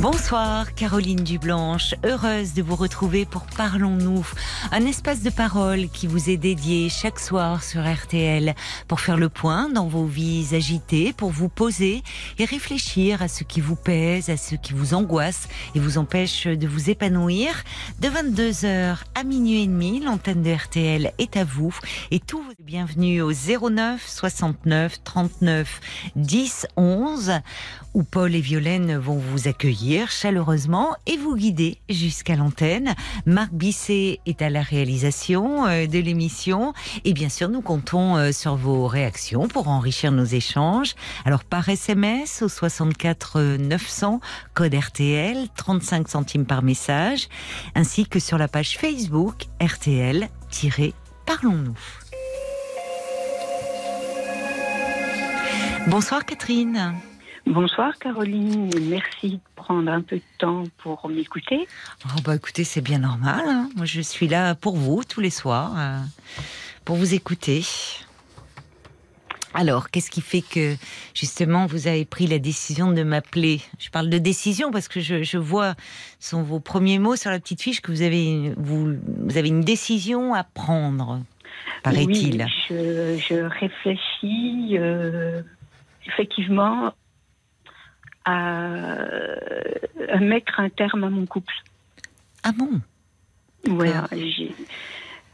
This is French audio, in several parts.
Bonsoir Caroline Dublanche, heureuse de vous retrouver pour Parlons-nous, un espace de parole qui vous est dédié chaque soir sur RTL pour faire le point dans vos vies agitées, pour vous poser et réfléchir à ce qui vous pèse, à ce qui vous angoisse et vous empêche de vous épanouir. De 22h à minuit et demi, l'antenne de RTL est à vous. Et tous vos bienvenus au 09 69 39 10 11 où Paul et Violaine vont vous accueillir chaleureusement et vous guider jusqu'à l'antenne. Marc Bisset est à la réalisation euh, de l'émission et bien sûr nous comptons euh, sur vos réactions pour enrichir nos échanges. Alors par SMS au 64 900 code RTL 35 centimes par message ainsi que sur la page Facebook RTL-Parlons-nous. Bonsoir Catherine. Bonsoir Caroline, merci de prendre un peu de temps pour m'écouter. Oh bah écoutez, c'est bien normal. hein. Moi, je suis là pour vous tous les soirs, euh, pour vous écouter. Alors, qu'est-ce qui fait que justement vous avez pris la décision de m'appeler? Je parle de décision parce que je, je vois sont vos premiers mots sur la petite fiche que vous avez vous, vous avez une décision à prendre, paraît-il. Oui, je, je réfléchis euh, effectivement à, à mettre un terme à mon couple. Ah bon? Ouais,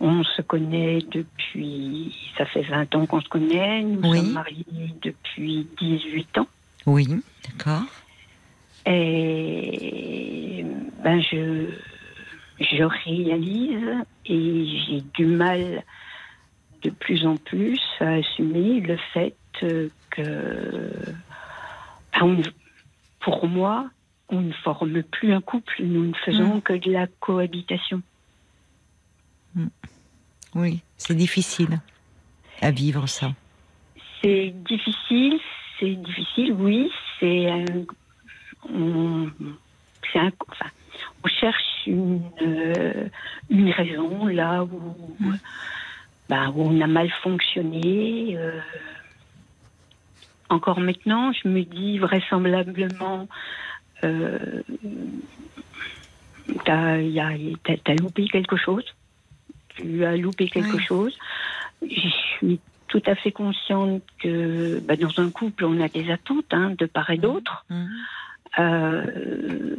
on se connaît depuis, ça fait 20 ans qu'on se connaît, nous Oui. sommes mariés depuis 18 ans. Oui, d'accord. Et ben je, je réalise et j'ai du mal de plus en plus à assumer le fait que ben, on- pour moi, on ne forme plus un couple, nous ne faisons Mm. que de la cohabitation. Oui, c'est difficile à vivre ça. C'est difficile, c'est difficile, oui, c'est un, on, un- enfin, on cherche une, euh, une raison là où, bah, où on a mal fonctionné. euh. Encore maintenant, je me dis vraisemblablement, euh, t'as, y a- t'as- t'as loupé quelque chose. Tu as loupé quelque chose. Je suis tout à fait consciente que bah, dans un couple, on a des attentes hein, de part et d'autre. Mhm. Euh,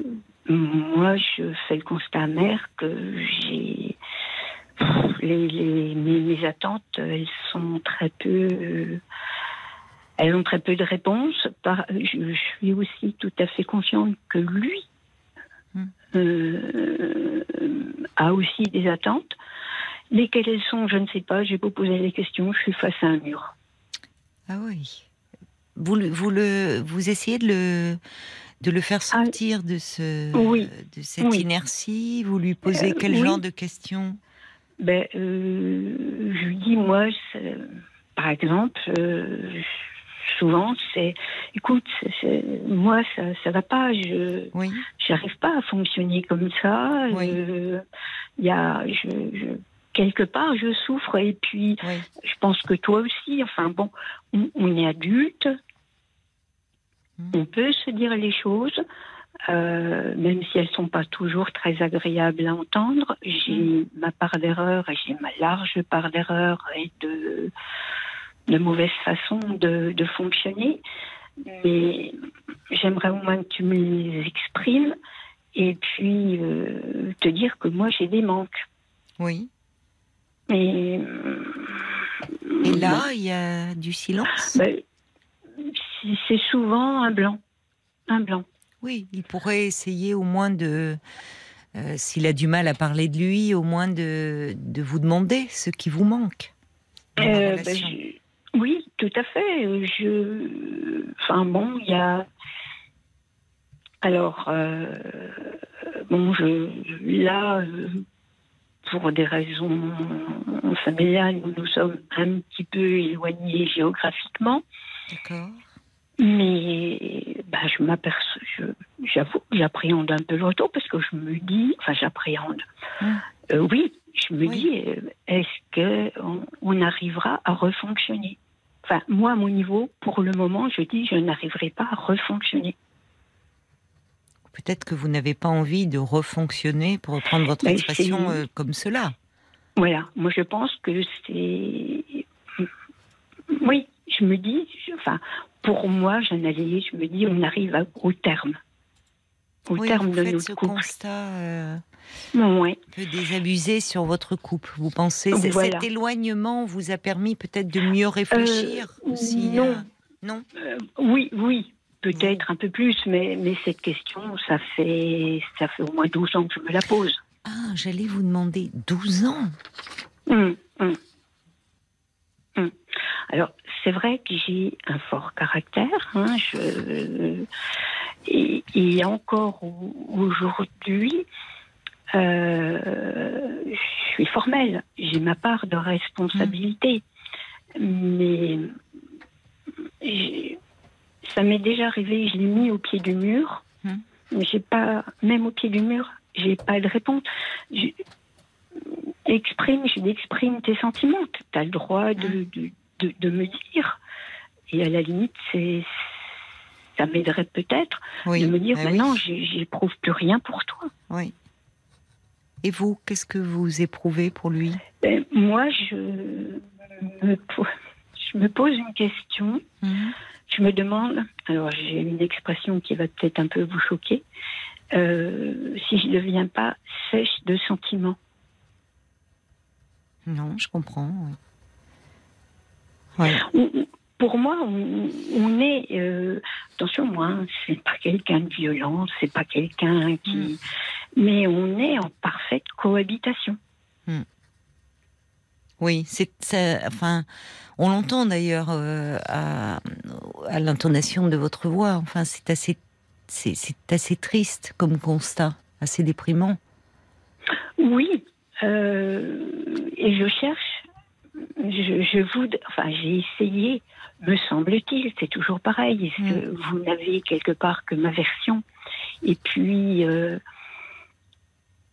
moi, je fais le constat amer que j'ai. Les, les- mes, mes attentes, elles sont très peu. euh, elles ont très peu de réponses. Je, suis aussi tout à fait consciente que lui Mm. euh, a aussi des attentes. Lesquelles elles sont, je ne sais pas. J'ai beau poser les questions, je suis face à un mur. Ah oui. Vous, le- vous, le, vous essayez de le, de le faire sortir de, ce, Oui. de cette Oui. inertie? Vous lui posez Euh, quel oui. genre de questions? Ben, euh, je lui dis, moi, par exemple, euh, souvent, c'est, écoute, moi, ça, ça va pas, je, Oui. j'arrive pas à fonctionner comme ça. Oui. Il y a, je, je- quelque part, je souffre, et puis, Oui. je pense que toi aussi. Enfin bon, on, on est adulte, Mm. on peut se dire les choses. euh, même si elles sont pas toujours très agréables à entendre, j'ai ma part d'erreur et j'ai ma large part d'erreur et de, de mauvaise façon de, de fonctionner. Mais j'aimerais au moins que tu me les exprimes et puis euh, te dire que moi j'ai des manques. Oui. Et, Et là, il y a du silence? Ben, c'est- souvent un blanc. Un blanc. Oui, il pourrait essayer au moins de, euh, s'il a du mal à parler de lui, au moins de, de vous demander ce qui vous manque. Euh, je- Oui, tout à fait. Je... Enfin bon, il y a... Alors, euh, bon, je... là, euh, pour des raisons familiales, nous nous sommes un petit peu éloignés géographiquement. D'accord. Mais bah, je m'aperçois, j'avoue, que j'appréhende un peu le retour parce que je me dis, enfin j'appréhende. Hum. Euh, oui, je me Oui. dis, est-ce que on, on arrivera à refonctionner? Enfin, moi, à mon niveau, pour le moment, je dis, je n'arriverai pas à refonctionner. Peut-être que vous n'avez pas envie de refonctionner, pour reprendre votre Ben, expression, euh, comme cela. Voilà, moi je pense que c'est. Oui, je me dis, je- enfin, pour moi, j'analyse, je me dis, on arrive à- au terme. Au oui, terme vous de faites notre ce couple. constat euh, Ouais. un peu désabusé sur votre couple. Vous pensez? Voilà. cet éloignement vous a permis peut-être de mieux réfléchir aussi non. euh, Non? Euh, oui, oui, peut-être un peu plus, mais, mais cette question, ça fait, ça fait au moins 12 ans que je me la pose. Ah, j'allais vous demander 12 ans? Hum, hum. Hum. Alors, c'est vrai que j'ai un fort caractère. hein, je- et, et encore au- aujourd'hui, euh, je suis formelle. J'ai ma part de responsabilité. Mais ça m'est déjà arrivé, je l'ai mis au pied du mur. Mais j'ai pas, même au pied du mur, j'ai pas de réponse. Je- exprime, je tes sentiments. Tu as le droit de, de, de, de me dire. Et à la limite, c'est ça m'aiderait peut-être Oui. de me dire, ah bah oui, j'éprouve plus rien pour toi. oui. Et vous, qu'est-ce que vous éprouvez pour lui? Ben, moi, je me, po- je me pose une question. Mhm. Je me demande, alors j'ai une expression qui va peut-être un peu vous choquer, euh, si je ne deviens pas sèche de sentiments. Non, je comprends. Ouais. Pour moi, on, on est, euh, attention, moi, hein, c'est pas quelqu'un de violent, c'est pas quelqu'un qui, mais on est en parfaite cohabitation. Oui, c'est. Enfin, on l'entend d'ailleurs euh, à, à l'intonation de votre voix. Enfin, c'est assez, c'est assez triste comme constat, assez déprimant. Oui, euh, et je cherche, je, je vous, enfin, j'ai essayé, me semble-t-il, c'est toujours pareil. Est-ce que vous n'avez quelque part que ma version? Et puis, euh,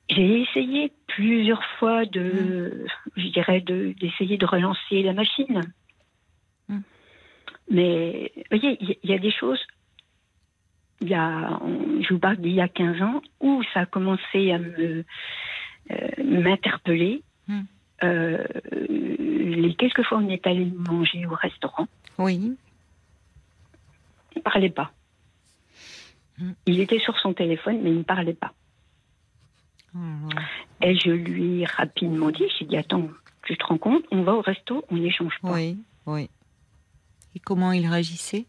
j'ai essayé plusieurs fois de, je dirais, de- d'essayer de, relancer la machine. Mm. Mais, vous voyez, il y, a des choses. Il y a, on- je vous parle d'il y a 15 ans où ça a commencé à me euh, m'interpeller. Euh, les quelques fois où on est allé manger au restaurant, Oui. il ne parlait pas. Mm. Il était sur son téléphone, mais il ne parlait pas. Là. Et je lui ai rapidement dit, j'ai dit, attends, tu te rends compte, on va au resto, on n'échange pas. Oui, oui. Et comment il réagissait?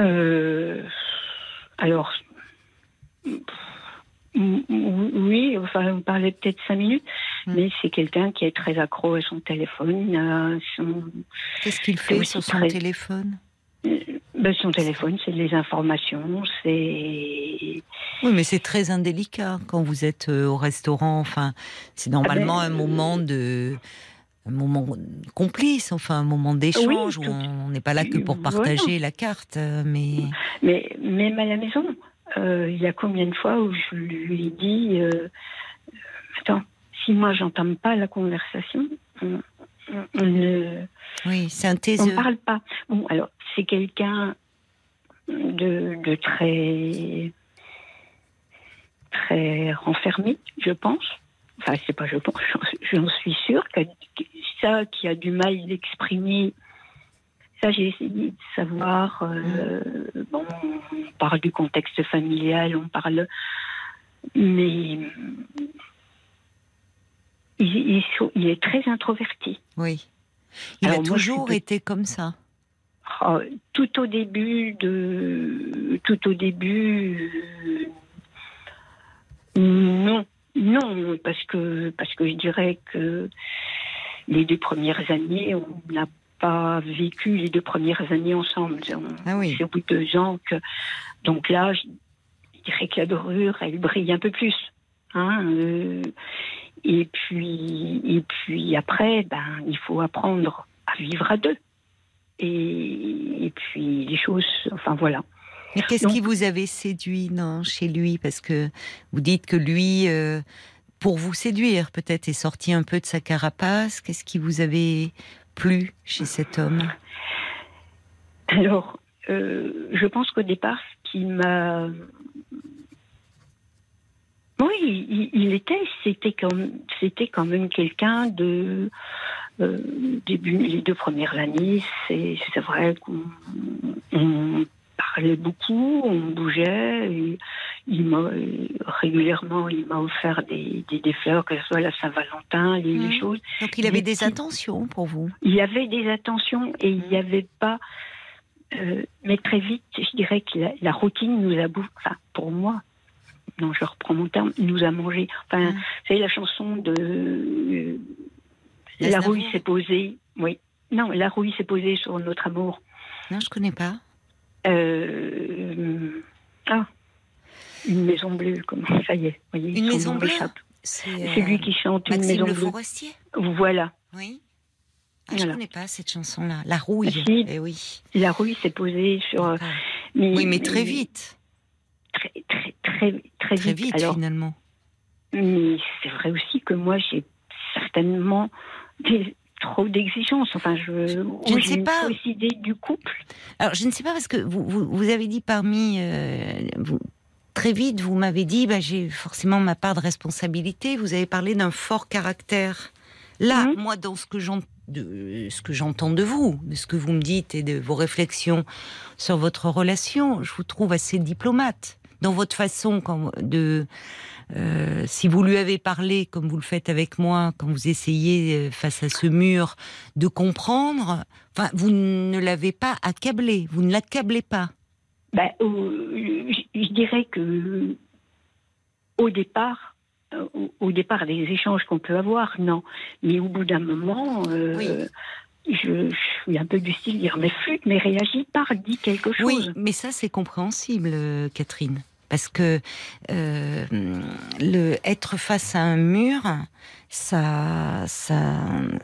Euh, alors, oui, enfin, on parlait peut-être cinq minutes, Mm. mais c'est quelqu'un qui est très accro à son téléphone. à son, Qu'est-ce qu'il fait sur son très- téléphone? Ben, son téléphone, c'est des informations, c'est Oui, mais c'est très indélicat quand vous êtes euh, au restaurant. Enfin, c'est normalement ben, un moment de un moment complice, enfin un moment d'échange Oui, où on n'est pas là que pour Voilà. partager la carte, euh, mais Mais même à la maison, euh, il y a combien de fois où je lui ai dit euh, Attends, si moi j'entame pas la conversation, on, on- on ne oui, c'est un on taiseux. parle pas. Bon, alors c'est quelqu'un de, de très très renfermé, je pense. Enfin, c'est pas je pense, j'en- suis sûre ça qui a du mal d'exprimer. Ça, j'ai essayé de savoir. euh, bon, on parle du contexte familial, on parle, mais il, il sont- il est très introverti. Oui. Il Alors a toujours été comme ça. Oh, tout au début de tout au début euh, non non parce que parce que je dirais que les deux premières années on n'a pas vécu les deux premières années ensemble Ah oui. c'est au bout de deux ans que donc là je dirais que la dorure elle brille un peu plus hein, euh, et puis et puis après ben il faut apprendre à vivre à deux. Et, et puis les choses, enfin voilà. Mais qu'est-ce qui vous avait séduit non, chez lui? Parce que vous dites que lui, euh, pour vous séduire, peut-être est sorti un peu de sa carapace. Qu'est-ce qui vous avait plu chez cet homme Alors, euh, je pense qu'au départ, ce qui m'a oui, il, était, c'était c'était quand même quelqu'un de euh, début, les deux premières années, c'est vrai qu'on parlait beaucoup, on bougeait. Et il m'a régulièrement, il m'a offert des, des, fleurs, que ce soit la Saint-Valentin, les, mmh. choses. Donc il avait des, attentions pour vous? Il avait des attentions et il n'y avait pas. Euh, mais très vite, je dirais que la, la routine nous a bouffé. Enfin, pour moi, non, je reprends mon terme, nous a mangé. Enfin, mmh. c'est la chanson de euh, La rouille s'est posée. Oui. Non, La rouille s'est posée sur notre amour. Non, je connais pas. Euh, ah, une maison bleue, comment ça y est. Voyez, une maison bleue. C'est lui qui chante Maxime une maison le bleue. Forestier. Voilà. Oui. Ah, Je ne connais pas cette chanson-là. La rouille. Eh oui. La rouille s'est posée sur. Mais, oui, mais très vite. Très, très, très, très, très vite, Alors, finalement. Mais c'est vrai aussi que moi, j'ai certainement des, trop d'exigences. Enfin, je, je ne sais pas. idée du couple. Alors, je ne sais pas parce que vous, vous, vous avez dit parmi euh, vous, très vite, vous m'avez dit, bah, j'ai forcément ma part de responsabilité. Vous avez parlé d'un fort caractère. Là, mhm. moi, dans ce que j'entends de ce que j'entends de vous, de ce que vous me dites et de vos réflexions sur votre relation, je vous trouve assez diplomate dans votre façon de euh, si vous lui avez parlé, comme vous le faites avec moi, quand vous essayez euh, face à ce mur de comprendre, enfin, vous ne l'avez pas accablé, vous ne l'accablez pas. Ben, je dirais que au départ, euh, au départ des échanges qu'on peut avoir, non. Mais au bout d'un moment, je, suis un peu du style dire mais flûte, mais réagis par, dis quelque chose. Oui, mais ça c'est compréhensible, Catherine. Parce que euh, le être face à un mur, ça, ça,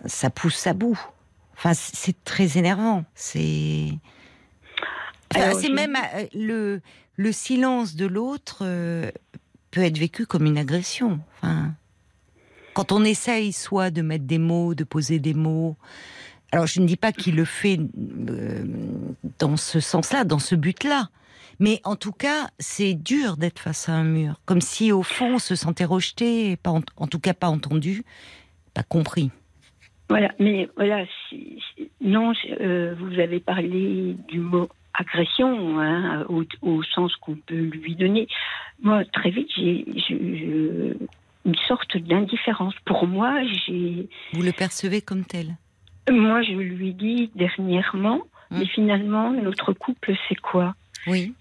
ça pousse à bout. Enfin, c'est très énervant. C'est, c'est même euh, le le silence de l'autre euh, peut être vécu comme une agression. Enfin, quand on essaye soit de mettre des mots, de poser des mots. Alors, je ne dis pas qu'il le fait dans ce sens-là, dans ce but-là. Mais en tout cas, c'est dur d'être face à un mur. Comme si, au fond, on se sentait rejeté, pas en, tout cas pas entendu, pas compris. Voilà, mais voilà, non, euh, vous avez parlé du mot agression, hein, au, sens qu'on peut lui donner. Moi, très vite, j'ai une sorte d'indifférence. Pour moi, j'ai. Vous le percevez comme tel Moi, je lui dis dernièrement, hum. mais finalement, notre couple, c'est quoi? Oui.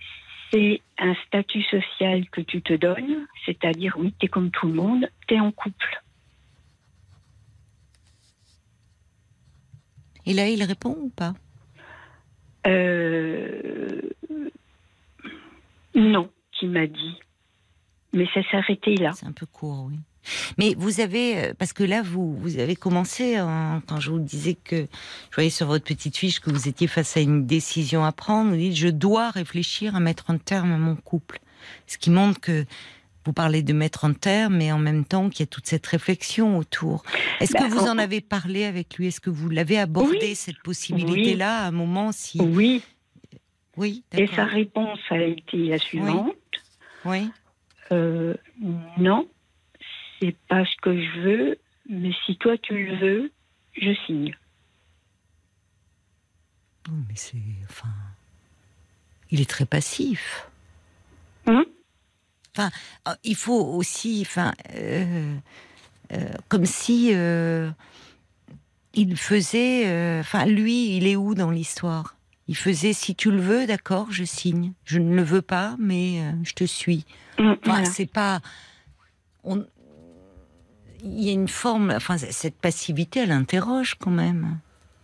C'est un statut social que tu te donnes, c'est-à-dire, oui, tu es comme tout le monde, tu es en couple. Et là, il répond ou pas? Euh... Non, qui m'a dit. Mais ça s'est arrêté là. C'est un peu court, oui. Mais vous avez, euh, parce que là, vous, vous avez commencé, quand je vous disais que, je voyais sur votre petite fiche que vous étiez face à une décision à prendre, vous dites, je dois réfléchir à mettre un terme à mon couple. Ce qui montre que vous parlez de mettre un terme, mais en même temps qu'il y a toute cette réflexion autour. Est-ce que bah, vous en avez parlé avec lui? Est-ce que vous l'avez abordé, cette possibilité-là, à un moment si... Oui. Oui, Et sa réponse a été la suivante. Oui. Euh, non, c'est pas ce que je veux, mais si toi tu le veux, je signe. Mais c'est. Enfin. Il est très passif. Hein? Enfin, euh, il faut aussi. Enfin. Euh, euh, comme si. il faisait. Enfin, lui, il est où dans l'histoire? Il faisait si tu le veux, d'accord, je signe. Je ne le veux pas, mais je te suis. Mmh, c'est pas. On, il y a une forme, enfin, cette passivité, elle interroge quand même.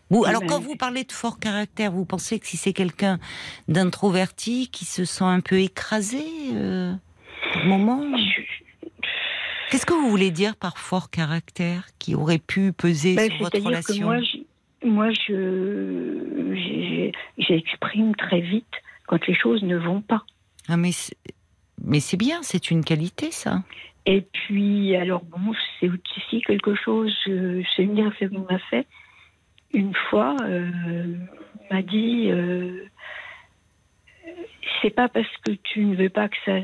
Vous, alors, quand vous parlez de fort caractère, vous pensez que si c'est quelqu'un d'introverti qui se sent un peu écrasé euh, moment Qu'est-ce que vous voulez dire par fort caractère qui aurait pu peser ben, sur votre relation moi, moi, je j'exprime très vite quand les choses ne vont pas. Ah, mais mais c'est bien, c'est une qualité, ça. Et puis, alors bon, c'est aussi quelque chose, c'est une réflexion qu'on m'a fait. Une fois, euh, m'a dit, euh, c'est pas parce que tu ne veux pas que ça,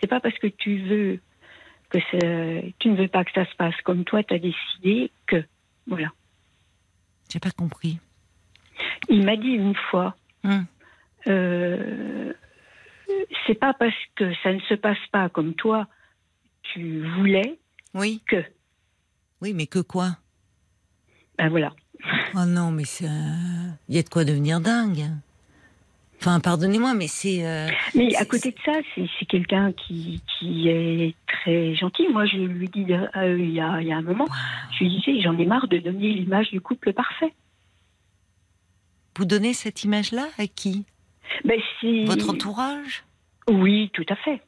c'est pas parce que tu veux que ça, tu ne veux pas que ça se passe comme toi, tu as décidé que, voilà. J'ai pas compris. Il m'a dit une fois, Hum. euh, c'est pas parce que ça ne se passe pas comme toi, tu voulais Oui, que. oui, mais que quoi? Ben voilà. Oh non, mais c'est, euh, il y a de quoi devenir dingue. Enfin, pardonnez-moi, mais c'est. euh, Mais à côté de ça, c'est c'est quelqu'un qui, qui est très gentil. Moi, je lui dis euh, il, y a, il y a un moment, je lui disais, j'en ai marre de donner l'image du couple parfait. Vous donnez cette image-là à qui? Ben, Votre entourage? Oui, tout à fait.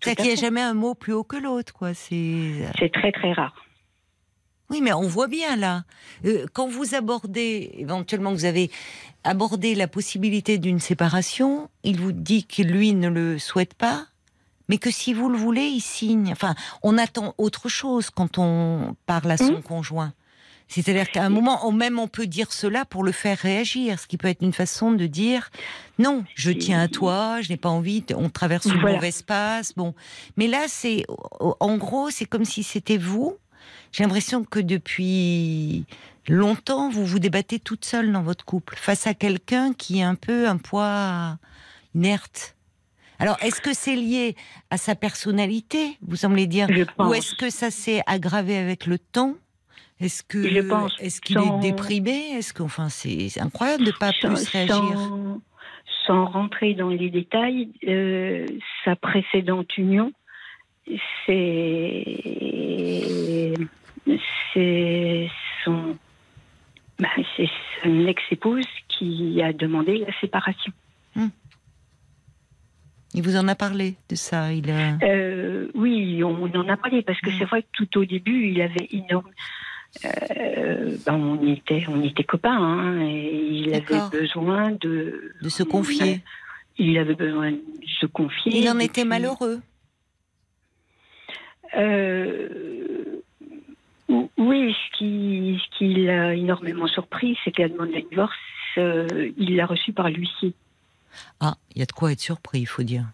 C'est qu'il n'y a jamais un mot plus haut que l'autre, quoi. C'est. Très très rare. Oui, mais on voit bien là. Euh, quand vous abordez, éventuellement, vous avez abordé la possibilité d'une séparation, il vous dit que lui ne le souhaite pas, mais que si vous le voulez, il signe. Enfin, on attend autre chose quand on parle à son conjoint. C'est-à-dire qu'à un moment, même on peut dire cela pour le faire réagir, ce qui peut être une façon de dire non, je tiens à toi, je n'ai pas envie, on traverse une Voilà. mauvaise passe, bon. Mais là, c'est, en gros, c'est comme si c'était vous. J'ai l'impression que depuis longtemps, vous vous débattez toute seule dans votre couple, face à quelqu'un qui est un peu un poids inerte. Alors, est-ce que c'est lié à sa personnalité, vous semblez dire, ou est-ce que ça s'est aggravé avec le temps? Est-ce que qu'il sans- est déprimé? Est-ce que enfin c'est incroyable de pas Sans- plus réagir. Sans, sans rentrer dans les détails, euh, sa précédente union, c'est c'est son ben, c'est son ex-épouse qui a demandé la séparation. Il vous en a parlé de ça? Il a... Euh, oui, on en a parlé parce que Mm. c'est vrai que tout au début, il avait énorme. Euh, ben, on était, on était copains, hein, et il avait besoin de. de se confier. Il avait besoin de se confier. Il en était puis, malheureux. euh, oui, ce qui, ce qui l'a énormément surpris, c'est que la demande de divorce, euh, il l'a reçue par l'huissier, Ah, il y a de quoi être surpris, il faut dire.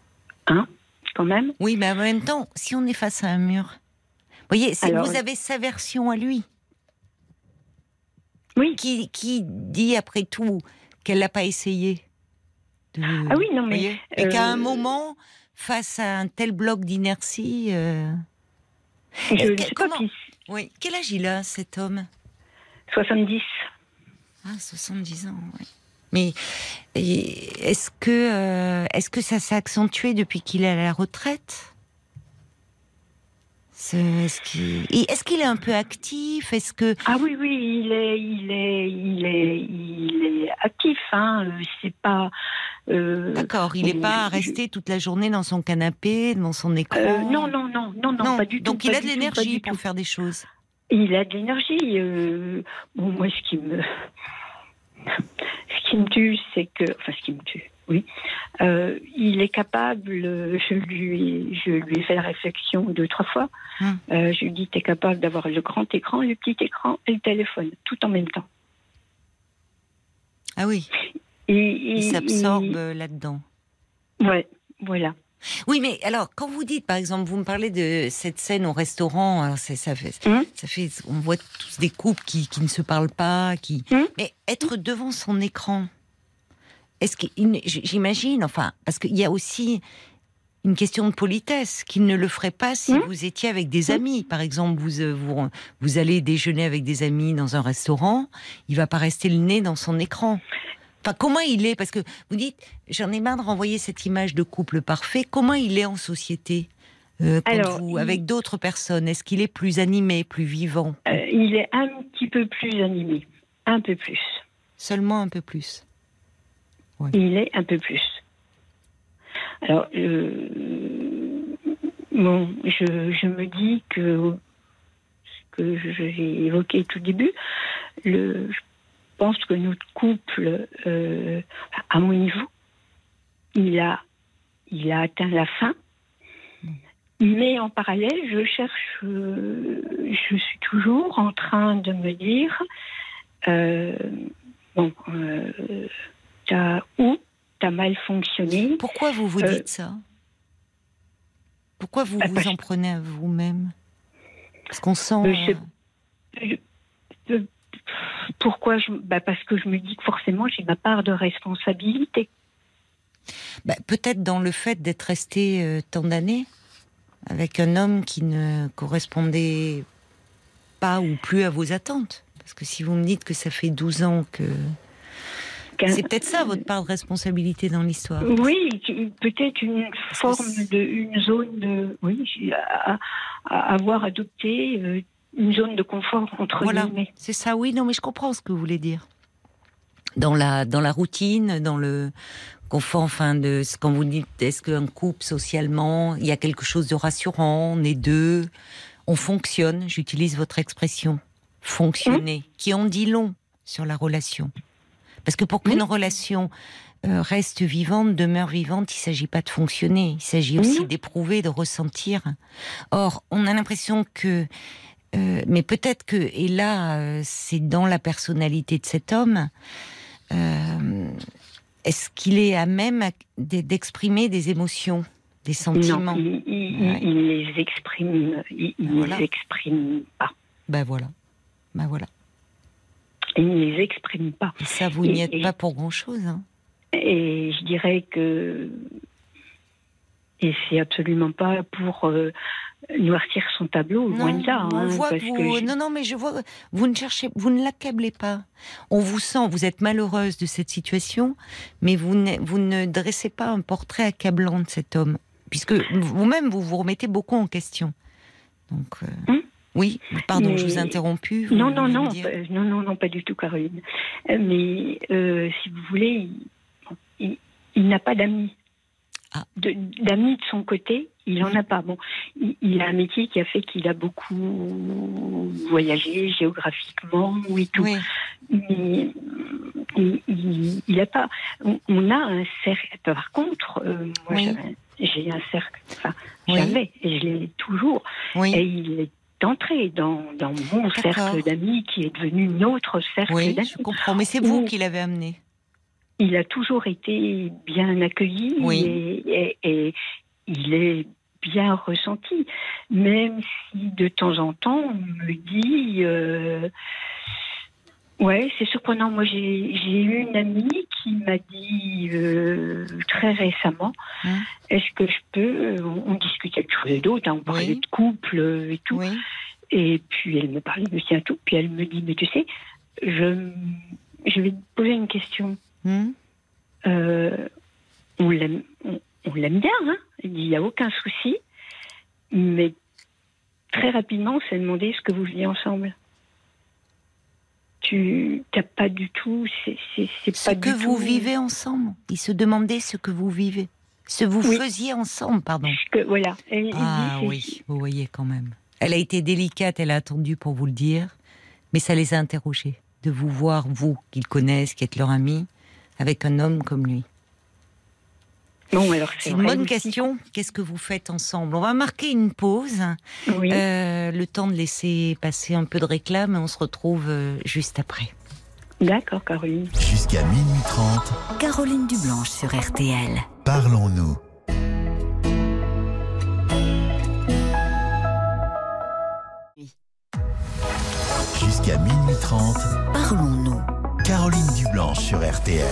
quand même? Oui, mais en même temps, si on est face à un mur, vous voyez, c'est Alors- vous avez sa version à lui. Oui. Qui, qui dit après tout qu'elle l'a pas essayé. de- Ah oui, non, mais. Et qu'à un euh, moment, face à un tel bloc d'inertie, euh, Je ne sais comment- oui. Quel âge il a cet homme? 70. Ah, 70 ans, oui. Mais est-ce que, euh, est-ce que ça s'est accentué depuis qu'il est à la retraite? Ce- Est-ce qu'il est un peu actif? Est-ce que Ah oui, oui, il est, il est, il est, il est actif. Hein. euh, C'est pas. euh, d'accord, il n'est euh, pas je- resté toute la journée dans son canapé, devant son écran? euh, non, non, non, non, non, pas du tout. Donc il a de l'énergie pour faire des choses. Il a de l'énergie. euh, bon, moi, ce qui me, ce qui me tue, c'est que, enfin, ce qui me tue, oui, euh, il est capable. Je lui, je lui ai fait la réflexion deux, trois fois. Hum. Euh, je lui dis, t'es capable d'avoir le grand écran, le petit écran et le téléphone, tout en même temps. Ah oui, Et, il s'absorbe et- là-dedans. Ouais, voilà. Oui, mais alors, quand vous dites, par exemple, vous me parlez de cette scène au restaurant, alors c'est- ça fait, Hum. ça fait, on voit tous des couples qui, qui ne se parlent pas, qui, Hum. mais être devant son écran, est-ce qu'il, j'imagine, enfin, parce qu'il y a aussi une question de politesse, qu'il ne le ferait pas si Hum. vous étiez avec des amis. Par exemple, vous, euh, vous, vous allez déjeuner avec des amis dans un restaurant, il va pas rester le nez dans son écran. Enfin, comment il est? Parce que vous dites, j'en ai marre de renvoyer cette image de couple parfait. Comment il est en société euh, Alors, vous- il- avec d'autres personnes? Est-ce qu'il est plus animé, plus vivant? Euh, il est un petit peu plus animé, un peu plus. Seulement un peu plus. Il est un peu plus. Alors, euh, bon, je, je me dis que ce que j'ai évoqué tout début, le, je pense que notre couple, euh, à mon niveau, il a, il a atteint la fin. Mais en parallèle, je cherche, euh, je suis toujours en train de me dire, bon, t'as ou t'as mal fonctionné. Pourquoi vous vous Euh, dites ça? Pourquoi vous bah, vous en prenez à vous-même? Parce qu'on sent. Euh, je- Je- euh, pourquoi je, bah Parce que je me dis que forcément j'ai ma part de responsabilité. bah, Peut-être dans le fait d'être resté euh, tant d'années avec un homme qui ne correspondait pas ou plus à vos attentes. Parce que si vous me dites que ça fait 12 ans que. C'est peut-être ça votre part de responsabilité dans l'histoire. Oui, peut-être une forme de, une zone de, oui, à, à avoir adopté euh, une zone de confort entre Voilà, guillemets. c'est ça, oui, non, mais je comprends ce que vous voulez dire. Dans la, dans la routine, dans le confort, enfin, de ce quand vous dites, est-ce qu'un couple socialement, il y a quelque chose de rassurant, on est deux, on fonctionne, j'utilise votre expression, fonctionner, qui en dit long sur la relation. Parce que pour qu'une Oui. relation euh, reste vivante, demeure vivante, il ne s'agit pas de fonctionner, il s'agit aussi d'éprouver, de ressentir. Or, on a l'impression que euh, mais peut-être que, et là, euh, c'est dans la personnalité de cet homme, est-ce qu'il est à même d'exprimer des émotions, des sentiments Non, il, il- Ouais. il les exprime, il, il Voilà. les exprime pas. Ben voilà. Ben voilà. Il ne les exprime pas. Et ça, vous n'y êtes et- pas pour grand-chose. Hein. Et je dirais que et c'est absolument pas pour euh, noircir son tableau, loin de là. on hein, voit parce vous... que je- Non, non, mais je vois... Vous ne cherchez... Vous ne l'accablez pas. On vous sent... Vous êtes malheureuse de cette situation, mais vous ne, vous ne dressez pas un portrait accablant de cet homme. Puisque vous-même, vous vous remettez beaucoup en question. Donc... euh, Hum. Oui, pardon, Mais- je vous ai interrompu. vous Non, non, non, euh, non, non, non, pas du tout, Caroline. Euh, Mais euh, si vous voulez, il, il- il n'a pas d'amis. Ah. D'amis de son côté, il n'en a pas. Bon, il, il a un métier qui a fait qu'il a beaucoup voyagé géographiquement et tout. Oui, Mais il- il il a pas. On, on a un cercle. Par contre, euh, moi, Oui. j'ai un cercle. Enfin, Oui. j'avais et je l'ai toujours. oui. Et il est entré dans, dans mon cercle d'amis qui est devenu notre cercle Oui, d'amis. je comprends. Mais c'est vous Ou- qui l'avez amené. Il a toujours été bien accueilli Oui. et, et- et il est bien ressenti, même si de temps en temps on me dit euh, ouais c'est surprenant. Moi j'ai j'ai eu une amie qui m'a dit euh, très récemment Hein est-ce que je peux on, on discutait de choses d'autres, hein, on parlait Oui. de couple euh, et tout. Oui. Et puis elle me parlait de sien tout. Puis elle me dit, mais tu sais, je, je vais te poser une question. Hum Euh, on l'aime, on, bien, hein Il n'y a aucun souci. Mais très rapidement, on s'est demandé ce que vous viviez ensemble. Tu n'as pas du tout. C'est, c'est, c'est Ce pas que du vous tout- vivez ensemble. Il se demandait ce que vous vivez. Ce vous Oui. faisiez ensemble, pardon. Que, voilà. Elle- elle Ah dit, oui, vous voyez quand même. Elle a été délicate, elle a attendu pour vous le dire, mais ça les a interrogés de vous voir, vous, qu'ils connaissent, qui êtes leur ami, avec un homme comme lui. Bon, alors c'est, C'est une bonne question. Qu'est-ce que vous faites ensemble? On va marquer une pause, Oui. euh, le temps de laisser passer un peu de réclame, et on se retrouve euh, juste après. D'accord, Caroline. Jusqu'à minuit 30, Caroline Dublanche sur RTL. parlons-nous. Jusqu'à minuit 30, Parlons-nous. Caroline Dublanche sur RTL.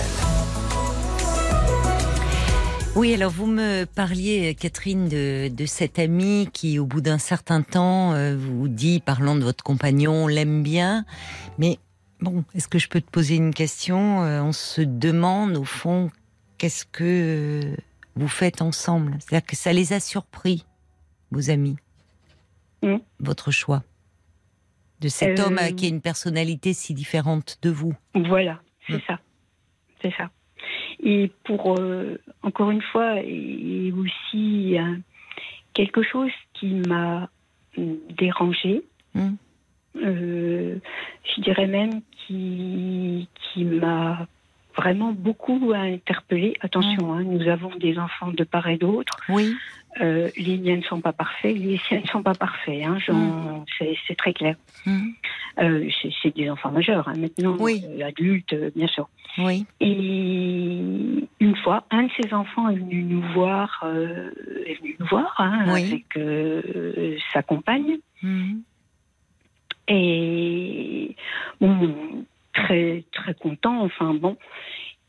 Oui, alors vous me parliez, Catherine, de, de cet ami qui, au bout d'un certain temps, euh, vous dit, parlant de votre compagnon, on l'aime bien. Mais bon, est-ce que je peux te poser une question Euh, On se demande, au fond, qu'est-ce que euh, vous faites ensemble? C'est-à-dire que ça les a surpris, vos amis, votre choix de cet Euh, homme qui a une personnalité si différente de vous? Voilà, c'est Mm. ça. C'est ça. Et pour, euh, encore une fois, et aussi euh, quelque chose qui m'a dérangé, Mm. euh, je dirais même qui, qui m'a vraiment beaucoup interpellée. Attention, hein, nous avons des enfants de part et d'autre. Oui. Euh, les liens ne sont pas parfaits, les siens ne sont pas parfaits. Hein, j'en- c'est, très clair. Mhm. Euh, c'est, des enfants majeurs hein, maintenant, Oui. euh, adultes, bien sûr. Oui. Et une fois, un de ses enfants est venu nous voir, est venu nous voir hein, Oui. avec sa compagne. Mhm. Et bon, très très content, enfin bon.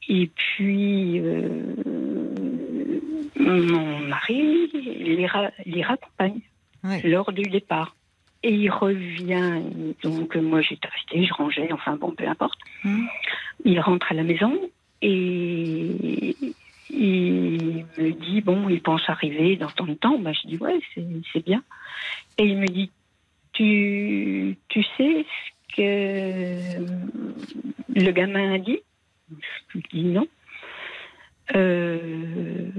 Et puis mon mari les, ra- les raccompagne Oui. lors du départ. Et il revient, donc moi j'étais restée, je rangeais, enfin bon, peu importe. Mhm. Il rentre à la maison et il me dit, bon, il pense arriver dans tant de temps. Bah, je dis, ouais, c'est c'est bien. Et il me dit, tu, tu sais ce que le gamin a dit? Je lui dis non. Euh,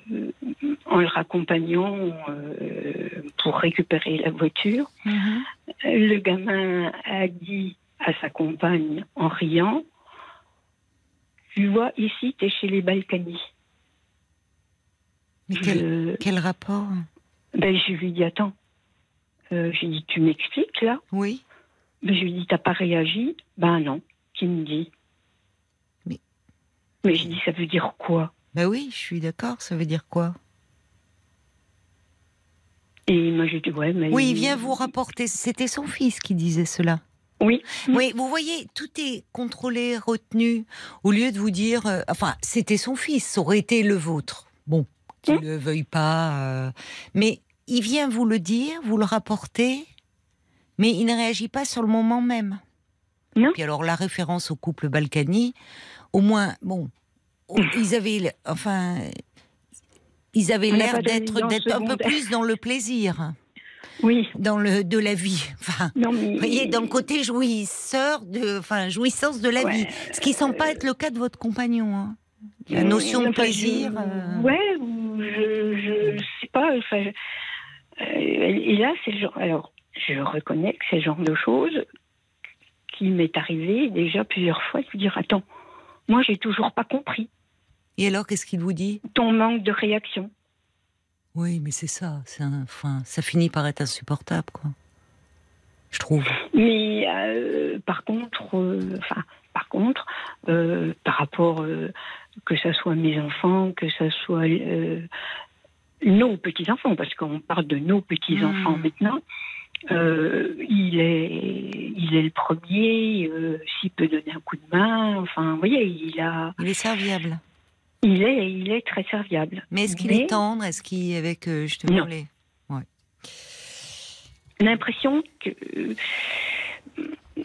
en le raccompagnant euh, pour récupérer la voiture, Mhm. le gamin a dit à sa compagne en riant Tu vois, ici, tu es chez les Balkany. Mais quel, Je, quel rapport? Ben, je lui dis Attends. Euh, je lui dis Tu m'expliques là? Oui. ben, Je lui dis T'as pas réagi? Ben non. Qui me dit? Mais- Mais je dis Ça veut dire quoi? Ben oui, je suis d'accord. Ça veut dire quoi? Et moi, Ouais, mais. Oui, il vient vous rapporter. C'était son fils qui disait cela. Oui. Oui, vous voyez, tout est contrôlé, retenu, au lieu de vous dire, euh, enfin, c'était son fils, ça aurait été le vôtre. Bon, qu'il ne le veuille pas, euh, mais il vient vous le dire, vous le rapporter, mais il ne réagit pas sur le moment même. Non. Puis alors la référence au couple Balkany, au moins, bon, ils avaient, enfin, ils avaient l'air d'être un peu plus dans le plaisir, Oui. dans le de la vie. Enfin, Non, mais. vous voyez, dans le côté jouisseur, de, enfin, jouissance de la Ouais. vie. Ce qui semble pas être le cas de votre compagnon. hein. La notion de plaisir. je- euh, Ouais, ou je, je sais pas. Enfin, je- euh, et là, c'est le genre. Alors, je reconnais que c'est le genre de choses qui m'est arrivé déjà plusieurs fois de dire Attends, moi, j'ai toujours pas compris Et alors, qu'est-ce qu'il vous dit? Ton manque de réaction. Oui, mais c'est ça. C'est enfin, ça finit par être insupportable, quoi. Je trouve. Mais euh, par contre, euh, enfin, par contre, euh, par rapport que ça soit mes enfants, que ça soit nos petits enfants, parce qu'on parle de nos petits enfants Mm. maintenant. il est, il est le premier. S'il peut donner un coup de main, enfin, vous voyez, il a, Il est serviable. Il est, il est très serviable. Mais est-ce qu'il Mais est tendre? Est-ce qu'il, avec euh, justement Non. les. l'impression que.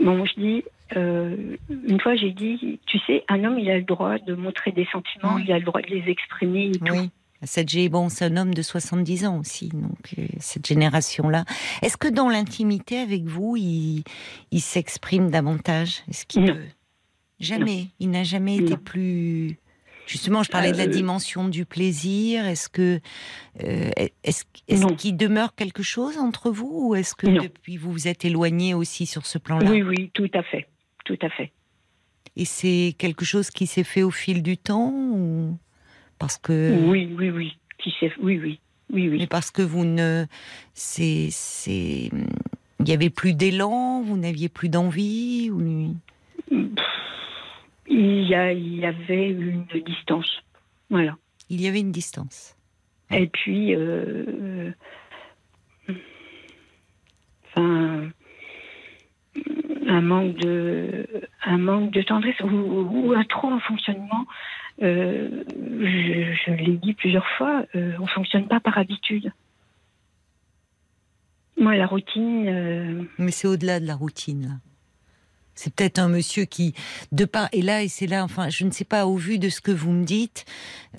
Bon, je dis. euh, une fois, j'ai dit, tu sais, un homme, il a le droit de montrer des sentiments, Oui. il a le droit de les exprimer et tout. Oui. Cette bon, c'est un homme de 70 ans aussi, donc euh, cette génération-là. Est-ce que dans l'intimité avec vous, il, il s'exprime davantage? Est-ce qu'il Non. peut? Jamais. Il n'a jamais été Non. plus. Justement, je parlais de la Euh, dimension du plaisir. Est-ce que euh, est-ce Non. qu'il demeure quelque chose entre vous ou est-ce que Non. depuis vous vous êtes éloigné aussi sur ce plan-là? Oui, oui, tout à fait. Tout à fait. Et c'est quelque chose qui s'est fait au fil du temps ou parce que Oui, oui, oui. Qui sait, oui, oui. Oui, Mais oui. parce que vous ne. C'est. c'est- Il n'y avait plus d'élan, vous n'aviez plus d'envie ou... Il y, a, il y avait une distance. Voilà. Il y avait une distance. Et puis, euh, euh, enfin, un manque de, un manque de tendresse ou, ou un trop en fonctionnement. euh, je je l'ai dit plusieurs fois, euh, on fonctionne pas par habitude. Moi, la routine, Mais c'est au-delà de la routine. là. C'est peut-être un monsieur qui, de part, et là, et c'est là, enfin, je ne sais pas, au vu de ce que vous me dites,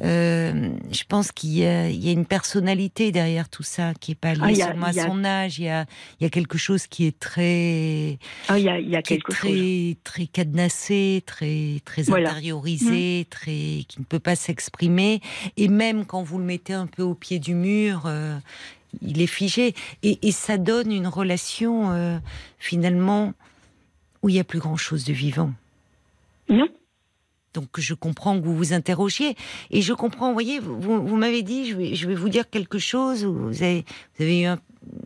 euh, je pense qu'il y, y a une personnalité derrière tout ça qui est pas liée Ah, seulement à a- son âge. Il y a, il y a quelque chose qui est très, ah, il y a, il y a qui est quelque chose. très, très cadenassé, très, très Voilà. Mmh. intériorisé, très, qui ne peut pas s'exprimer. Et même quand vous le mettez un peu au pied du mur, euh, il est figé. Et, et ça donne une relation, euh, finalement, où il n'y a plus grand-chose de vivant. Non. Donc je comprends que vous vous interrogiez et je comprends, vous voyez, vous, vous m'avez dit, je vais, je vais vous dire quelque chose, vous avez, vous avez eu un,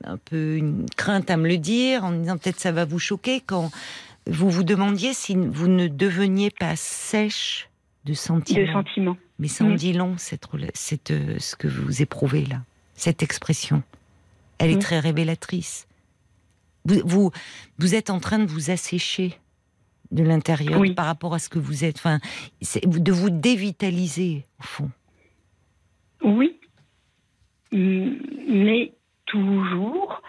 un peu une crainte à me le dire en me disant peut-être ça va vous choquer quand vous vous demandiez si vous ne deveniez pas sèche de sentiments. De sentiments. Mais ça en dit long, cette, euh, ce que vous éprouvez là, cette expression. Elle est très révélatrice. Vous, vous, vous êtes en train de vous assécher de l'intérieur Oui. par rapport à ce que vous êtes. Enfin, de vous dévitaliser, au fond. Oui. Mm, Mais toujours,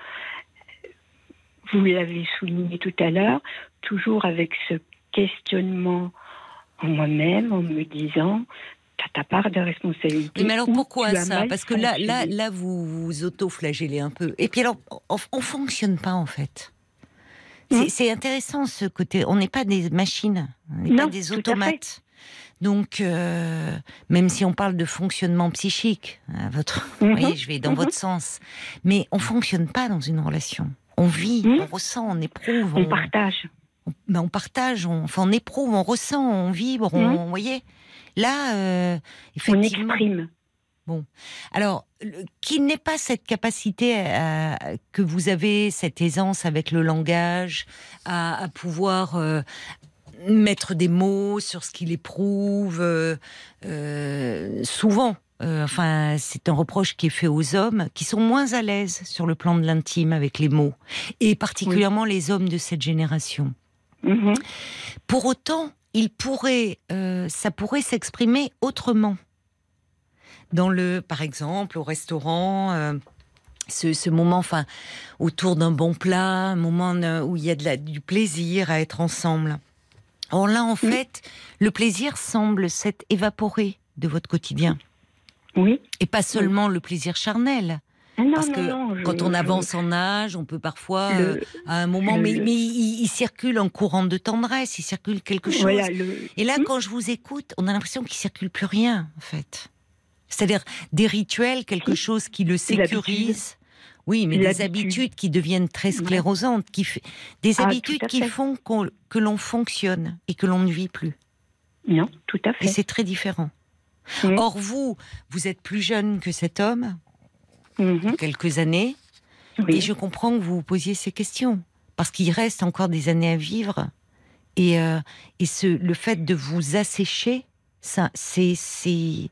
vous l'avez souligné tout à l'heure, toujours avec ce questionnement en moi-même, en me disant, ta part de responsabilité. Mais alors ou pourquoi ça Parce que là, là, là, vous vous auto-flagellez un peu. Et puis alors, on, on fonctionne pas en fait. C'est Hmm. c'est intéressant ce côté. On n'est pas des machines, on n'est pas des automates. Donc, euh, même si on parle de fonctionnement psychique, hein, votre, Mhm. vous voyez, je vais dans Mhm. votre sens, mais on fonctionne pas dans une relation. On vit, Mhm. on ressent, on éprouve, On partage. on, ben, on partage, on, enfin, on éprouve, on ressent, on vibre, on, Mhm. vous voyez. Là, euh, On exprime. Alors, le- qu'il n'ait pas cette capacité à- que vous avez, cette aisance avec le langage, à, à pouvoir euh, mettre des mots sur ce qu'il éprouve, euh, euh, souvent. enfin, c'est un reproche qui est fait aux hommes qui sont moins à l'aise sur le plan de l'intime avec les mots, et particulièrement les hommes de cette génération. Mhm. Pour autant, il pourrait, euh, ça pourrait s'exprimer autrement. Dans le, par exemple, au restaurant, euh, ce, ce moment, enfin, autour d'un bon plat, un moment euh, où il y a de la- du plaisir à être ensemble. Or là, en fait, le plaisir semble s'être évaporé de votre quotidien, Oui. et pas seulement le plaisir charnel. Ah non, Parce non, que non, je- quand on je- avance en âge, on peut parfois, le- euh, à un moment, le- mais, mais il, il circule un courant de tendresse, il circule quelque chose. voilà, le- Et là, Hmm. quand je vous écoute, on a l'impression qu'il circule plus rien, en fait. C'est-à-dire des rituels, quelque chose qui le sécurise. Oui, mais des habitudes qui deviennent très sclérosantes, qui des Ah, habitudes qui font que l'on fonctionne et que l'on ne vit plus. Non, tout à Et fait. c'est très différent. Or, vous, vous êtes plus jeune que cet homme, Mhm. quelques années, Oui. et je comprends que vous vous posiez ces questions. Parce qu'il reste encore des années à vivre. Et, euh, et ce, le fait de vous assécher, ça, c'est, c'est,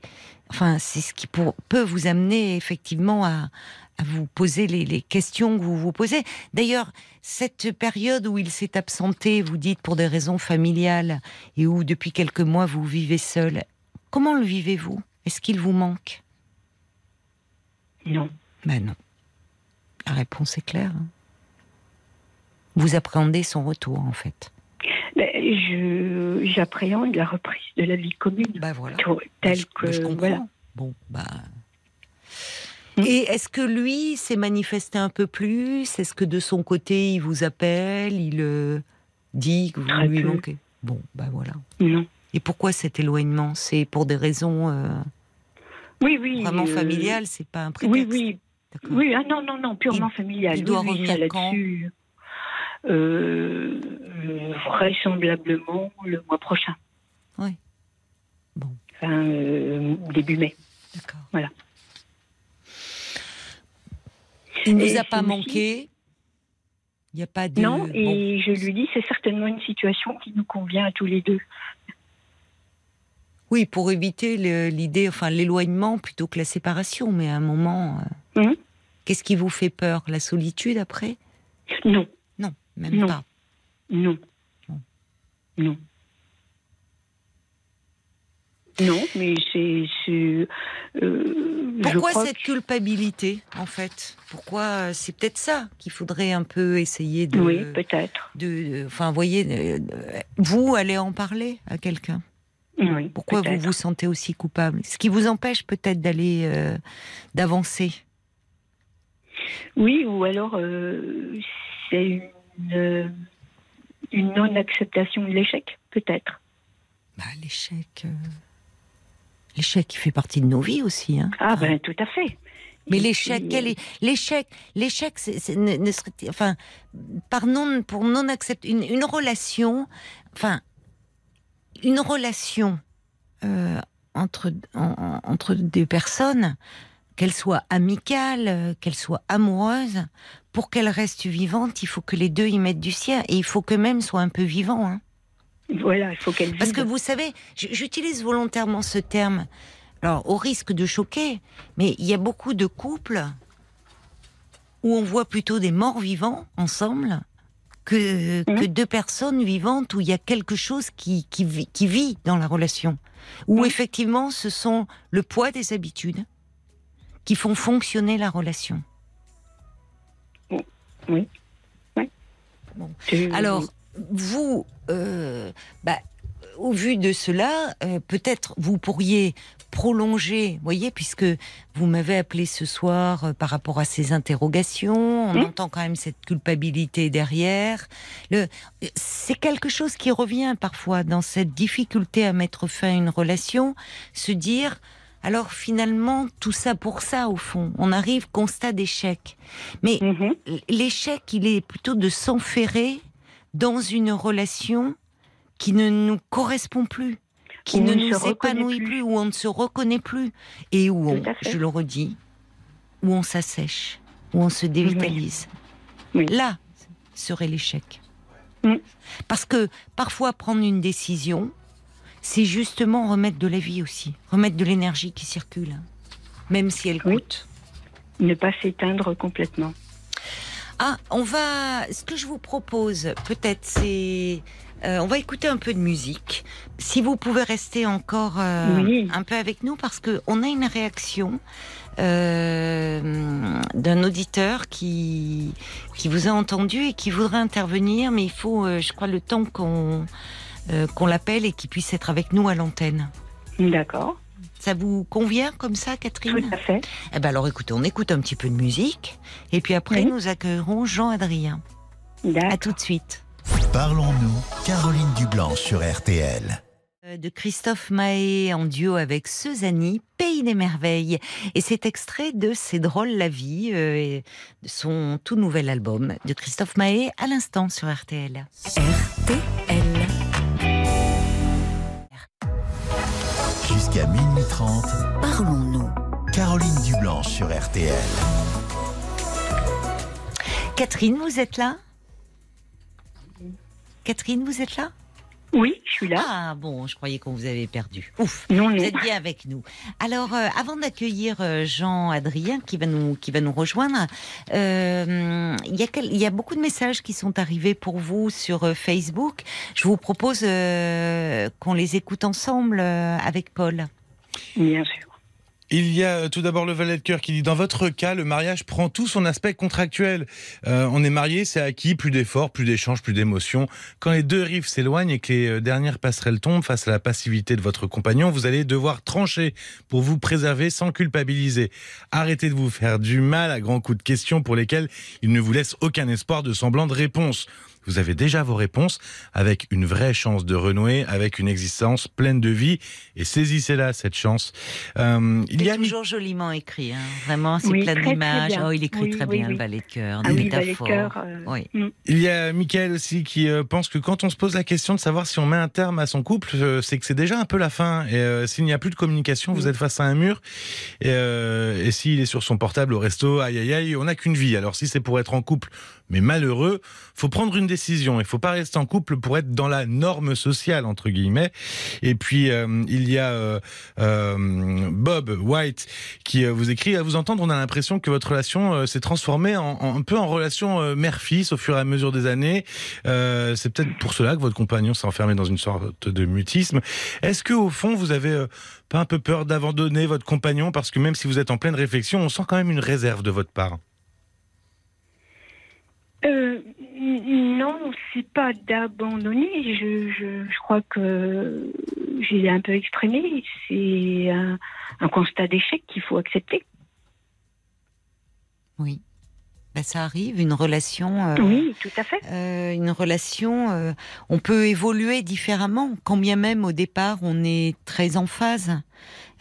enfin, c'est ce qui pour- peut vous amener effectivement à, à vous poser les, les questions que vous vous posez. D'ailleurs, cette période où il s'est absenté, vous dites pour des raisons familiales, et où depuis quelques mois vous vivez seul, comment le vivez-vous? Est-ce qu'il vous manque? Non. Ben non. La réponse est claire. hein. Vous appréhendez son retour, en fait. Ben, je- J'appréhende la reprise de la vie commune. Bah voilà. Telle je, que. je comprends. voilà. Bon, bah. Mm. Et est-ce que lui s'est manifesté un peu plus? Est-ce que de son côté, il vous appelle Il euh, dit que vous Très lui peu. manquez? Bon, bah voilà. Non. Et pourquoi cet éloignement? C'est pour des raisons euh, Oui, oui. vraiment euh, familiales C'est pas un prétexte Oui, oui. Oui, ah non, non, non, purement familial. il doit oui, revenir là-dessus, euh, Vraisemblablement le mois prochain. Oui. Bon. Enfin, euh, début mai. D'accord. Voilà. Il ne nous a pas manqué Il n'y a pas de. Non, et bon. je lui dis, c'est certainement une situation qui nous convient à tous les deux. Oui, pour éviter l'idée, enfin l'éloignement plutôt que la séparation, mais à un moment. euh, Mhm. Qu'est-ce qui vous fait peur? La solitude après? Non, Non, même Non. pas. non, non. Non, mais c'est. euh, Pourquoi cette que- culpabilité, en fait? Pourquoi euh, C'est peut-être ça qu'il faudrait un peu essayer de. Oui, peut-être. de- Enfin, voyez, vous allez en parler à quelqu'un? Oui, Pourquoi vous vous sentez aussi coupable? Ce qui vous empêche peut-être d'aller, euh, d'avancer. Oui, ou alors euh, c'est une, euh, une non-acceptation de l'échec, peut-être. Bah, l'échec. euh, L'échec, il fait partie de nos vies aussi. Hein. Ah ben tout à fait. Mais l'échec, est l'échec L'échec, c'est, c'est- ne, ne serait, enfin, par non, pour non accepter une, une relation, enfin, une relation euh, entre en- en- entre deux personnes, qu'elle soit amicale, qu'elle soit amoureuse, pour qu'elle reste vivante, il faut que les deux y mettent du sien et il faut qu'eux-mêmes soient un peu vivants. Hein. Voilà, il faut qu'elle Parce que vous savez, j'utilise volontairement ce terme, alors au risque de choquer, mais il y a beaucoup de couples où on voit plutôt des morts vivants ensemble que, Mhm. que deux personnes vivantes où il y a quelque chose qui, qui, vit, qui vit dans la relation. Où Mhm. effectivement ce sont le poids des habitudes qui font fonctionner la relation. Je- Alors, vous, euh, bah, au vu de cela, euh, peut-être vous pourriez prolonger, voyez, puisque vous m'avez appelé ce soir euh, par rapport à ces interrogations, on Mm. entend quand même cette culpabilité derrière. Le, c'est quelque chose qui revient parfois dans cette difficulté à mettre fin à une relation, se dire. Alors finalement, tout ça pour ça, au fond. On arrive constat d'échec. Mais Mhm. l'échec, il est plutôt de s'enferrer dans une relation qui ne nous correspond plus, qui ne on ne se nous épanouit plus. plus. où on ne se reconnaît plus, et où on, je le redis, où on s'assèche, où on se dévitalise. Oui. Là serait l'échec. Mm. Parce que parfois prendre une décision, c'est justement remettre de la vie aussi, remettre de l'énergie qui circule, même si elle Oui. coûte. Ne pas s'éteindre complètement. Ah, on va. Ce que je vous propose, peut-être, c'est. Euh, on va écouter un peu de musique. Si vous pouvez rester encore euh, Oui. un peu avec nous, parce que on a une réaction euh, d'un auditeur qui qui vous a entendu et qui voudrait intervenir, mais il faut, je crois, le temps qu'on qu'on l'appelle et qu'il puisse être avec nous à l'antenne. D'accord. Ça vous convient comme ça, Tout Catherine à fait. Eh ben alors, écoutez, on écoute un petit peu de musique et puis après Oui. nous accueillerons Jean-Adrien. À tout de suite. Parlons-nous, Caroline Dublanche sur RTL. Euh, De Christophe Mahé en duo avec Suzanne, Pays des Merveilles. Et c'est extrait de C'est drôle la vie, euh, et de son tout nouvel album de Christophe Mahé à l'instant sur RTL. RTL. Jusqu'à minuit 30, Parlons-nous. Caroline Dublanche sur RTL. Catherine, vous êtes là? Catherine, vous êtes là? Oui, je suis là. Ah bon, je croyais qu'on vous avait perdu. Ouf. non, Vous êtes bien avec nous. Alors, euh, avant d'accueillir euh, Jean-Adrien qui va nous qui va nous rejoindre, euh, il y a y beaucoup de messages qui sont arrivés pour vous sur Facebook. Je vous propose qu'on les écoute ensemble avec Paul. Bien sûr. Il y a euh, tout d'abord le valet de cœur qui dit dans votre cas, le mariage prend tout son aspect contractuel. Euh, on est marié, c'est acquis, plus d'efforts, plus d'échanges, plus d'émotions. Quand les deux rives s'éloignent et que les euh, dernières passerelles tombent face à la passivité de votre compagnon, vous allez devoir trancher pour vous préserver sans culpabiliser. Arrêtez de vous faire du mal à grands coups de questions pour lesquels il ne vous laisse aucun espoir de semblant de réponse. Vous avez déjà vos réponses avec une vraie chance de renouer, avec une existence pleine de vie et saisissez-la cette chance. Euh, il y est a toujours joliment écrit, hein. vraiment, c'est Oui, plein d'images. Oh, il écrit Oui, très oui, bien oui. le valet de cœur, Ah des balai métaphores. euh, Oui. Il y a Michael aussi qui euh, pense que quand on se pose la question de savoir si on met un terme à son couple, euh, c'est que c'est déjà un peu la fin. Et euh, s'il n'y a plus de communication, vous êtes face à un mur. Et, euh, et s'il est sur son portable au resto, aïe aïe aïe, on n'a qu'une vie. Alors si c'est pour être en couple, mais malheureux, faut prendre une Il faut pas rester en couple pour être dans la norme sociale entre guillemets. Et puis euh, il y a euh, euh, Bob White qui vous écrit à vous entendre, on a l'impression que votre relation s'est transformée en, en- un peu en relation mère-fils au fur et à mesure des années. C'est peut-être pour cela que votre compagnon s'est enfermé dans une sorte de mutisme. Est-ce que au fond vous avez pas un peu peur d'abandonner votre compagnon? Parce que même si vous êtes en pleine réflexion, on sent quand même une réserve de votre part. Euh, non, c'est pas d'abandonner. Je, je, je crois que j'ai un peu exprimé. C'est un, un constat d'échec qu'il faut accepter. Oui. bah, ça arrive, une relation. euh, Oui, tout à fait. euh, une relation, euh, on peut évoluer différemment, quand bien même au départ on est très en phase.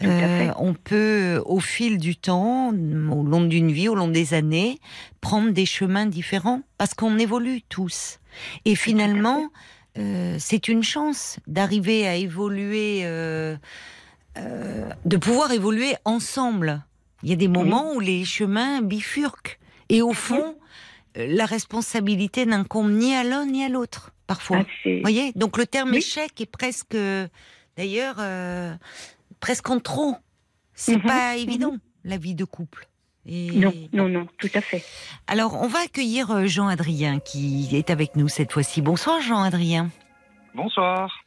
Fait. on peut, au fil du temps, au long d'une vie, au long des années, prendre des chemins différents parce qu'on évolue tous. Et finalement, euh, c'est une chance d'arriver à évoluer, euh, euh, de pouvoir évoluer ensemble. Il y a des moments où les chemins bifurquent. Et au fond, euh, la responsabilité n'incombe ni à l'un ni à l'autre, parfois. Ah, Vous voyez? Donc le terme Oui. échec est presque, d'ailleurs, euh, presque en trop. C'est Mhm, pas évident, la vie de couple. Et- Non, non, non, tout à fait. Alors, on va accueillir euh, Jean-Adrien qui est avec nous cette fois-ci. Bonsoir Jean-Adrien. Bonsoir.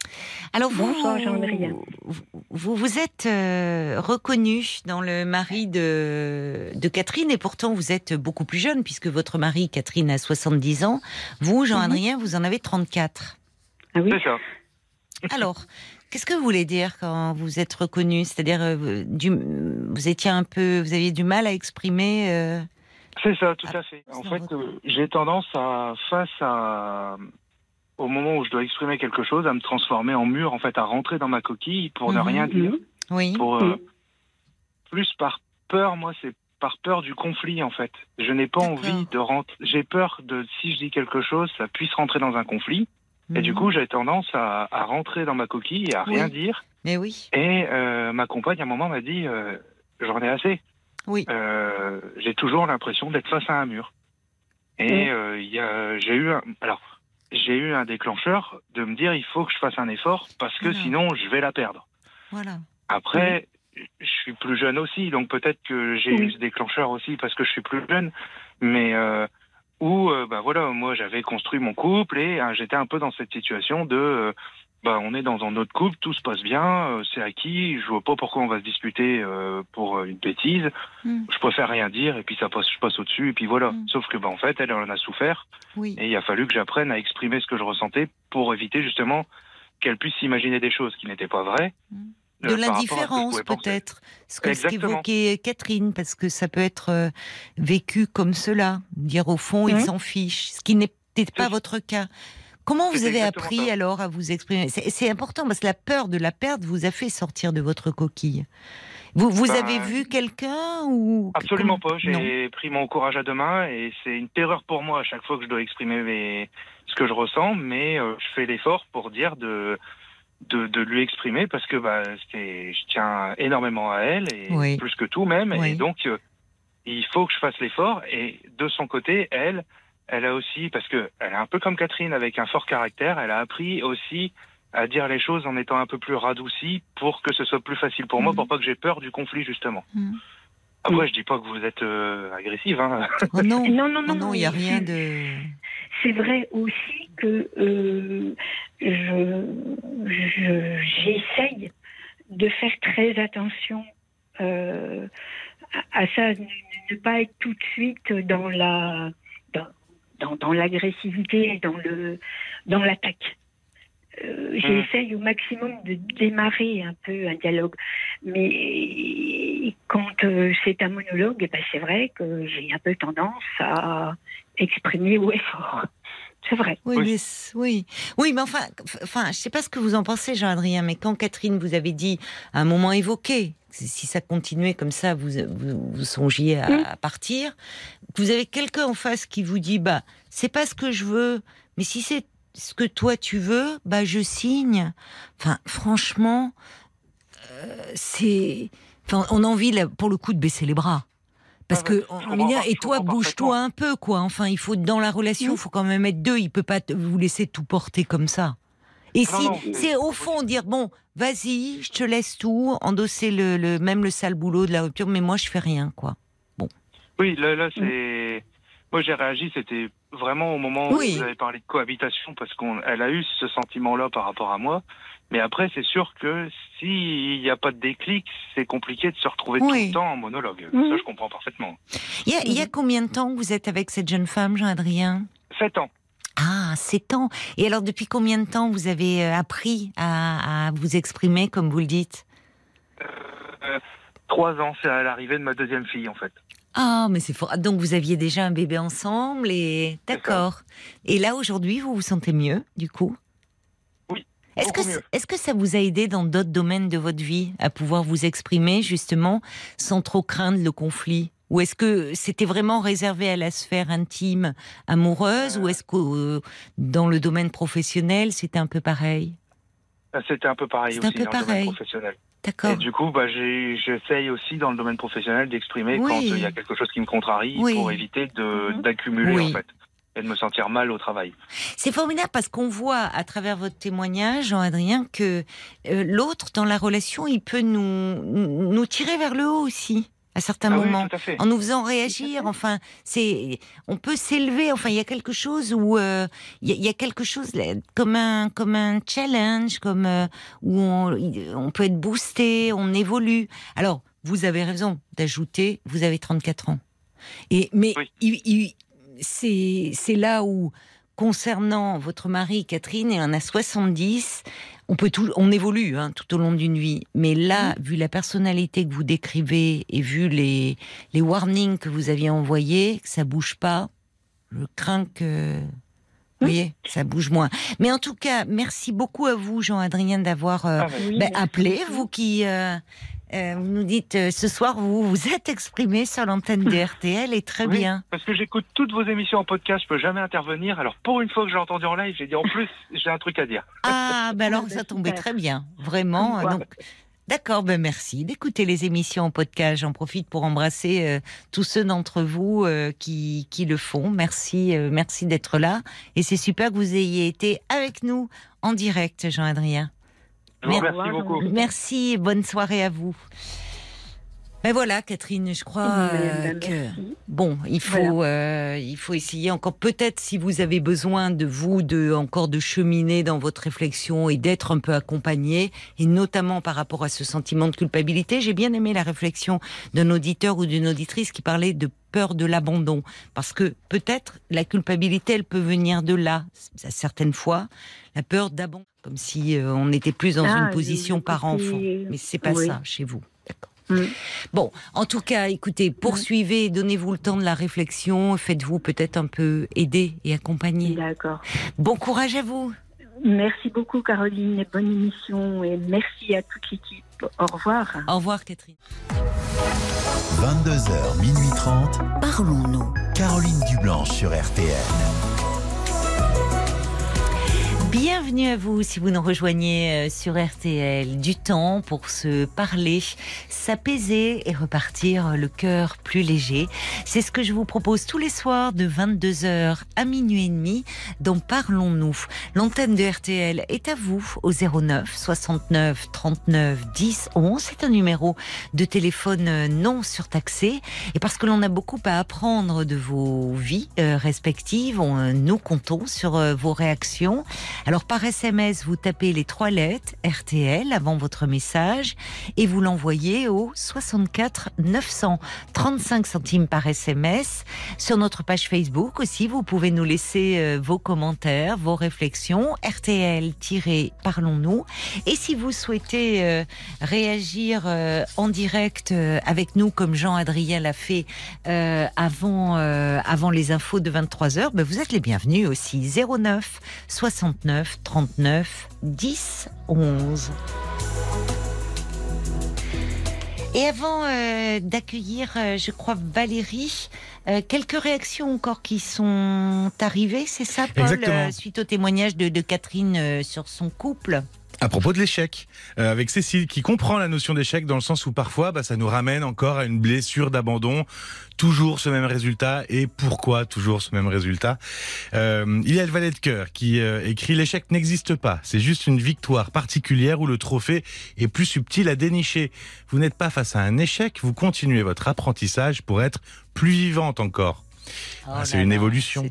Alors vous, Bonsoir, Jean-Adrien. Vous, vous vous êtes euh, reconnu dans le mari de, de Catherine et pourtant vous êtes beaucoup plus jeune puisque votre mari Catherine a 70 ans. Vous, Jean-Adrien, vous en avez 34. Ah oui. C'est ça. Alors, qu'est-ce que vous voulez dire quand vous êtes reconnu? C'est-à-dire, euh, du, vous étiez un peu, vous aviez du mal à exprimer. euh, C'est ça, tout à fait. En fait, euh, j'ai tendance à, face à, au moment où je dois exprimer quelque chose, à me transformer en mur, en fait, à rentrer dans ma coquille pour ne Mhm, rien dire. Mhm. Oui. Pour, Mhm. plus par peur, moi, c'est par peur du conflit, en fait. Je n'ai pas envie de rentrer. J'ai peur de, si je dis quelque chose, ça puisse rentrer dans un conflit. Et du Mhm. coup, j'ai tendance à, à rentrer dans ma coquille et à rien dire. Mais oui. Et euh, ma compagne, à un moment, m'a dit euh, J'en ai assez. Oui. Euh, j'ai toujours l'impression d'être face à un mur. Et euh, il j'ai eu, un, alors, j'ai eu un déclencheur de me dire il faut que je fasse un effort parce que Voilà. sinon je vais la perdre. Voilà. Après, je suis plus jeune aussi, donc peut-être que j'ai eu ce déclencheur aussi parce que je suis plus jeune. Mais euh, où, euh, bah voilà, moi j'avais construit mon couple et euh, j'étais un peu dans cette situation de, euh, bah on est dans un autre couple, tout se passe bien, euh, c'est acquis, je vois pas pourquoi on va se disputer pour une bêtise. Mm. Je préfère rien dire et puis ça passe, je passe au dessus et puis voilà. Mm. Sauf que bah en fait, elle en a souffert Oui. et il a fallu que j'apprenne à exprimer ce que je ressentais pour éviter justement qu'elle puisse s'imaginer des choses qui n'étaient pas vraies. Mm. Euh, de je l'indifférence peut-être. Ce que qu'évoquait Catherine, parce que ça peut être euh, vécu comme cela. Dire au fond, il s'en fiche, ce qui n'était pas votre cas. Comment vous avez appris ça. alors à vous exprimer? C'est important parce que la peur de la perte vous a fait sortir de votre coquille. Vous, vous Bah, avez vu quelqu'un ou Absolument pas. J'ai pris mon courage à deux mains et c'est une terreur pour moi à chaque fois que je dois exprimer mes- ce que je ressens, mais euh, je fais l'effort pour dire de, de, de lui exprimer parce que bah, c'est, je tiens énormément à elle et Oui. plus que tout même. Oui. Et donc, euh, il faut que je fasse l'effort. Et de son côté, elle, elle a aussi, parce que elle est un peu comme Catherine avec un fort caractère, elle a appris aussi à dire les choses en étant un peu plus radoucie pour que ce soit plus facile pour moi, Mhm. pour pas que j'ai peur du conflit justement. Mhm. Après, je dis pas que vous êtes euh, agressive. Hein. Oh non, Non, non, non, non, non, il n'y a c'est- rien de. C'est vrai aussi que euh, je, je- j'essaye de faire très attention euh, à, à ça, ne, ne pas être tout de suite dans la dans, dans, dans l'agressivité, dans le dans l'attaque. Euh, J'essaye au maximum de démarrer un peu un dialogue, mais quand euh, c'est un monologue, eh ben, c'est vrai que j'ai un peu tendance à exprimer haut et fort. C'est vrai. Oui, Oui. mais c- oui, oui, mais enfin, enfin, je sais pas ce que vous en pensez, Jean-Adrien, mais quand Catherine vous avait dit à un moment évoqué, si ça continuait comme ça, vous vous, vous songiez à, Mm. à partir, vous avez quelqu'un en face qui vous dit, bah, c'est pas ce que je veux, mais si c'est ce que toi tu veux, bah, je signe. Enfin, franchement, euh, c'est, enfin, on a envie là, pour le coup de baisser les bras. Parce Ah que, on dire, et toi, bouge-toi un peu, quoi. Enfin, il faut, dans la relation, il Mm. faut quand même être deux. Il peut pas vous laisser tout porter comme ça. Et Non, si, non, c'est- au fond dire, bon, vas-y, je te laisse tout, endosser le, le- même le sale boulot de la rupture, mais moi, je fais rien, quoi. Oui, là, là, c'est. Moi, j'ai réagi, c'était vraiment au moment Oui. où vous avez parlé de cohabitation, parce qu'elle a eu ce sentiment-là par rapport à moi. Mais après, c'est sûr que s'il n'y a pas de déclic, c'est compliqué de se retrouver tout le temps en monologue. Ça, je comprends parfaitement. Il y a, il y a combien de temps que vous êtes avec cette jeune femme, Jean-Adrien? Sept ans. Ah, sept ans. Et alors, depuis combien de temps vous avez euh, appris à, à vous exprimer, comme vous le dites? Euh, trois ans, c'est à l'arrivée de ma deuxième fille, en fait. Ah, mais c'est fort. Donc vous aviez déjà un bébé ensemble et d'accord. Et là aujourd'hui, vous vous sentez mieux, du coup? Oui, Est-ce que est-ce que ça vous a aidé dans d'autres domaines de votre vie à pouvoir vous exprimer justement sans trop craindre le conflit? Ou est-ce que c'était vraiment réservé à la sphère intime, amoureuse, Euh. ou est-ce que euh, dans le domaine professionnel c'était un peu pareil? Bah, C'était un peu pareil C'est un aussi peu dans le pareil. domaine professionnel. D'accord. Et du coup, bah, j'ai- j'essaye aussi dans le domaine professionnel d'exprimer Oui. quand euh, il y a quelque chose qui me contrarie Oui. pour éviter de- Mhm. d'accumuler Oui. en fait et de me sentir mal au travail. C'est formidable parce qu'on voit à travers votre témoignage, Jean-Adrien, que euh, l'autre dans la relation, il peut nous, nous tirer vers le haut aussi, à certains Ah moments. à en nous faisant réagir. Enfin, c'est, on peut s'élever. Enfin, il y a quelque chose où euh, il y, a- il y a quelque chose là, comme un comme un challenge, comme euh, où on, on peut être boosté, on évolue. Alors, vous avez raison d'ajouter, vous avez 34 ans. Et mais Oui. c'est c'est là où concernant votre mari Catherine, il en a 70. On peut tout, on évolue hein, tout au long d'une vie, mais là, vu la personnalité que vous décrivez et vu les les warnings que vous aviez envoyés, que ça bouge pas, je crains que vous voyez, ça bouge moins. Mais en tout cas, merci beaucoup à vous, Jean-Adrien, d'avoir euh, Ah, bah, Oui, merci appelé. Vous qui euh, euh, vous nous dites euh, ce soir, vous vous êtes exprimé sur l'antenne de RTL et très Oui, bien. Parce que j'écoute toutes vos émissions en podcast, je peux jamais intervenir. Alors pour une fois que j'ai entendu en live, j'ai dit en plus j'ai un truc à dire. Ah, ben alors ça tombait très bien, vraiment. Donc, d'accord, ben merci d'écouter les émissions en podcast. J'en profite pour embrasser euh, tous ceux d'entre vous euh, qui, qui le font. Merci, euh, merci d'être là. Et c'est super que vous ayez été avec nous en direct, Jean-Adrien. Je vous Merci. remercie beaucoup. Merci et bonne soirée à vous. Ben voilà, Catherine, je crois Ben, euh, ben, que bon, il faut euh, il faut essayer encore peut-être si vous avez besoin de vous de encore de cheminer dans votre réflexion et d'être un peu accompagné et notamment par rapport à ce sentiment de culpabilité. J'ai bien aimé la réflexion d'un auditeur ou d'une auditrice qui parlait de peur de l'abandon parce que peut-être la culpabilité elle peut venir de là certaines fois la peur d'abandon comme si euh, on n'était plus dans Ah, une position le par côté- enfant mais c'est pas oui. ça chez vous D'accord. Mm. Bon, en tout cas, écoutez, poursuivez, donnez-vous le temps de la réflexion, faites-vous peut-être un peu aider et accompagner. D'accord. Bon courage à vous. Merci beaucoup, Caroline, et bonne émission. Et merci à toute l'équipe. Au revoir. Au revoir, Catherine. 22h, minuit 30. Parlons-nous. Caroline Dublanche sur RTL. Bienvenue à vous si vous nous rejoignez euh, sur RTL. Du temps pour se parler, s'apaiser et repartir le cœur plus léger. C'est ce que je vous propose tous les soirs de 22h à minuit et demi dans Parlons-nous. L'antenne de RTL est à vous au 09 69 39 10 11. C'est un numéro de téléphone euh, non surtaxé. Et parce que l'on a beaucoup à apprendre de vos vies euh, respectives, nous comptons sur vos réactions. Alors par SMS, vous tapez les trois lettres RTL avant votre message et vous l'envoyez au 64 900 35 centimes par SMS. Sur notre page Facebook aussi, vous pouvez nous laisser euh, vos commentaires, vos réflexions. RTL-Parlons-nous. Et si vous souhaitez euh, réagir euh, en direct avec nous comme Jean-Adrien l'a fait avant, avant les infos de 23h, ben vous êtes les bienvenus aussi. 09 69 39 10 11. Et avant euh, d'accueillir, euh, je crois, Valérie, euh, quelques réactions encore qui sont arrivées, c'est ça, Paul, euh, suite au témoignage de, de Catherine euh, sur son couple? À propos de l'échec, euh, avec Cécile qui comprend la notion d'échec dans le sens où parfois bah, ça nous ramène encore à une blessure d'abandon, toujours ce même résultat et pourquoi toujours ce même résultat? Euh, il y a le valet de cœur qui euh, écrit l'échec n'existe pas, c'est juste une victoire particulière où le trophée est plus subtil à dénicher. Vous n'êtes pas face à un échec, vous continuez votre apprentissage pour être plus vivante encore. C'est une là, évolution.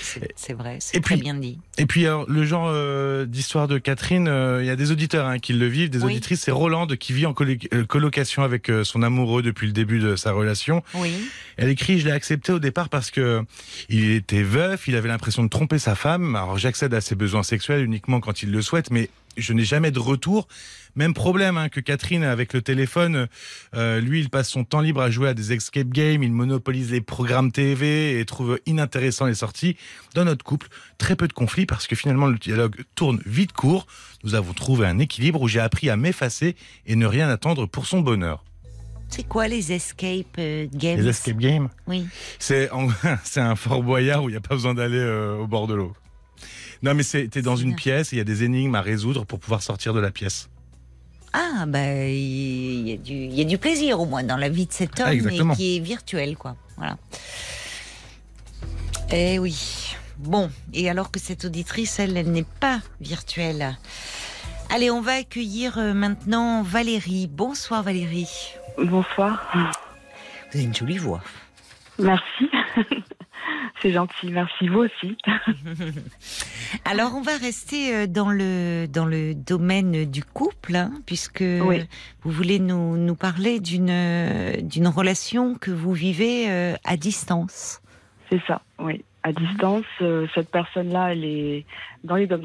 c'est- ouais, vrai, c'est Et très puis- bien dit. Et puis alors, le genre euh, d'histoire de Catherine, euh, il y a des auditeurs hein, qui le vivent, des Oui. auditrices. C'est Rolande qui vit en euh, colocation avec son amoureux depuis le début de sa relation. Oui. Elle écrit Je l'ai accepté au départ parce que il était veuf, il avait l'impression de tromper sa femme. Alors j'accède à ses besoins sexuels uniquement quand il le souhaite, mais je n'ai jamais de retour. Même problème hein, que Catherine avec le téléphone. Euh, lui, il passe son temps libre à jouer à des escape games, il monopolise les programmes TV et trouve inintéressant les sorties. Dans notre couple, très peu de conflits parce que finalement le dialogue tourne vite court. Nous avons trouvé un équilibre où j'ai appris à m'effacer et ne rien attendre pour son bonheur. C'est quoi les escape euh, games? Les escape games? Oui. C'est un Fort Boyard où il n'y a pas besoin d'aller euh, au bord de l'eau. Non, mais c'est- t'es dans une bien. pièce et il y a des énigmes à résoudre pour pouvoir sortir de la pièce. Ah, bah, il y, a du- il y a du plaisir au moins dans la vie de cet homme, Ah, mais qui est virtuel, quoi. Voilà. Eh oui. Bon, et alors que cette auditrice, elle, elle n'est pas virtuelle. Allez, on va accueillir euh, maintenant Valérie. Bonsoir Valérie. Bonsoir. Vous avez une jolie voix. Merci. C'est gentil. Merci vous aussi. Alors, on va rester euh, dans le, dans le domaine du couple, hein, puisque Oui. vous voulez nous, nous parler d'une euh, d'une relation que vous vivez euh, à distance. C'est ça. Oui. À distance, euh, cette personne-là, elle est dans les dom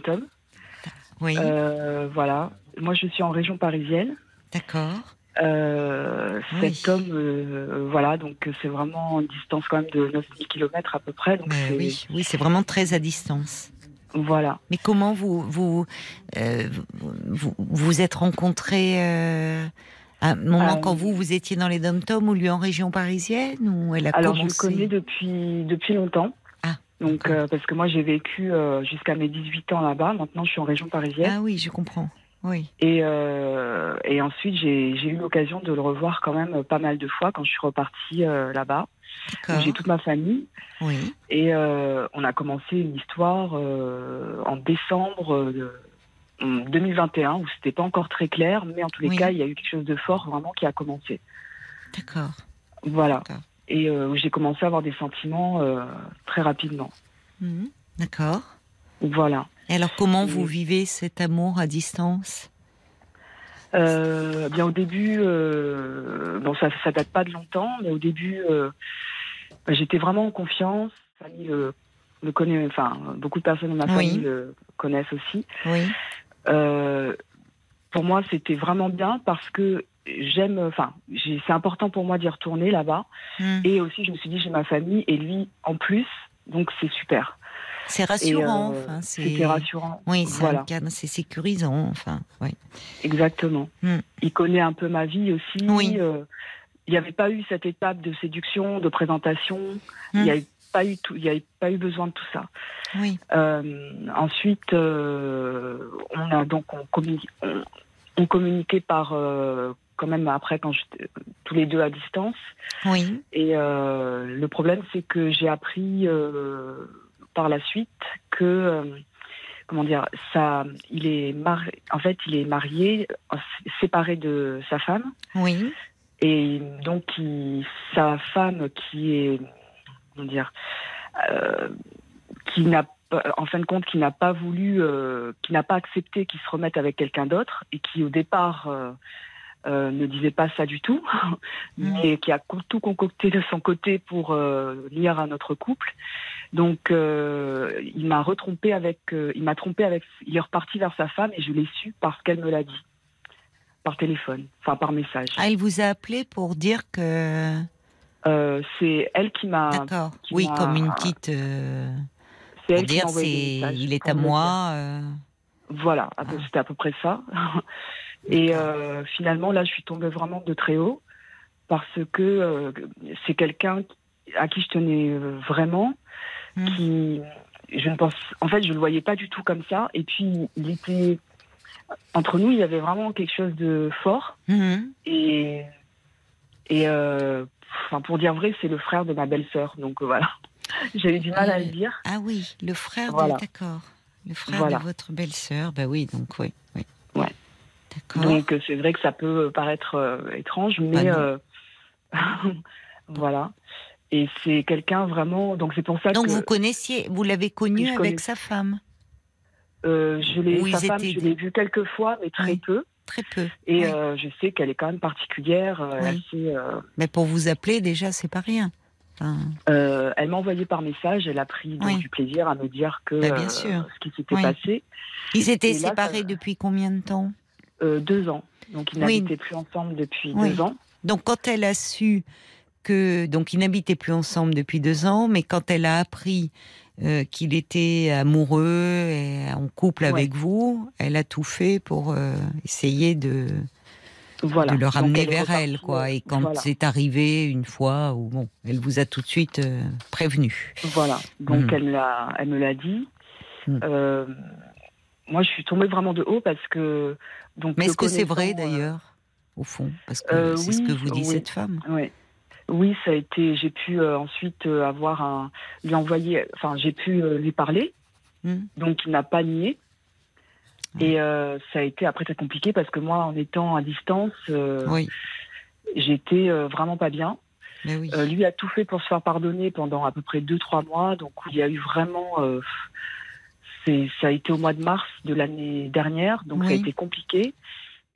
Oui, Euh, voilà. Moi, je suis en région parisienne. d'accord. Euh, Oui. Cet homme, euh, voilà, donc c'est vraiment une distance quand même de 9000 km à peu près. Donc oui, oui, c'est vraiment très à distance. Voilà. Mais comment vous vous euh, vous, vous êtes rencontrés euh, à un moment Euh, quand vous vous étiez dans les dom-toms ou lui en région parisienne ou elle a Alors, je le connais depuis, depuis longtemps. Ah, Donc, euh, parce que moi, j'ai vécu euh, jusqu'à mes 18 ans là-bas. Maintenant, je suis en région parisienne. Ah oui, je comprends. Oui, Et, euh, et ensuite, j'ai eu l'occasion de le revoir quand même pas mal de fois quand je suis repartie euh, là-bas. J'ai toute ma famille. Oui, Et euh, on a commencé une histoire en décembre euh, de- 2021 où c'était pas encore très clair, mais en tous les Oui. cas, il y a eu quelque chose de fort vraiment qui a commencé. d'accord. Voilà. Et où j'ai commencé à avoir des sentiments très rapidement. Mhm, D'accord. Voilà. Et alors, comment vous vivez cet amour à distance? Euh, bien au début, euh, bon ça ça date pas de longtemps, mais au début, euh, j'étais vraiment en confiance. Famille le, connaît, enfin beaucoup de personnes de ma Oui. famille le connaissent aussi. Oui, pour moi, c'était vraiment bien parce que j'aime, enfin c'est important pour moi d'y retourner là-bas. Mhm. Et aussi, je me suis dit j'ai ma famille et lui en plus, donc c'est super. C'est rassurant. euh, enfin, C'était rassurant. Oui, c'est Voilà. un cadre, c'est sécurisant. Enfin, oui. Exactement. Hmm. Il connaît un peu ma vie aussi. Oui. Euh, il n'y avait pas eu cette étape de séduction, de présentation. Il Hmm. n'y avait pas eu tout. Il y avait pas eu besoin de tout ça. Oui, Euh, ensuite, on a donc on, communi- on, on communiquait par quand même après quand tous les deux à distance. oui, Et le problème, c'est que j'ai appris par la suite que, euh, comment dire, ça, il est marié. En fait, il est marié, euh, séparé de sa femme, oui, et donc il- sa femme qui est, comment dire, euh, qui n'a en fin de compte, qui n'a pas voulu, euh, qui n'a pas accepté qu'il se remette avec quelqu'un d'autre, et qui au départ euh, ne disait pas ça du tout, mais qui a tout concocté de son côté pour euh, nuire à notre couple. Donc, euh, il m'a retrompé avec, euh, il m'a trompé avec, il est reparti vers sa femme et je l'ai su parce qu'elle me l'a dit par téléphone, enfin par message. Ah, il vous a appelé pour dire que. C'est elle qui m'a, D'accord. Oui, comme une petite. c'est elle qui m'a envoyé des messages il est à moi. Voilà, Ah. c'était à peu près ça. Et euh, finalement, là, je suis tombée vraiment de très haut parce que euh, c'est quelqu'un à qui je tenais euh, vraiment, Hmm. qui, je ne pense, en fait, je le voyais pas du tout comme ça. Et puis, il était entre nous, il y avait vraiment quelque chose de fort. mhm. Et et euh, enfin, pour dire vrai, c'est le frère de ma belle-sœur. Donc voilà, j'avais du mal à le dire. Ah oui, le frère. Voilà. D'accord. Le frère Voilà. de votre belle-sœur. Bah oui, donc oui. oui. Donc euh, c'est vrai que ça peut paraître euh, étrange, mais non. euh, voilà. Et c'est quelqu'un vraiment. Donc c'est pour ça Donc que vous connaissiez, vous l'avez connu avec sa femme? Euh, je l'ai, sa femme, je l'ai vue quelques fois, mais très Oui. peu. Très peu. Et Oui. euh, je sais qu'elle est quand même particulière, euh, Oui. assez. euh, Mais pour vous appeler déjà, c'est pas rien. Enfin, Euh, elle m'a envoyé par message. Elle a pris donc, du plaisir à me dire que Bah, bien euh, sûr. ce qui s'était passé. Ils étaient là, séparés ça- depuis combien de temps? Euh, deux ans. Donc ils Oui. n'habitaient plus ensemble depuis Oui. deux ans. Donc quand elle a su que donc ils n'habitaient plus ensemble depuis deux ans, mais quand elle a appris euh, qu'il était amoureux et en couple Ouais. avec vous, elle a tout fait pour euh, essayer de, Voilà. de le ramener elle vers elle, quoi. Et quand voilà. c'est arrivé une fois, où bon, elle vous a tout de suite euh, prévenu. Voilà. Donc Mhm. elle me l'a, elle me l'a dit. Euh, moi, je suis tombée vraiment de haut parce que. Donc, Mais est-ce que c'est vrai euh, d'ailleurs, au fond? Parce que Euh, c'est ce oui, que vous dit oui. cette femme. Ouais. Oui, ça a été. J'ai pu euh, ensuite euh, avoir un, lui envoyer. Enfin, j'ai pu euh, lui parler. Hmm. Donc, il n'a pas nié. Et ça a été après très compliqué parce que moi, en étant à distance, Oui, j'étais vraiment pas bien. mais oui. Lui a tout fait pour se faire pardonner pendant à peu près deux trois mois. Donc il y a eu vraiment, ça a été au mois de mars de l'année dernière, donc ça a été compliqué.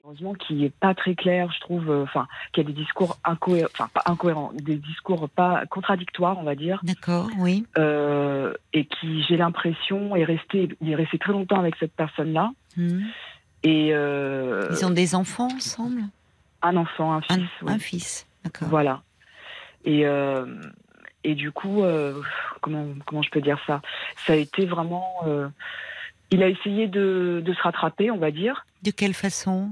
Heureusement qu'il n'est pas très clair, je trouve. euh, Enfin, qu'il y a des discours incohérents, enfin pas incohérents, des discours pas contradictoires, on va dire, D'accord, oui. euh, et qui, j'ai l'impression, est resté, il est resté très longtemps avec cette personne-là. Hmm. Et euh, Ils ont des enfants ensemble? Un enfant, un fils. un, oui. un fils, d'accord. Voilà. Et, euh, et du coup, euh, comment, comment je peux dire ça? Ça a été vraiment. euh, il a essayé de, de se rattraper, on va dire, De quelle façon?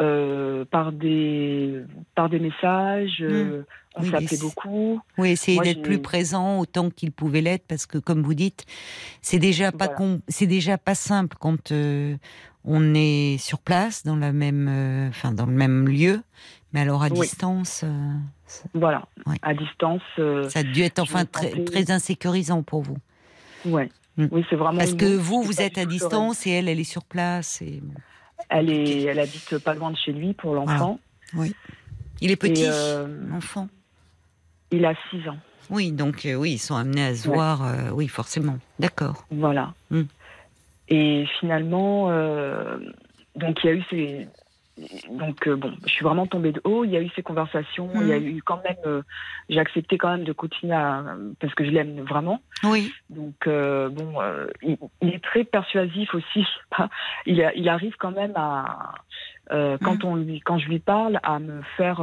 Euh, par, des, par des messages. euh, on Oui, s'appelait beaucoup. Oui, essayer d'être plus présent autant qu'il pouvait l'être, parce que comme vous dites, c'est déjà pas Voilà. c'est déjà pas simple quand on est sur place dans la même, enfin dans le même lieu, mais alors à Oui. distance, euh, Voilà, Ouais. à distance. euh, ça a dû être enfin très, sentais- très insécurisant pour vous, ouais. Mm. Oui, c'est vraiment. parce que vous vous êtes à distance et elle elle est sur place et Elle, est, elle habite pas loin de chez lui pour l'enfant. il est petit, Et, euh, l'enfant. il a 6 ans. Oui, donc oui, ils sont amenés à se Ouais. voir, oui, forcément. D'accord. Voilà. Mm. Et finalement, donc il y a eu ces. Donc euh, bon, je suis vraiment tombée de haut. Il y a eu ces conversations. Mm. Il y a eu quand même. euh, J'ai accepté quand même de continuer à, parce que je l'aime vraiment. Oui, Donc euh, bon, il, il est très persuasif aussi. je sais pas. Il, a- il arrive quand même à quand Mm. on lui, quand je lui parle, à me faire.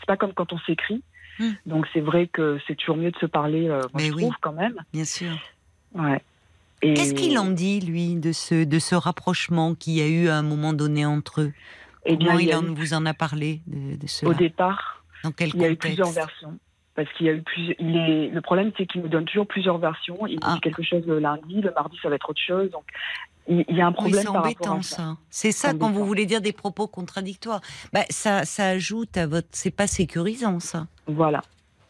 c'est pas comme quand on s'écrit. Mm. Donc c'est vrai que c'est toujours mieux de se parler. moi, Mais je oui. trouve quand même. bien sûr. Ouais. Et- Qu'est-ce qu'il en dit, lui, de ce, de ce rapprochement qu'il y a eu à un moment donné entre eux? Eh bien, il il y a en eu- vous en a parlé de, de cela Au départ, Dans quel il y a eu plusieurs versions. Parce qu'il y a eu. Il est... Le problème, c'est qu'il me donne toujours plusieurs versions. Il me Ah. dit quelque chose le lundi, le mardi, ça va être autre chose. Donc, il y a un Oui, problème par rapport embêtant à ça. C'est ça quand vous voulez dire des propos contradictoires. Bah, ça, ça ajoute à votre. C'est pas sécurisant ça. Voilà.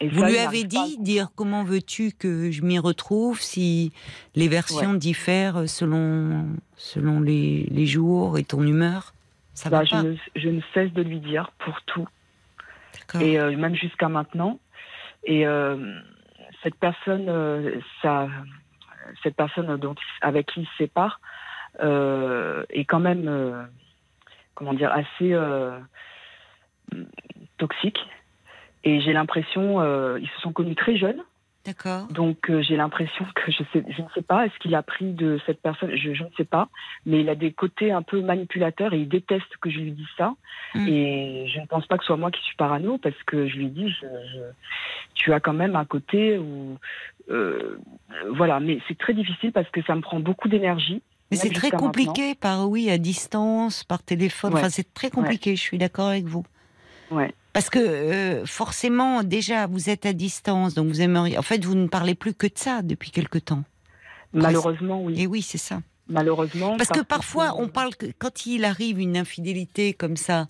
Et Vous ça, lui avez pas dit, dire comment veux-tu que je m'y retrouve si les versions diffèrent selon selon les, les jours et ton humeur. Ça Bah, va je, pas. ne, je ne cesse de lui dire pour tout. Et euh, même jusqu'à maintenant. Et euh, cette personne, euh, ça, cette personne dont, avec qui il se sépare est quand même, comment dire, assez toxique. Et j'ai l'impression, ils se sont connus très jeunes. D'accord. Donc euh, j'ai l'impression que je, sais, je ne sais pas, est-ce qu'il a pris de cette personne, je, je ne sais pas, mais il a des côtés un peu manipulateurs et il déteste que je lui dise ça. Mm. Et je ne pense pas que ce soit moi qui suis parano parce que je lui dis, je, je- tu as quand même un côté où... euh, voilà, mais c'est très difficile parce que ça me prend beaucoup d'énergie. Mais c'est très compliqué par oui à distance, par téléphone. Ouais. Enfin, c'est très compliqué. Je suis d'accord avec vous. Ouais. Parce que euh, forcément, déjà, vous êtes à distance, donc vous aimeriez. En fait, vous ne parlez plus que de ça depuis quelque temps. Malheureusement, oui. Et oui, c'est ça. Malheureusement. Parce que parfois, on parle que quand il arrive une infidélité comme ça,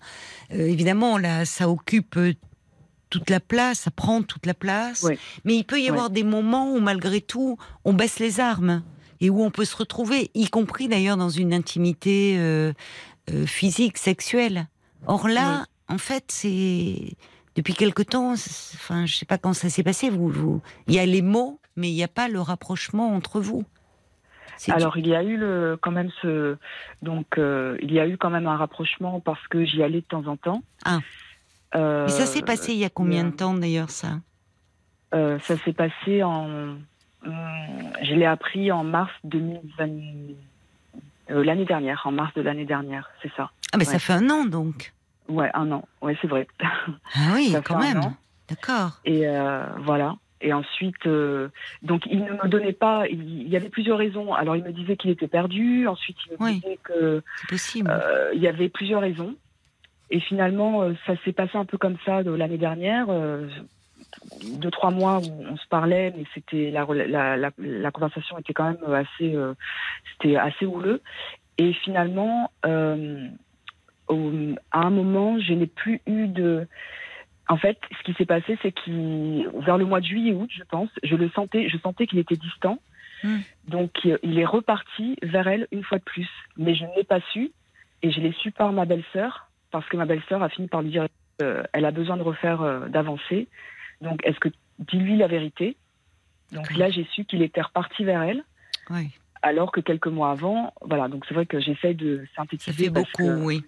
euh, évidemment, là, ça occupe euh, toute la place, ça prend toute la place. Ouais. Mais il peut y avoir des moments où, malgré tout, on baisse les armes et où on peut se retrouver, y compris d'ailleurs dans une intimité euh, euh, physique, sexuelle. Or là, en fait, c'est depuis quelque temps. Enfin, je sais pas quand ça s'est passé. Vous, vous- il y a les mots, mais il n'y a pas le rapprochement entre vous. Alors il y a eu le, quand même ce donc euh, il y a eu quand même un rapprochement parce que j'y allais de temps en temps. Ah. Euh, Mais ça s'est passé il y a combien de temps d'ailleurs ça? Euh, ça s'est passé en. hum, Je l'ai appris en mars 2020. euh, l'année dernière, en mars de l'année dernière, c'est ça. Ah, mais Ouais. ça fait un an donc. Ouais, un an. Ouais, c'est vrai. Ah oui, quand même. D'accord. Et euh, voilà. Et ensuite, euh, donc il ne me donnait pas. Il, il y avait plusieurs raisons. Alors il me disait qu'il était perdu. Ensuite, il me Oui. disait que possible. euh, il y avait plusieurs raisons. Et finalement, ça s'est passé un peu comme ça l'année dernière. deux trois mois où on se parlait, mais c'était la, la, la, la conversation était quand même assez, c'était assez houleux. Et finalement, au- à un moment, je n'ai plus eu de. En fait, ce qui s'est passé, c'est qu'il, vers le mois de juillet août, je pense, je le sentais, je sentais qu'il était distant. Hmm. Donc, euh, il est reparti vers elle une fois de plus. Mais je ne l'ai pas su, et je l'ai su par ma belle-sœur, parce que ma belle-sœur a fini par lui dire euh, elle a besoin de refaire, euh, d'avancer. Donc, est-ce que dis-lui la vérité? Donc là, j'ai su qu'il était reparti vers elle, Oui. Alors que quelques mois avant, voilà. Donc c'est vrai que j'essaie de synthétiser. Ça fait beaucoup, que- oui.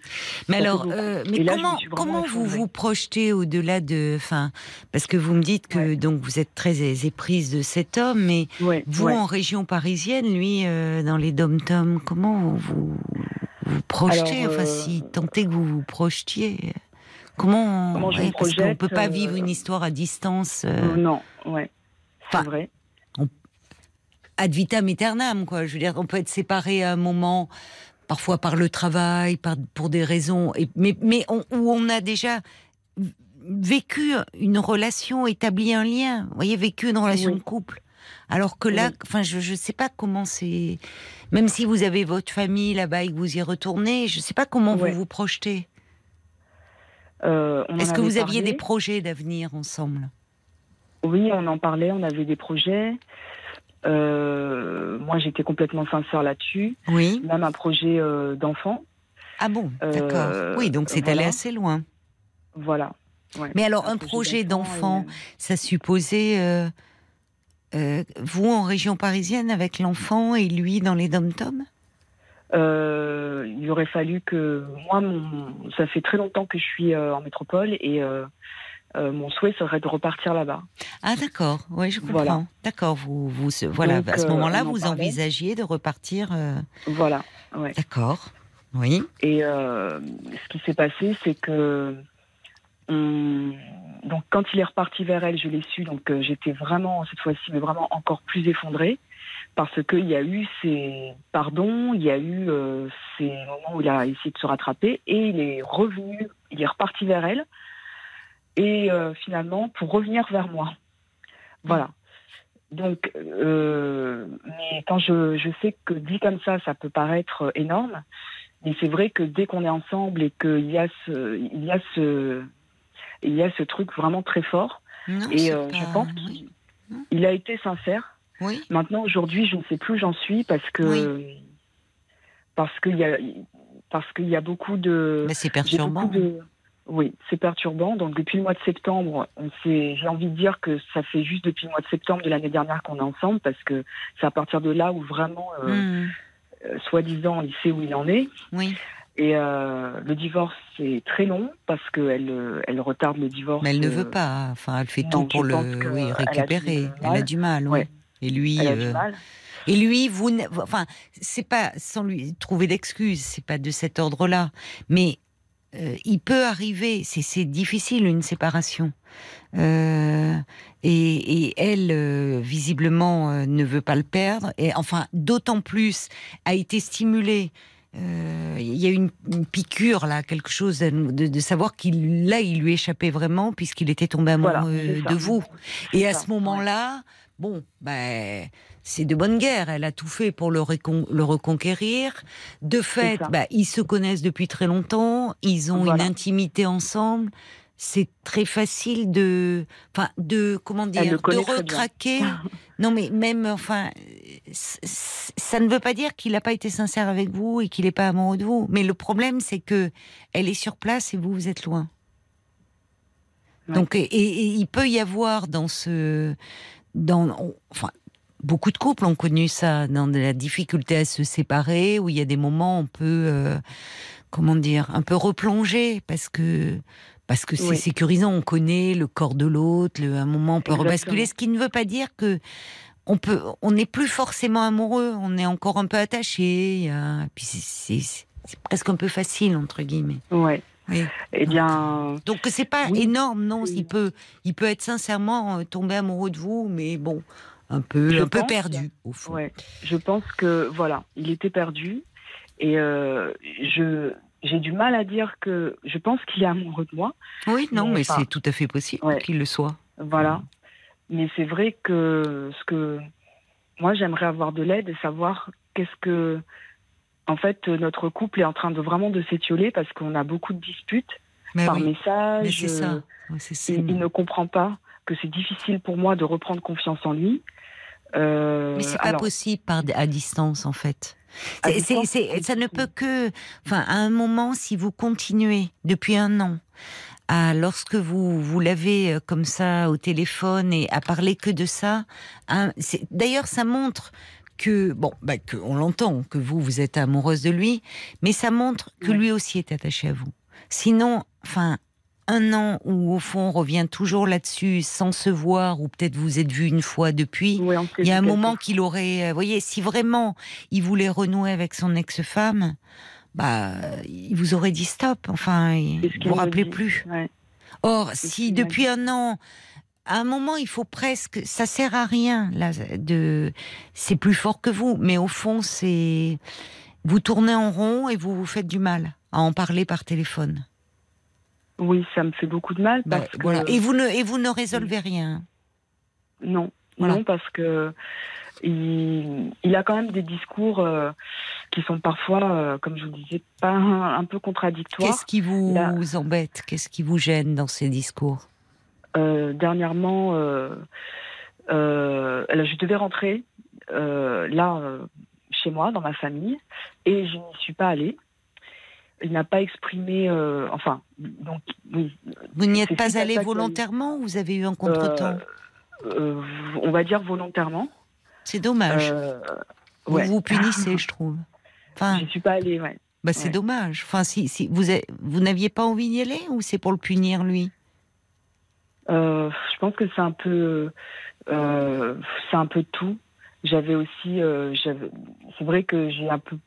Mais alors, euh, mais là, je comment, vous vous projetez au-delà de, enfin, parce que vous me dites que Ouais. donc vous êtes très éprise de cet homme, mais Ouais, vous ouais. en région parisienne, lui euh, dans les dom-toms, comment vous vous projetez? Alors, Enfin, euh, si tant est que vous vous projetiez, comment, Comment je me Parce qu'on peut pas vivre une histoire à distance. Non, ouais. C'est Enfin, vrai. Ad vitam aeternam, quoi. Je veux dire, on peut être séparé à un moment, parfois par le travail, par, pour des raisons, et, mais, mais on- où on a déjà vécu une relation, établi un lien, vous voyez, vécu une relation Oui. de couple. Alors que là, Oui. enfin, je ne sais pas comment c'est. Même si vous avez votre famille là-bas et que vous y retournez, je ne sais pas comment Ouais. vous vous projetez. Euh, Est-ce que vous aviez des projets d'avenir ensemble? Oui, on en parlait, on avait des projets. Euh, moi, j'étais complètement sincère là-dessus. Oui. Même un projet euh, d'enfant. Ah bon, Euh, d'accord. Oui, donc c'est allé assez loin. Voilà. Ouais. Mais alors, un projet d'enfant, ça supposait euh, vous en région parisienne avec l'enfant et lui dans les dom-toms? Euh, il aurait fallu que moi, mon, ça fait très longtemps que je suis euh, en métropole et euh, euh, mon souhait serait de repartir là-bas. Ah d'accord, oui je comprends. Voilà. D'accord, vous, vous voilà, Donc, à ce euh, moment-là, en vous parlait. envisagiez de repartir. euh, Voilà. Ouais. D'accord, oui. Et euh, ce qui s'est passé, c'est que on- donc quand il est reparti vers elle, je l'ai su. Donc euh, j'étais vraiment cette fois-ci, mais vraiment encore plus effondrée parce qu'il y a eu ces pardons, il y a eu euh, ces moments où il a essayé de se rattraper et il est revenu, il est reparti vers elle et euh, finalement pour revenir vers moi. Voilà. Donc, euh, mais quand je, je sais que dit comme ça, ça peut paraître énorme, mais c'est vrai que dès qu'on est ensemble et qu'il y a ce, il y a ce, il y a ce truc vraiment très fort. Non, et euh, pas- je pense oui. qu'il il a été sincère. Oui, Maintenant, aujourd'hui, je ne sais plus où j'en suis parce que parce qu'il y a parce qu'il y a beaucoup de mais c'est perturbant. de- Oui, c'est perturbant. Donc depuis le mois de septembre, on s'est- j'ai envie de dire que ça fait juste depuis le mois de septembre de l'année dernière qu'on est ensemble parce que c'est à partir de là où vraiment, euh, Hmm, euh, soi-disant, il sait où il en est. oui, Et euh, le divorce, c'est très long parce qu'elle elle retarde le divorce. mais elle ne veut pas. Enfin, elle fait non, tout pour le oui, elle a récupérer. Elle a du mal. oui. Et lui, Elle a du mal. Et lui, vous, enfin, c'est pas sans lui trouver d'excuses, c'est pas de cet ordre-là, mais euh, il peut arriver. C'est difficile une séparation. Euh, et, et elle, euh, visiblement, ne veut pas le perdre. Et enfin, d'autant plus a été stimulée. Il y a eu une, une piqûre là, quelque chose de, savoir qu'il là, il lui échappait vraiment puisqu'il était tombé amoureux Voilà, de vous. Et à ça, ce moment-là, bon, ben, c'est de bonne guerre. Elle a tout fait pour le, reconquérir. De fait, ben, ils se connaissent depuis très longtemps. Ils ont Voilà. une intimité ensemble. C'est très facile de, enfin, de comment dire, de recraquer. non, mais même, enfin, ça ne veut pas dire qu'il n'a pas été sincère avec vous et qu'il n'est pas amoureux de vous. Mais le problème, c'est que elle est sur place et vous, vous êtes loin. Ouais. Donc, et, et- et il peut y avoir dans ce, dans, enfin, beaucoup de couples ont connu ça, dans de la difficulté à se séparer, où il y a des moments où on peut, euh, comment dire, un peu replonger parce que parce que c'est Oui. sécurisant. On connaît le corps de l'autre. le- À un moment, on peut Exactement. rebasculer. Ce qui ne veut pas dire que on peut, on n'est plus forcément amoureux. On est encore un peu attaché. Puis c'est- c'est c'est presque un peu facile entre guillemets. Ouais. Oui. Eh bien, Donc c'est pas Oui. énorme, non. Il peut, il peut être sincèrement euh, tombé amoureux de vous, mais bon, un peu, Je un peu perdu au fond. ouais. Je pense que voilà, il était perdu et euh, je j'ai du mal à dire que je pense qu'il est amoureux de moi. Oui, non, Mais c'est tout à fait possible ouais. qu'il le soit. Voilà. Mais c'est vrai que ce que moi j'aimerais avoir de l'aide et savoir qu'est-ce que en fait notre couple est en train de vraiment de s'étioler parce qu'on a beaucoup de disputes Mais par oui, message. mais c'est ça. euh, ça. Il, il ne comprend pas que c'est difficile pour moi de reprendre confiance en lui. Euh, Mais c'est pas alors, possible par, à distance, en fait. À distance, ça ne peut que, enfin, à un moment, si vous continuez depuis un an, à lorsque vous vous l'avez euh, comme ça au téléphone et à parler que de ça, hein, d'ailleurs, ça montre que bon, bah, que on l'entend que vous vous êtes amoureuse de lui, mais ça montre que Ouais. lui aussi est attaché à vous. Sinon, enfin. Un an où au fond on revient toujours là-dessus sans se voir ou peut-être vous êtes vu une fois depuis. Il y a un moment qu'il aurait, euh, vous voyez, si vraiment il voulait renouer avec son ex-femme, bah, il vous aurait dit stop. Enfin, il- vous vous rappelez dit. plus. Ouais. Or, si depuis un an, à un moment, il faut presque, ça sert à rien là. De, c'est plus fort que vous, mais au fond, c'est vous tournez en rond et vous vous faites du mal à en parler par téléphone. Oui, ça me fait beaucoup de mal Bah, parce que voilà. Et vous ne et vous ne résolvez rien. non, Voilà. non parce que il, il a quand même des discours euh, qui sont parfois, euh, comme je vous disais, pas un, un peu contradictoires. Qu'est-ce qui vous Là- embête? Qu'est-ce qui vous gêne dans ces discours? Dernièrement, euh, euh, je devais rentrer euh, là euh, chez moi, dans ma famille, et je n'y suis pas allée. Il n'a pas exprimé, euh, enfin, donc oui, Vous n'y êtes pas allé volontairement ou vous avez eu un contretemps euh, on va dire volontairement. C'est dommage. Euh, vous ouais. vous punissez, je trouve. Enfin, Je suis pas allée, ouais. bah, c'est ouais. dommage. Enfin, si, si vous, avez- vous n'aviez pas envie d'y aller ou c'est pour le punir lui? Euh, je pense que c'est un peu, euh, c'est un peu tout. J'avais aussi, euh, c'est vrai que j'ai un peu,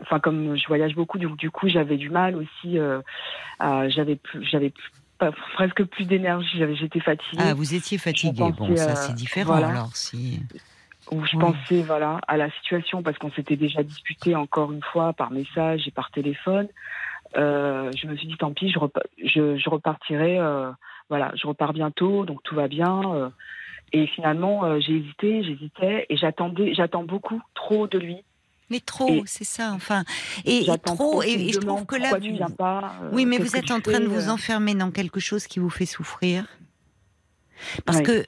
enfin comme je voyage beaucoup, du, du coup j'avais du mal aussi, j'avais plus, presque plus d'énergie, j'avais, j'étais fatiguée. Ah, vous étiez fatigué. pensais, Bon, ça c'est différent voilà. alors. Si... où je Oui. pensais voilà à la situation parce qu'on s'était déjà disputé encore une fois par message et par téléphone. Euh, je me suis dit tant pis, je, repa- je, je repartirai. euh, voilà, je repars bientôt, donc tout va bien. euh. et finalement, euh, j'ai hésité, j'hésitais et j'attendais, j'attends beaucoup trop de lui. Mais trop, c'est ça. Enfin, et, trop. Et, et je trouve que là, vous, viens pas. euh, Oui, mais vous êtes en train de vous enfermer dans quelque chose qui vous fait souffrir. Parce Ouais. que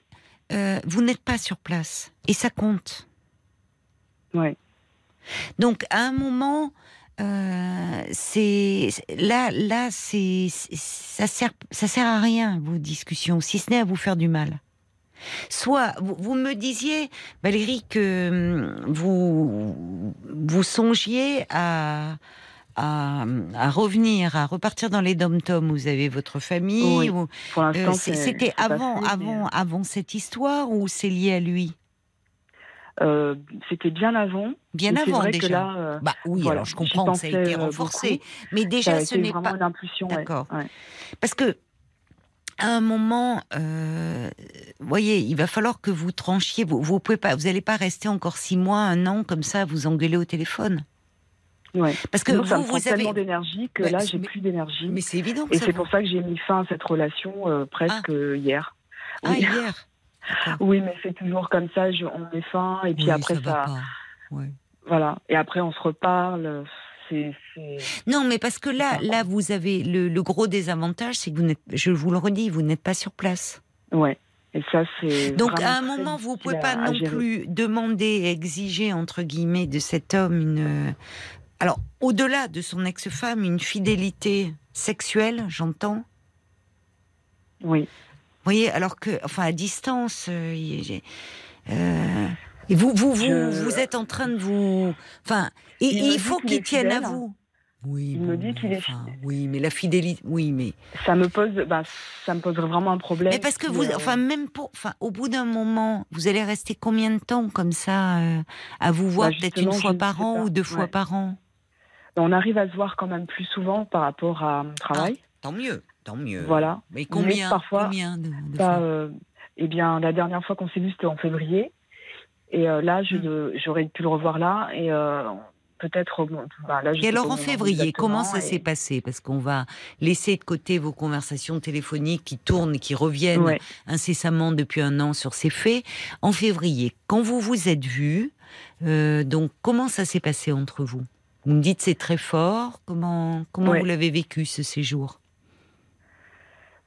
euh, vous n'êtes pas sur place. Et ça compte. Ouais. Donc, à un moment, euh, c'est là, là, c'est ça sert, ça sert à rien vos discussions, si ce n'est à vous faire du mal. Soit vous, vous me disiez, Valérie, que hum, vous vous songiez à à, à revenir, à repartir dans les dom-toms. Vous avez votre famille. Oui. ou- Pour euh, C'était avant, mais, avant, avant cette histoire ou c'est lié à lui? Euh, C'était bien avant. Bien avant vrai déjà. que là, euh, Bah oui, Voilà, alors je comprends que ça a été euh, renforcé, beaucoup. mais déjà a ce n'est pas ouais. D'accord. Ouais. parce que à un moment, euh, voyez, il va falloir que vous tranchiez. Vous, vous pouvez pas, vous n'allez pas rester encore six mois, un an comme ça, à vous engueuler au téléphone. Ouais. Parce que Sinon, ça vous, me vous avez. tellement d'énergie que Mais- là, j'ai plus d'énergie. Mais c'est évident que Et c'est vous- pour ça que j'ai mis fin à cette relation euh, presque euh, hier. Ah Oui. hier. Oui, mais c'est toujours comme ça. Je, on met fin et puis Oui, après ça. Ouais. voilà. Et après on se reparle. Non, mais parce que là, là, vous avez le, le gros désavantage, c'est que vous n'êtes, je vous le redis, vous n'êtes pas sur place. ouais. Et ça c'est. Donc à un moment, vous difficile pouvez pas non gérer. plus demander, exiger entre guillemets de cet homme une. Alors au-delà de son ex-femme, une fidélité sexuelle, j'entends. Oui. Vous voyez, alors que, enfin, à distance, euh, euh, et vous, vous, vous, Je- vous êtes en train de vous, enfin, et, Il et me il dit faut qu'il est tienne à vous. Oui, Il me bon, dit qu'il est- enfin, Oui, mais la fidélité. Oui, mais. Ça me pose, bah, ça me poserait vraiment un problème. Mais parce que vous, euh, enfin même pour, enfin au bout d'un moment, vous allez rester combien de temps comme ça euh, à vous voir Bah, peut-être une fois par an pas. ou deux fois Ouais. par an? On arrive à se voir quand même plus souvent par rapport à mon travail. Tant mieux, tant mieux. Voilà. Mais combien, parfois, combien de, de Bah, fois euh, eh bien, la dernière fois qu'on s'est vu, c'était en février. Et euh, là, Mm. de- j'aurais pu le revoir là. Et euh, peut-être. bon, bah, là, je Et alors en février, comment ça s'est et- passé? Parce qu'on va laisser de côté vos conversations téléphoniques qui tournent, qui reviennent Ouais. incessamment depuis un an sur ces faits. En février, quand vous vous êtes vus, euh, donc comment ça s'est passé entre vous? Vous me dites c'est très fort. Comment comment Ouais. vous l'avez vécu ce séjour?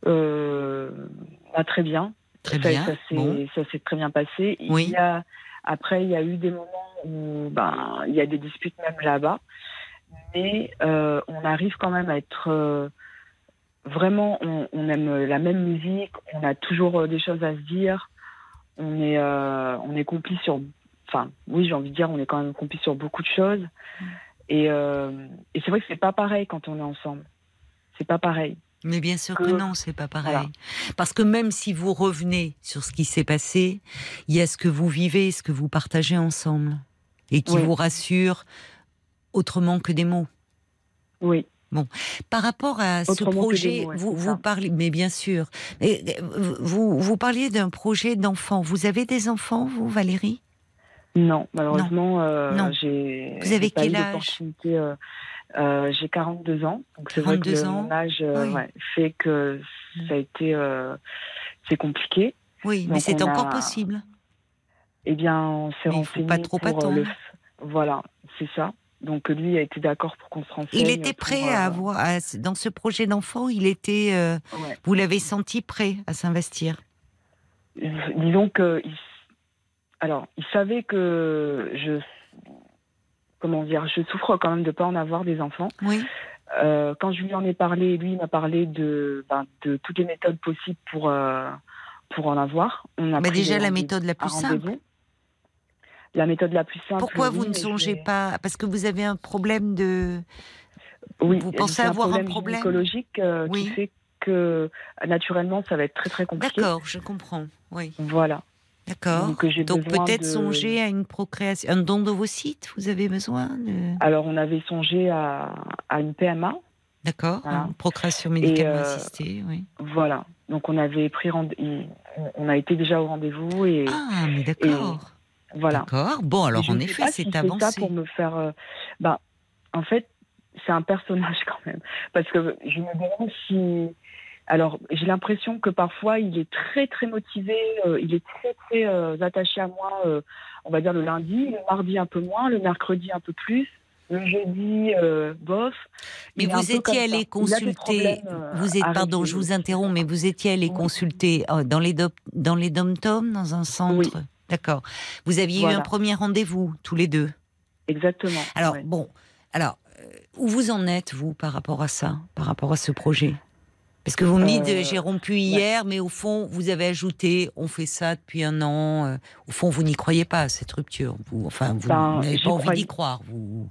Bah, très bien. Très ça, bien. Ça s'est Bon. très bien passé. Oui. Il y a, après, il y a eu des moments où ben, il y a des disputes même là-bas. Mais euh, on arrive quand même à être euh, vraiment, on, on aime la même musique, on a toujours des choses à se dire, on est, euh, on est complice sur, enfin, oui, j'ai envie de dire, on est quand même complice sur beaucoup de choses. Et, et c'est vrai que c'est pas pareil quand on est ensemble. C'est pas pareil. Mais bien sûr que que- non, c'est pas pareil. Voilà. Parce que même si vous revenez sur ce qui s'est passé, il y a ce que vous vivez, ce que vous partagez ensemble, et qui Oui. vous rassure autrement que des mots. Oui. Par rapport à ce Autrement projet, mots, ouais, vous, vous parlez, mais bien sûr, Et, euh, vous, vous parliez d'un projet d'enfant. Vous avez des enfants, vous, Valérie? Non, malheureusement, euh, Non. j'ai. Vous avez quel âge? Euh, J'ai 42 ans, donc c'est vrai que 42 le- ans mon âge euh, Oui. ouais, fait que ça a été, euh, c'est compliqué. Oui, mais c'est encore a- possible. Eh bien, on s'est renseigné pas trop pour attendre. le. Voilà, c'est ça. Donc lui a été d'accord pour qu'on se renseigne. Il était prêt à avoir, à- dans ce projet d'enfant, il était, ouais. vous l'avez senti prêt à s'investir? Disons que, il, alors, il savait que je, comment dire, je souffre quand même de pas en avoir des enfants. Oui. Euh, quand je lui en ai parlé, lui m'a parlé de, ben, de toutes les méthodes possibles pour, euh, pour en avoir. On a Mais pris déjà, la méthode la un plus simple. La méthode la plus simple. Pourquoi oui, vous ne songez pas? Parce que vous avez un problème de. Oui, vous pensez avoir un problème gynécologique euh, Oui. qui fait que naturellement ça va être très très compliqué. D'accord, je comprends. Oui, Voilà. D'accord. Donc, peut-être de- songer à une procréation, un don d'ovocytes. Vous avez besoin de. Alors on avait songé à, à une PMA. D'accord. Voilà. une procréation médicalement euh, assistée. Oui. Voilà. Donc on avait pris on a été déjà au rendez-vous et Ah, mais d'accord. voilà. D'accord. Bon, alors en effet, c'est fait avancé. ça pour me faire. euh, bah, en fait, c'est un personnage quand même, parce que je me demande si. Alors, j'ai l'impression que parfois il est très très motivé, euh, il est très très euh, attaché à moi. euh, on va dire le lundi, le mardi un peu moins, le mercredi un peu plus, le jeudi bof. Mais vous étiez allé consulter. Vous êtes, pardon, je vous interromps, mais vous étiez allé Oui. consulter dans les dom dans les dom-toms, dans un centre? Oui. D'accord. Vous aviez eu un premier rendez-vous tous les deux? Exactement. Alors ouais. bon, alors où vous en êtes vous par rapport à ça, par rapport à ce projet? Parce que vous me dites Euh, j'ai rompu hier, mais au fond vous avez ajouté on fait ça depuis un an. euh, au fond vous n'y croyez pas à cette rupture. Vous, enfin vous Ben, n'avez pas envie d'y croire. Vous,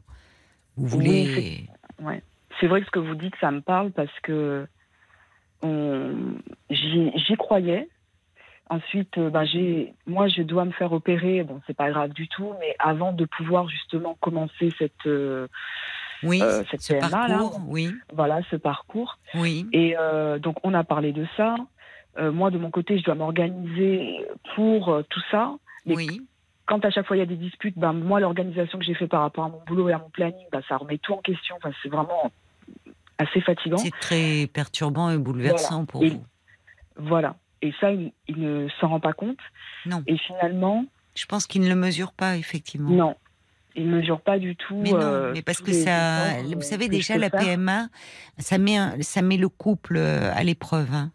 vous Oui, voulez. Ouais. C'est vrai que ce que vous dites, ça me parle parce que on- j'y croyais. Ensuite, euh, j'ai, moi, je dois me faire opérer. Bon, c'est pas grave du tout, mais avant de pouvoir justement commencer cette, euh, oui, euh, cette ce PMA, là. parcours, oui, voilà, ce parcours. oui. Et euh, donc, on a parlé de ça. Euh, moi, de mon côté, je dois m'organiser pour tout ça. Mais Oui, quand à chaque fois il y a des disputes, ben, moi, l'organisation que j'ai fait par rapport à mon boulot et à mon planning, ben, ça remet tout en question. Enfin, c'est vraiment assez fatigant. c'est très perturbant et bouleversant pour Et- vous. Voilà. Et ça, il, il ne s'en rend pas compte. Non. Et finalement, Je pense qu'il ne le mesure pas effectivement. non. Il ne mesure pas du tout. Mais non, euh, mais parce que ça, vous savez déjà la faire. PMA, ça met un- ça met le couple euh, à l'épreuve. hein,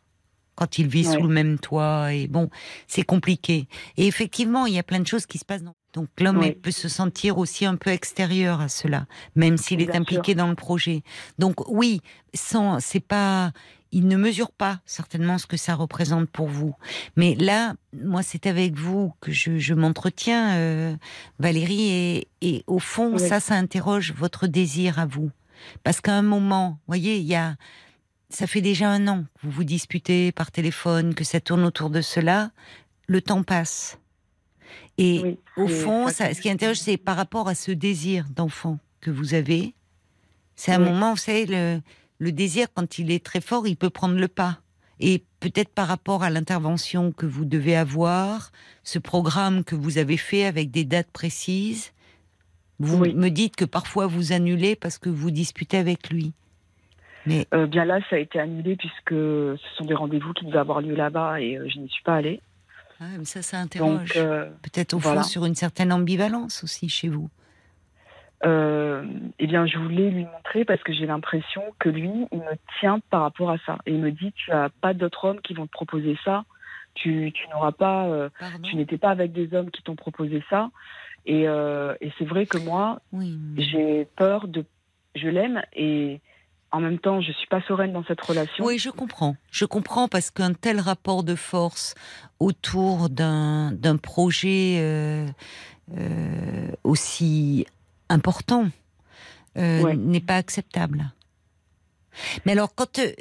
quand il vit Ouais. sous le même toit et bon, c'est compliqué. Et effectivement, il y a plein de choses qui se passent. Dans... Donc l'homme peut se sentir aussi un peu extérieur à cela, même s'il est impliqué dans le projet. Donc oui, sans, c'est pas, il ne mesure pas certainement ce que ça représente pour vous. Mais là, moi, c'est avec vous que je, je m'entretiens, euh, Valérie, et, et au fond, Oui. ça, ça interroge votre désir à vous. Parce qu'à un moment, vous voyez, il y a, ça fait déjà un an que vous vous disputez par téléphone, que ça tourne autour de cela. Le temps passe. Et Oui, au fond, ça ce qui interroge, c'est par rapport à ce désir d'enfant que vous avez. C'est un moment, vous savez, le, le désir, quand il est très fort, il peut prendre le pas. Et peut-être par rapport à l'intervention que vous devez avoir, ce programme que vous avez fait avec des dates précises, vous Oui. me dites que parfois vous annulez parce que vous disputez avec lui. Mais Euh, bien là, ça a été annulé puisque ce sont des rendez-vous qui devaient avoir lieu là-bas et euh, je n'y suis pas allée. ah, mais ça, ça interroge. Euh, peut-être au voilà. fond sur une certaine ambivalence aussi chez vous. Euh, eh bien, je voulais lui montrer parce que j'ai l'impression que lui, il me tient par rapport à ça. Et il me dit, tu n'as pas d'autres hommes qui vont te proposer ça. Tu, tu n'auras pas, euh, tu n'étais pas avec des hommes qui t'ont proposé ça. Et, euh, et c'est vrai que moi, Oui. j'ai peur de, je l'aime et en même temps, je suis pas sereine dans cette relation. Oui, je comprends. Je comprends parce qu'un tel rapport de force autour d'un d'un projet euh, aussi important euh, Ouais. n'est pas acceptable. Mais alors, quand, euh,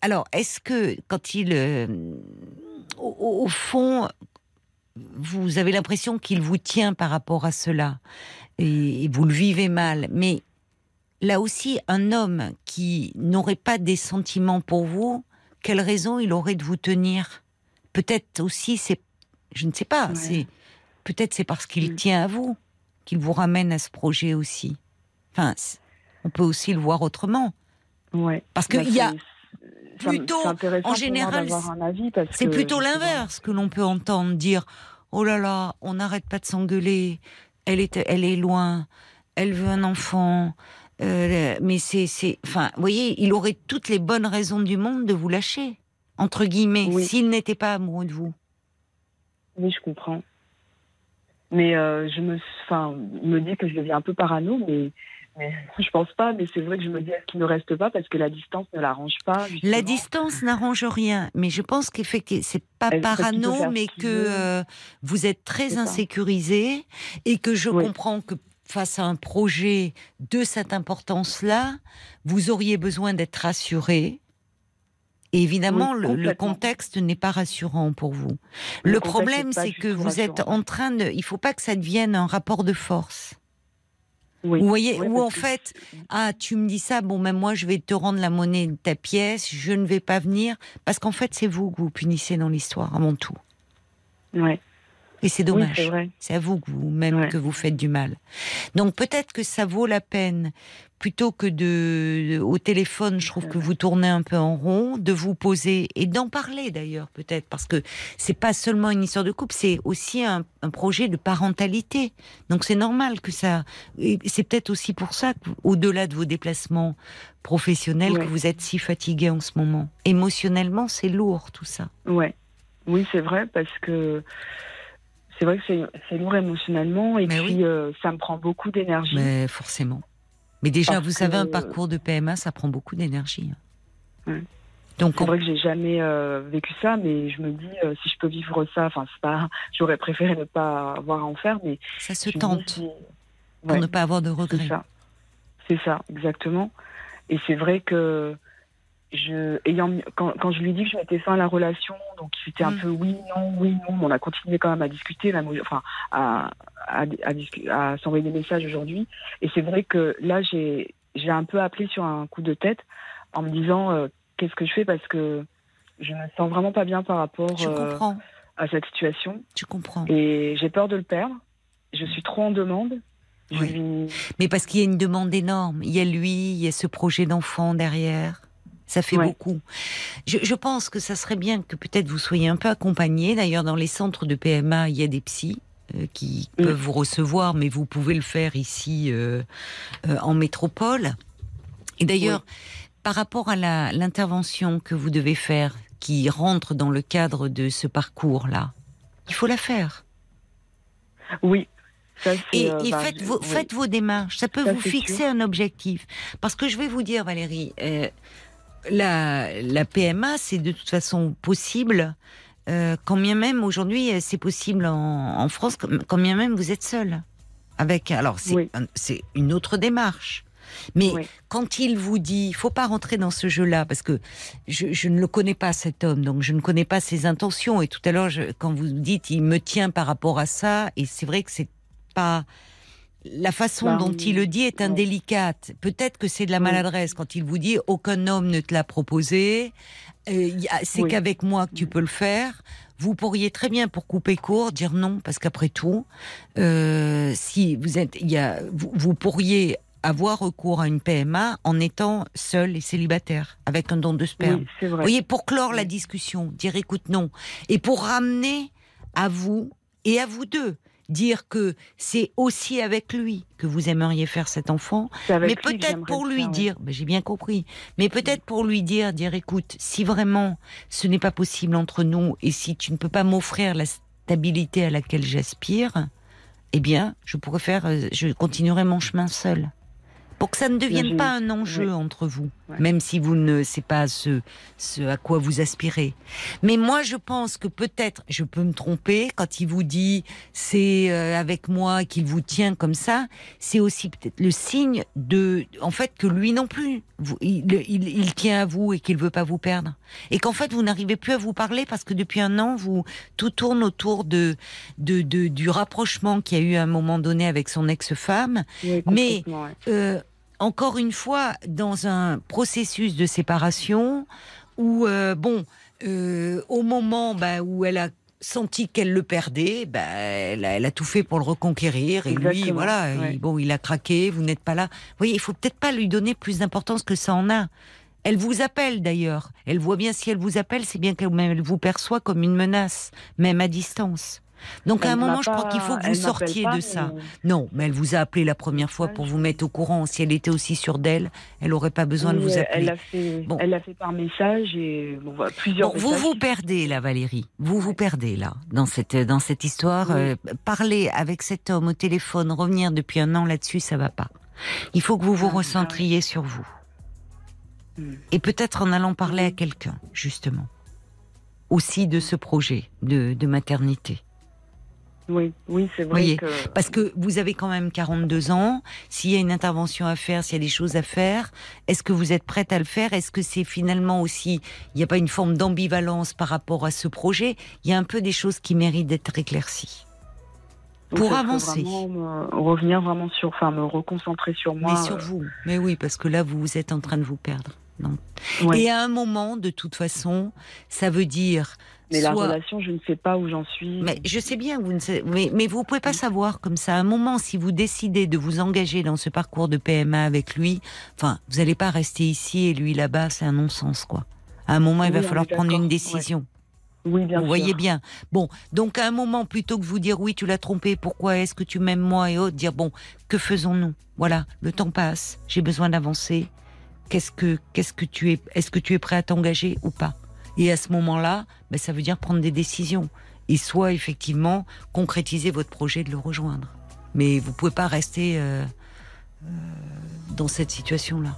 alors, est-ce que quand il, euh, au, fond, vous avez l'impression qu'il vous tient par rapport à cela et, et vous le vivez mal, mais là aussi, un homme qui n'aurait pas des sentiments pour vous, quelle raison il aurait de vous tenir? Peut-être aussi, c'est, je ne sais pas, Ouais. c'est peut-être c'est parce qu'il Mm. tient à vous qu'il vous ramène à ce projet aussi. Enfin, on peut aussi le voir autrement, Ouais. parce qu'il Bah, y a plutôt, en général, c'est plutôt l'inverse que l'on peut entendre dire oh là là, on n'arrête pas de s'engueuler, elle est, elle est loin, elle veut un enfant. euh, mais c'est, c'est, enfin, vous voyez, il aurait toutes les bonnes raisons du monde de vous lâcher, entre guillemets, Oui. s'il n'était pas amoureux de vous. Oui, je comprends. Mais euh, je me, enfin, me dit que je deviens un peu parano, mais, mais je pense pas. Mais c'est vrai que je me dis est-ce qu'il ne reste pas parce que la distance ne l'arrange pas. justement. La distance n'arrange rien, mais je pense qu'effectivement, c'est pas Elle- parano, mais que euh, vous êtes très insécurisé et que je Oui. comprends que face à un projet de cette importance-là, vous auriez besoin d'être rassuré. Et évidemment, Oui, le, contexte n'est pas rassurant pour vous. Le problème, c'est que vous êtes en train de. Il faut pas que ça devienne un rapport de force. Oui. Vous voyez, Oui, où en que- fait, ah, tu me dis ça, bon, même moi, je vais te rendre la monnaie de ta pièce, je ne vais pas venir, parce qu'en fait, c'est vous que vous punissez dans l'histoire, avant tout. Ouais. Et c'est dommage. c'est à vous que vous-même Ouais. que vous faites du mal. Donc peut-être que ça vaut la peine, plutôt que de, au téléphone, je trouve que vous tournez un peu en rond, de vous poser et d'en parler d'ailleurs peut-être, parce que c'est pas seulement une histoire de couple, c'est aussi un, un projet de parentalité. Donc c'est normal que ça. C'est peut-être aussi pour ça au-delà de vos déplacements professionnels, Ouais. que vous êtes si fatigué en ce moment. Émotionnellement, c'est lourd tout ça. Ouais. Oui, c'est vrai parce que c'est vrai que c'est- c'est lourd émotionnellement et Mais puis oui. euh, ça me prend beaucoup d'énergie. Mais forcément. Mais déjà, Parce vous savez, un que- parcours de PMA, ça prend beaucoup d'énergie. hein. Ouais. Donc, C'est on- vrai que j'ai jamais euh, vécu ça, mais je me dis euh, si je peux vivre ça, enfin c'est pas, j'aurais préféré ne pas avoir à en faire, mais ça se tente si- pour Ouais. ne pas avoir de C'est regrets. ça. C'est ça, exactement. Et c'est vrai que je, ayant, quand, quand je lui dis que je mettais fin à la relation, donc il était un Mm. peu oui, non, oui, non, mais on a continué quand même à discuter, même, enfin, à, à, à, à s'envoyer des messages aujourd'hui. Et c'est vrai que là, j'ai, j'ai un peu appelé sur un coup de tête en me disant euh, qu'est-ce que je fais parce que je me sens vraiment pas bien par rapport euh, à cette situation je comprends. et j'ai peur de le perdre. Je suis trop en demande. Oui. lui- Mais parce qu'il y a une demande énorme. Il y a lui, il y a ce projet d'enfant derrière. Ça fait Ouais. beaucoup. Je, je pense que ça serait bien que peut-être vous soyez un peu accompagné. D'ailleurs, dans les centres de PMA, il y a des psys euh, qui Mm. peuvent vous recevoir, mais vous pouvez le faire ici euh, euh, en métropole. Et d'ailleurs, par rapport à l'intervention que vous devez faire, qui rentre dans le cadre de ce parcours-là, il faut la faire. Oui. Ça, Et, euh, et bah, faites, vos, oui. faites vos démarches. Ça peut Ça, vous fixer sûr. un objectif. Parce que je vais vous dire, Valérie, euh, la, la PMA, c'est de toute façon possible. Euh, quand bien même aujourd'hui, euh, c'est possible en, en France, quand bien même vous êtes seul. Avec, alors c'est Oui. un- c'est une autre démarche. Mais Oui. quand il vous dit, il faut pas rentrer dans ce jeu-là, parce que je, je ne le connais pas cet homme, donc je ne connais pas ses intentions. Et tout à l'heure, quand vous dites, il me tient par rapport à ça, et c'est vrai que c'est pas la façon Bah, dont il le dit est indélicate. Peut-être que c'est de la maladresse quand il vous dit aucun homme ne te l'a proposé. euh, c'est Oui. qu'avec moi que tu peux le faire. Vous pourriez très bien, pour couper court, dire non, parce qu'après tout, euh, si vous êtes, y a, vous, vous pourriez avoir recours à une PMA en étant seul et célibataire, avec un don de sperme. Oui. Vous voyez, pour clore la discussion, dire écoute non, et pour ramener à vous et à vous deux, dire que c'est aussi avec lui que vous aimeriez faire cet enfant, mais peut-être pour lui faire, ouais. dire, ben, j'ai bien compris, mais peut-être pour lui dire, dire écoute, si vraiment ce n'est pas possible entre nous et si tu ne peux pas m'offrir la stabilité à laquelle j'aspire, eh bien, je pourrais faire, euh, je continuerai mon chemin seul. Pour que ça ne devienne pas un enjeu entre vous, Ouais. même si vous ne, c'est pas ce, ce à quoi vous aspirez. Mais moi, je pense que peut-être, je peux me tromper, quand il vous dit c'est euh, avec moi qu'il vous tient comme ça, c'est aussi peut-être le signe de, en fait, que lui non plus, vous- il, il- il tient à vous et qu'il veut pas vous perdre. Et qu'en fait, vous n'arrivez plus à vous parler parce que depuis un an, vous, tout tourne autour de, de, de- du rapprochement qu'il y a eu à un moment donné avec son ex-femme. Oui, Mais- ouais. Euh, encore une fois, dans un processus de séparation où, euh, bon, euh, au moment bah, où elle a senti qu'elle le perdait, bah, elle, a, elle a tout fait pour le reconquérir. Et lui, voilà, ouais. il- bon, il a craqué, vous n'êtes pas là. Vous voyez, il faut peut-être pas lui donner plus d'importance que ça en a. Elle vous appelle d'ailleurs. Elle voit bien si elle vous appelle, c'est bien qu'elle vous perçoit comme une menace, même à distance. Donc à un moment, je crois qu'il faut que vous sortiez pas, de mais- ça. Non, mais elle vous a appelé la première fois pour vous mettre au courant. Si elle était aussi sûre d'elle, elle n'aurait pas besoin de vous Elle appeler. l'a fait, Bon. elle l'a fait par message et bon, voilà, plusieurs Bon, vous vous perdez là, Valérie. Vous vous perdez là dans cette dans cette histoire. Oui. Euh, parler avec cet homme au téléphone, revenir depuis un an là-dessus, ça va pas. Il faut que vous vous Ah, recentriez sur vous. Hmm. Et peut-être en allant parler à quelqu'un, justement, aussi de ce projet de, de maternité. Oui, oui, c'est vrai Voyez, que. Parce que vous avez quand même 42 ans. S'il y a une intervention à faire, s'il y a des choses à faire, est-ce que vous êtes prête à le faire? Est-ce que c'est finalement aussi, il n'y a pas une forme d'ambivalence par rapport à ce projet? Il y a un peu des choses qui méritent d'être éclaircies. donc pour avancer. vraiment me- revenir vraiment sur, enfin, me reconcentrer sur moi. Mais sur euh, vous. Mais oui, parce que là, vous êtes en train de vous perdre. Non. ouais. Et à un moment, de toute façon, ça veut dire. Mais la relation, je ne sais pas où j'en suis. Mais je sais bien, vous ne savez, mais, mais vous pouvez pas savoir comme ça. À un moment, si vous décidez de vous engager dans ce parcours de PMA avec lui, enfin, vous n'allez pas rester ici et lui là-bas, c'est un non-sens, quoi. À un moment, il va falloir prendre une ouais. décision. oui, bien vous sûr. voyez bien. Bon, donc à un moment, plutôt que vous dire oui, tu l'as trompé, pourquoi est-ce que tu m'aimes moi et autres, dire bon, que faisons-nous? Voilà, le temps passe, j'ai besoin d'avancer. Qu'est-ce que, qu'est-ce que tu es Est-ce que tu es prêt à t'engager ou pas? Et à ce moment-là, ben, ça veut dire prendre des décisions et soit effectivement concrétiser votre projet de le rejoindre. Mais vous pouvez pas rester euh, euh, dans cette situation-là.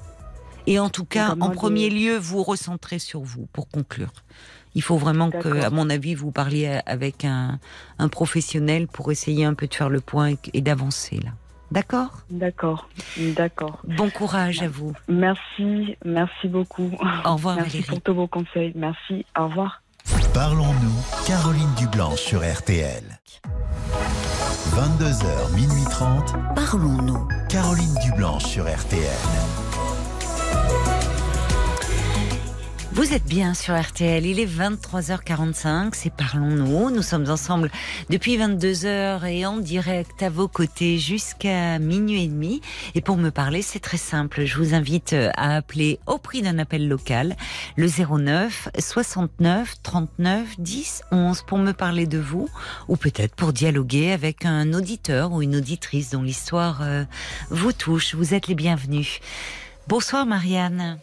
Et en tout cas, en premier lieu, vous recentrer sur vous pour conclure. Il faut vraiment que, à mon avis, vous parliez avec un, un professionnel pour essayer un peu de faire le point et, et d'avancer là. D'accord D'accord, d'accord. Bon courage à vous. Merci, merci beaucoup. Au revoir Merci Valérie. pour tous vos conseils. Merci, au revoir. Parlons-nous, Caroline Dublanche sur RTL. 22h, minuit 30, Parlons-nous. Caroline Dublanche sur RTL. Vous êtes bien sur RTL, il est 23h45, c'est Parlons-nous. Nous sommes ensemble depuis 22h et en direct à vos côtés jusqu'à minuit et demi. Et pour me parler, c'est très simple. Je vous invite à appeler au prix d'un appel local le 09 69 39 10 11 pour me parler de vous ou peut-être pour dialoguer avec un auditeur ou une auditrice dont l'histoire euh, vous touche. Vous êtes les bienvenus. Bonsoir Marianne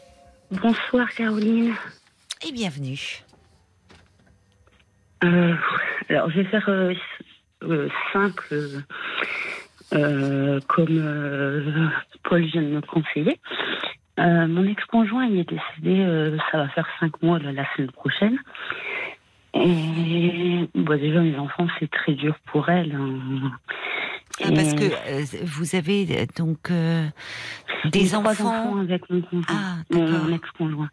Bonsoir Caroline. et bienvenue. Euh, alors je vais faire euh, euh, simple comme Paul vient de me conseiller. Mon ex-conjoint il est décédé, ça va faire cinq mois là, la semaine prochaine. Et bon, déjà mes enfants c'est très dur pour elle. hein. Ah, parce que euh, vous avez euh, donc euh, des trois enfants. avec mon conjoint, Ah, mon, ex-conjoint.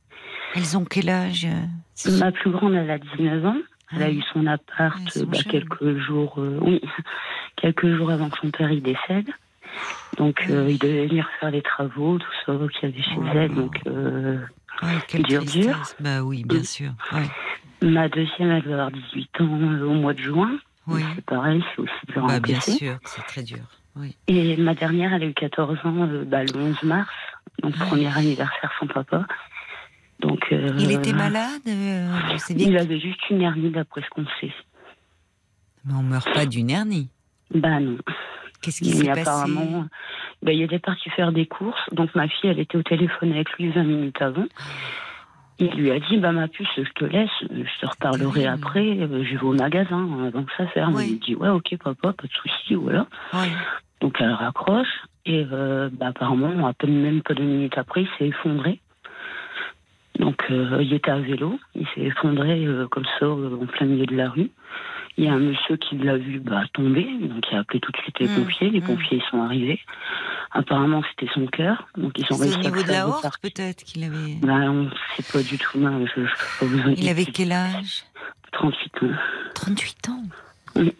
Elles ont quel âge Ma plus grande, elle a 19 ans. Elle a Ah. eu son appart bah, quelques jours, euh, oui, quelques jours avant que son père y décède. Donc euh, il devait venir faire les travaux, tout ça qu'il y avait chez Oh elle. Donc euh, Ouais, Dur, dur. Bah oui, bien Mm. sûr. Ouais. ma deuxième, elle va avoir 18 ans au mois de juin. Oui. C'est pareil, c'est aussi dur à Bah, bien encaisser. sûr, c'est très dur. Oui. Et ma dernière, elle a eu 14 ans euh, bah, le 11 mars, donc Ah. premier anniversaire sans papa. Donc euh, Il était malade euh, Il avait juste une hernie d'après ce qu'on sait. Mais on meurt pas d'une hernie. Bah non. Qu'est-ce qui s'est passé? apparemment, bah, il était parti faire des courses. Donc ma fille, elle était au téléphone avec lui 20 minutes avant. Il lui a dit, bah ma puce, je te laisse, je te reparlerai après, euh, je vais au magasin avant que ça ferme. Oui. Il dit, ouais, ok papa, pas de souci, voilà. Oui. Donc elle raccroche et euh, bah, apparemment, à peine même pas deux minutes après, il s'est effondré. Donc euh, il était à vélo, il s'est effondré euh, comme ça en plein milieu de la rue. Il y a un monsieur qui l'a vu bah, tomber, donc il a appelé tout de suite les Mm, pompiers. Les mm. pompiers sont arrivés. Apparemment c'était son cœur, donc ils ont au réussi à niveau de la horte, peut-être qu'il avait. Bah, on sait pas du tout, non, je, je Il avait quel âge? 38 ans. 38 ans? Oui.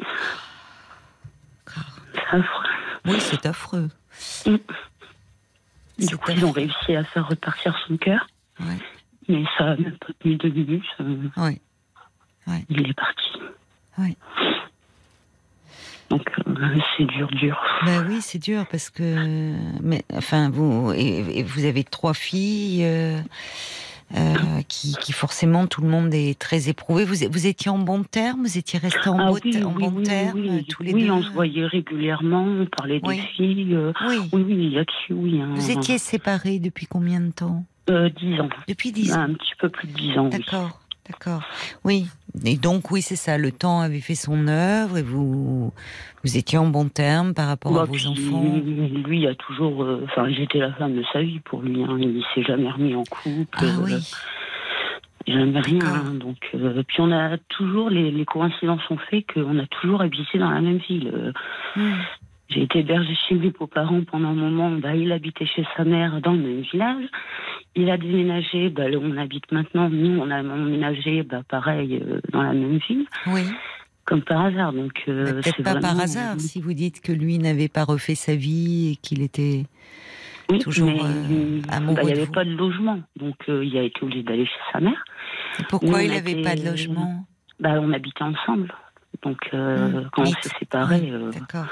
C'est affreux. Oui, c'est affreux. Mm. Du coup, ils ont réussi à faire repartir son cœur, Ouais. mais ça a même pas tenu deux minutes. euh, Ouais. Il est parti. Ouais. Donc euh, c'est dur, dur. Bah oui, c'est dur parce que, mais enfin vous et, et vous avez trois filles euh, euh, qui, qui forcément tout le monde est très éprouvé. Vous, vous étiez en bon terme, vous étiez restés en, Ah beau- oui, en oui, bon oui, terme oui, tous les oui, deux? on se voyait régulièrement, on parlait Oui. des filles. euh, Oui. oui, oui, là-dessus, oui. hein. Vous étiez séparés depuis combien de temps? 10 ans. Depuis dix ans. Un petit peu plus de 10 ans, oui. D'accord, d'accord. Oui. Et donc oui, c'est ça. Le temps avait fait son œuvre et vous vous étiez en bon terme par rapport à Bah, vos puis, enfants? Lui, il a toujours. euh, Enfin, j'étais la femme de sa vie pour lui. Hein. Il s'est jamais remis en couple. Ah euh, oui. Jamais rien. Hein. Donc, euh, puis on a toujours les, les coïncidences ont fait qu'on a toujours habité dans la même ville. Euh, Hmm. J'ai été hébergée chez mes beaux-parents pendant un moment. Bah, il habitait chez sa mère dans le même village. Il a déménagé. Bah, là où on habite maintenant. Nous, on a emménagé, bah, pareil, euh, dans la même ville, Oui. comme par hasard. Donc, euh, Peut-être c'est pas par hasard si vous dites que lui n'avait pas refait sa vie et qu'il était. Oui, toujours, mais, euh, amoureux bah, il n'y avait vous. pas de logement, donc euh, il a été obligé d'aller chez sa mère. Pourquoi il n'avait pas de logement? Bah, on habitait ensemble, donc euh, Hmm. quand on s'est séparés, oui, euh, D'accord.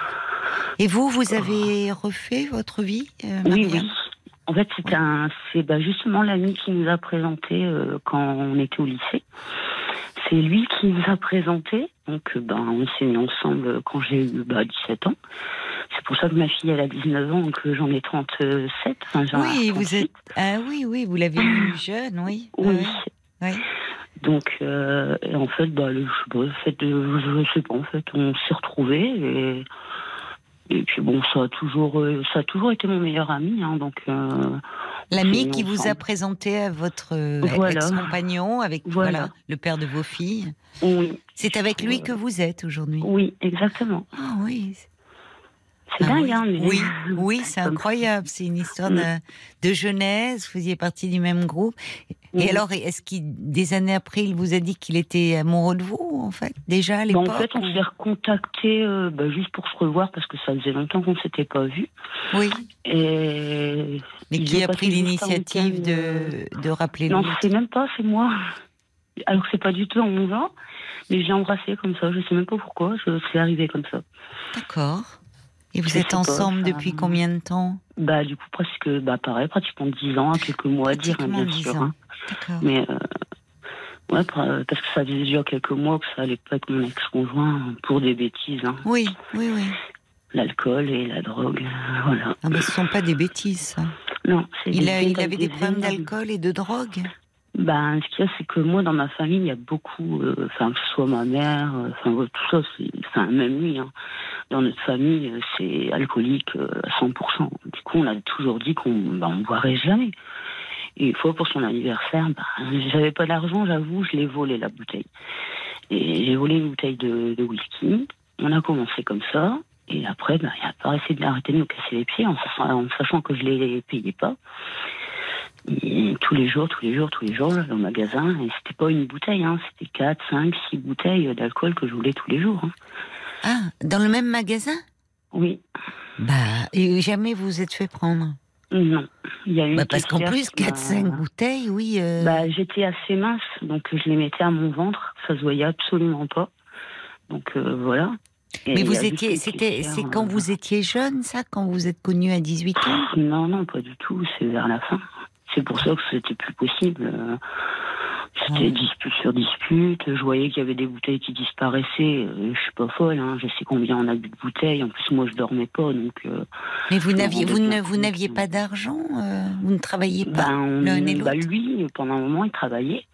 Et vous, vous avez refait votre vie, euh, oui, oui. En fait, un, c'est bah, justement l'ami qui nous a présenté euh, quand on était au lycée. C'est lui qui nous a présenté, donc euh, ben, on s'est mis ensemble quand j'ai eu bah, 17 ans. C'est pour ça que ma fille elle a 19 ans, que j'en ai 37. Enfin, j'en ai Oui, vous 38. êtes. Ah oui, oui, vous l'avez eu jeune, oui. Oui. Donc, euh, en fait, bah, le, je sais pas, le fait de, je sais pas, en fait, on s'est retrouvés et, et puis bon, ça a toujours, euh, ça a toujours été mon meilleur ami, hein, donc. euh, L'ami qui vous a présenté à votre euh, Voilà. ex-compagnon, avec voilà. Voilà. le père de vos filles. oui, C'est avec lui que vous êtes aujourd'hui. oui, exactement. Ah oui. C'est Ah dingue, oui. hein. mais- Oui, oui, c'est incroyable. C'est une histoire Mm. de, de jeunesse. Vous faisiez partie du même groupe. Et Mm. alors, est-ce qu'il, des années après, il vous a dit qu'il était amoureux de vous, en fait, déjà à l'époque en fait, on s'est recontacté euh, bah, juste pour se revoir parce que ça faisait longtemps qu'on s'était pas vu. Oui. Et Mais il qui a pris l'initiative week-end, euh, de, de rappeler non, c'est même pas, c'est moi. Alors que c'est pas du tout en mon genre, mais je l'ai embrassé comme ça. Je sais même pas pourquoi. Je c'est arrivé comme ça. D'accord. Et vous êtes pas, ensemble depuis combien de temps Bah du coup presque, bah pareil, pratiquement 10 ans, quelques mois à dire, hein, bien 10 sûr. ans. hein. Mais euh, ouais, par- parce que ça faisait déjà quelques mois que ça allait pas avec mon ex-conjoint pour des bêtises, hein. Oui, oui, oui. l'alcool et la drogue, voilà. Ah, mais ce sont pas des bêtises. ça. Non, c'est Il, des a, il avait des problèmes d'alcool et de drogue? Ben, ce qu'il y a, c'est que moi, dans ma famille, il y a beaucoup, euh, enfin, que ce soit ma mère, euh, enfin, tout ça, c'est, même lui, hein, dans notre famille, euh, c'est alcoolique euh, à 100%. Du coup, on a toujours dit qu'on ben, on boirait jamais. Et une fois pour son anniversaire, ben, j'avais pas d'argent, j'avoue, je l'ai volé la bouteille. Et j'ai volé une bouteille de, de whisky. On a commencé comme ça. Et après, ben, il a pas essayé d'arrêter de nous casser les pieds en, en sachant que je les payais pas. Et tous les jours, tous les jours, tous les jours, j'allais au magasin. Et c'était pas une bouteille, hein, c'était 4, 5, 6 bouteilles d'alcool que je voulais tous les jours. hein. Ah, dans le même magasin? Oui. Bah, et jamais vous vous êtes fait prendre? Non. Il y a une Bah, parce qu'en plus, qui m'a- 4-5 bouteilles, oui. euh, Bah, j'étais assez mince, donc je les mettais à mon ventre. Ça se voyait absolument pas. Donc euh, voilà. Et mais vous étiez, c'était, c'est quand euh, vous étiez jeune, ça, quand vous êtes connu à 18 ans? Non, non, pas du tout. C'est vers la fin. C'est pour ça que c'était plus possible. Euh, C'était Ouais. dispute sur dispute. Je voyais qu'il y avait des bouteilles qui disparaissaient. Euh, Je suis pas folle. Hein. Je sais combien on a bu de bouteilles. En plus, moi, je dormais pas, donc. euh, Mais vous n'aviez, vous ne, vous n'aviez pas d'argent, euh, vous ne travailliez pas Ben, on- l'un et bah, lui, pendant un moment, il travaillait.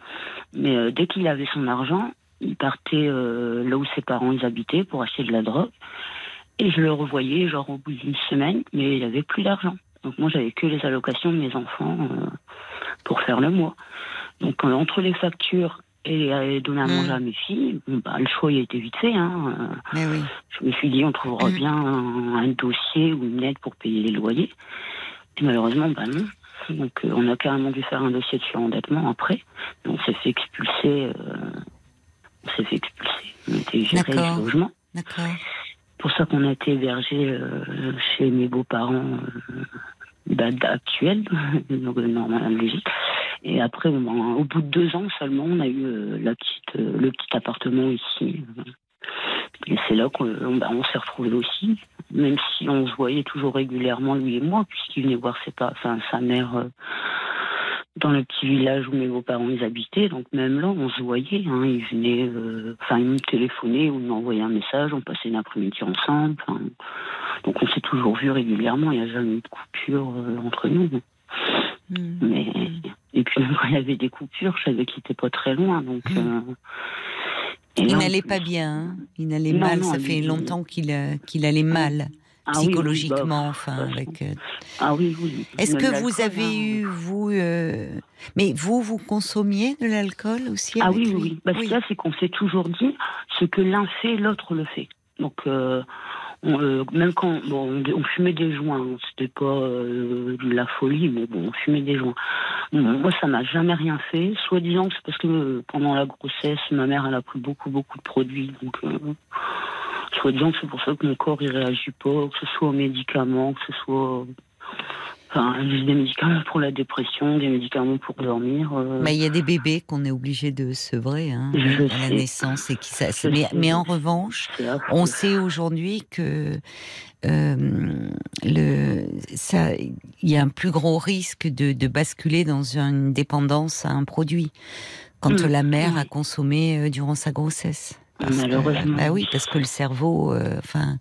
Mais euh, dès qu'il avait son argent, il partait là où ses parents ils habitaient pour acheter de la drogue. Et je le revoyais, genre au bout d'une semaine, mais il avait plus d'argent. Donc moi, j'avais que les allocations de mes enfants euh, pour faire le mois. Donc euh, entre les factures et euh, donner à Mm. manger à mes filles, bah, le choix il a été vite fait. Hein. Euh, Mais oui. je me suis dit, on trouvera Mm. bien un, un dossier ou une aide pour payer les loyers. Et malheureusement, bah non. Donc, on a carrément dû faire un dossier de surendettement après. On s'est fait expulser. euh, on s'est fait expulser. On était géré D'accord. du logement. D'accord. Pour ça qu'on a été hébergé euh, chez mes beaux-parents euh, bah, actuels, donc euh, normal, logique. Et après, ben, au bout de deux ans seulement, on a eu le petit appartement ici. Et c'est là qu'on ben, s'est retrouvés aussi, même si on se voyait toujours régulièrement, lui et moi, puisqu'il venait voir sa mère dans le petit village où mes beaux-parents ils habitaient. Donc même là, on se voyait. Hein, il venait, euh, enfin, il me téléphonait ou il m'envoyait un message. On passait une après-midi ensemble. donc on s'est toujours vu régulièrement. Il n'y a jamais eu de coupure euh, entre nous. Mm. Mais et puis même quand il y avait des coupures, je savais qu'il était pas très loin. Donc Mm. euh, Il n'allait plus- pas bien, hein. il n'allait Non, mal, non, ça fait longtemps qu'il qu'il allait mal, Ah oui, oui, psychologiquement, bah, enfin. Avec, Ah oui, oui. Est-ce que vous avez hein. eu, vous, euh, mais vous, vous consommiez de l'alcool aussi Ah oui, oui, lui oui. Parce que là, c'est qu'on s'est toujours dit ce que l'un fait, l'autre le fait. Donc, euh, on, euh, même quand bon, on, on fumait des joints, hein, c'était pas euh, de la folie, mais bon, on fumait des joints. Moi, ça m'a jamais rien fait. Soi-disant que c'est parce que euh, pendant la grossesse, ma mère, elle a pris beaucoup, beaucoup de produits. Donc, euh, soi-disant que c'est pour ça que mon corps, il réagit pas, que ce soit aux médicaments, que ce soit. Enfin, des médicaments pour la dépression, des médicaments pour dormir. euh, Mais il y a des bébés qu'on est obligé de sevrer hein, à la sais. naissance et qui ça. Mais, en revanche, on sait aujourd'hui que euh, le ça, il y a un plus gros risque de, de basculer dans une dépendance à un produit quand Mm, la mère a consommé euh, durant sa grossesse. Parce que- Malheureusement. bah oui, parce que le cerveau, euh, enfin,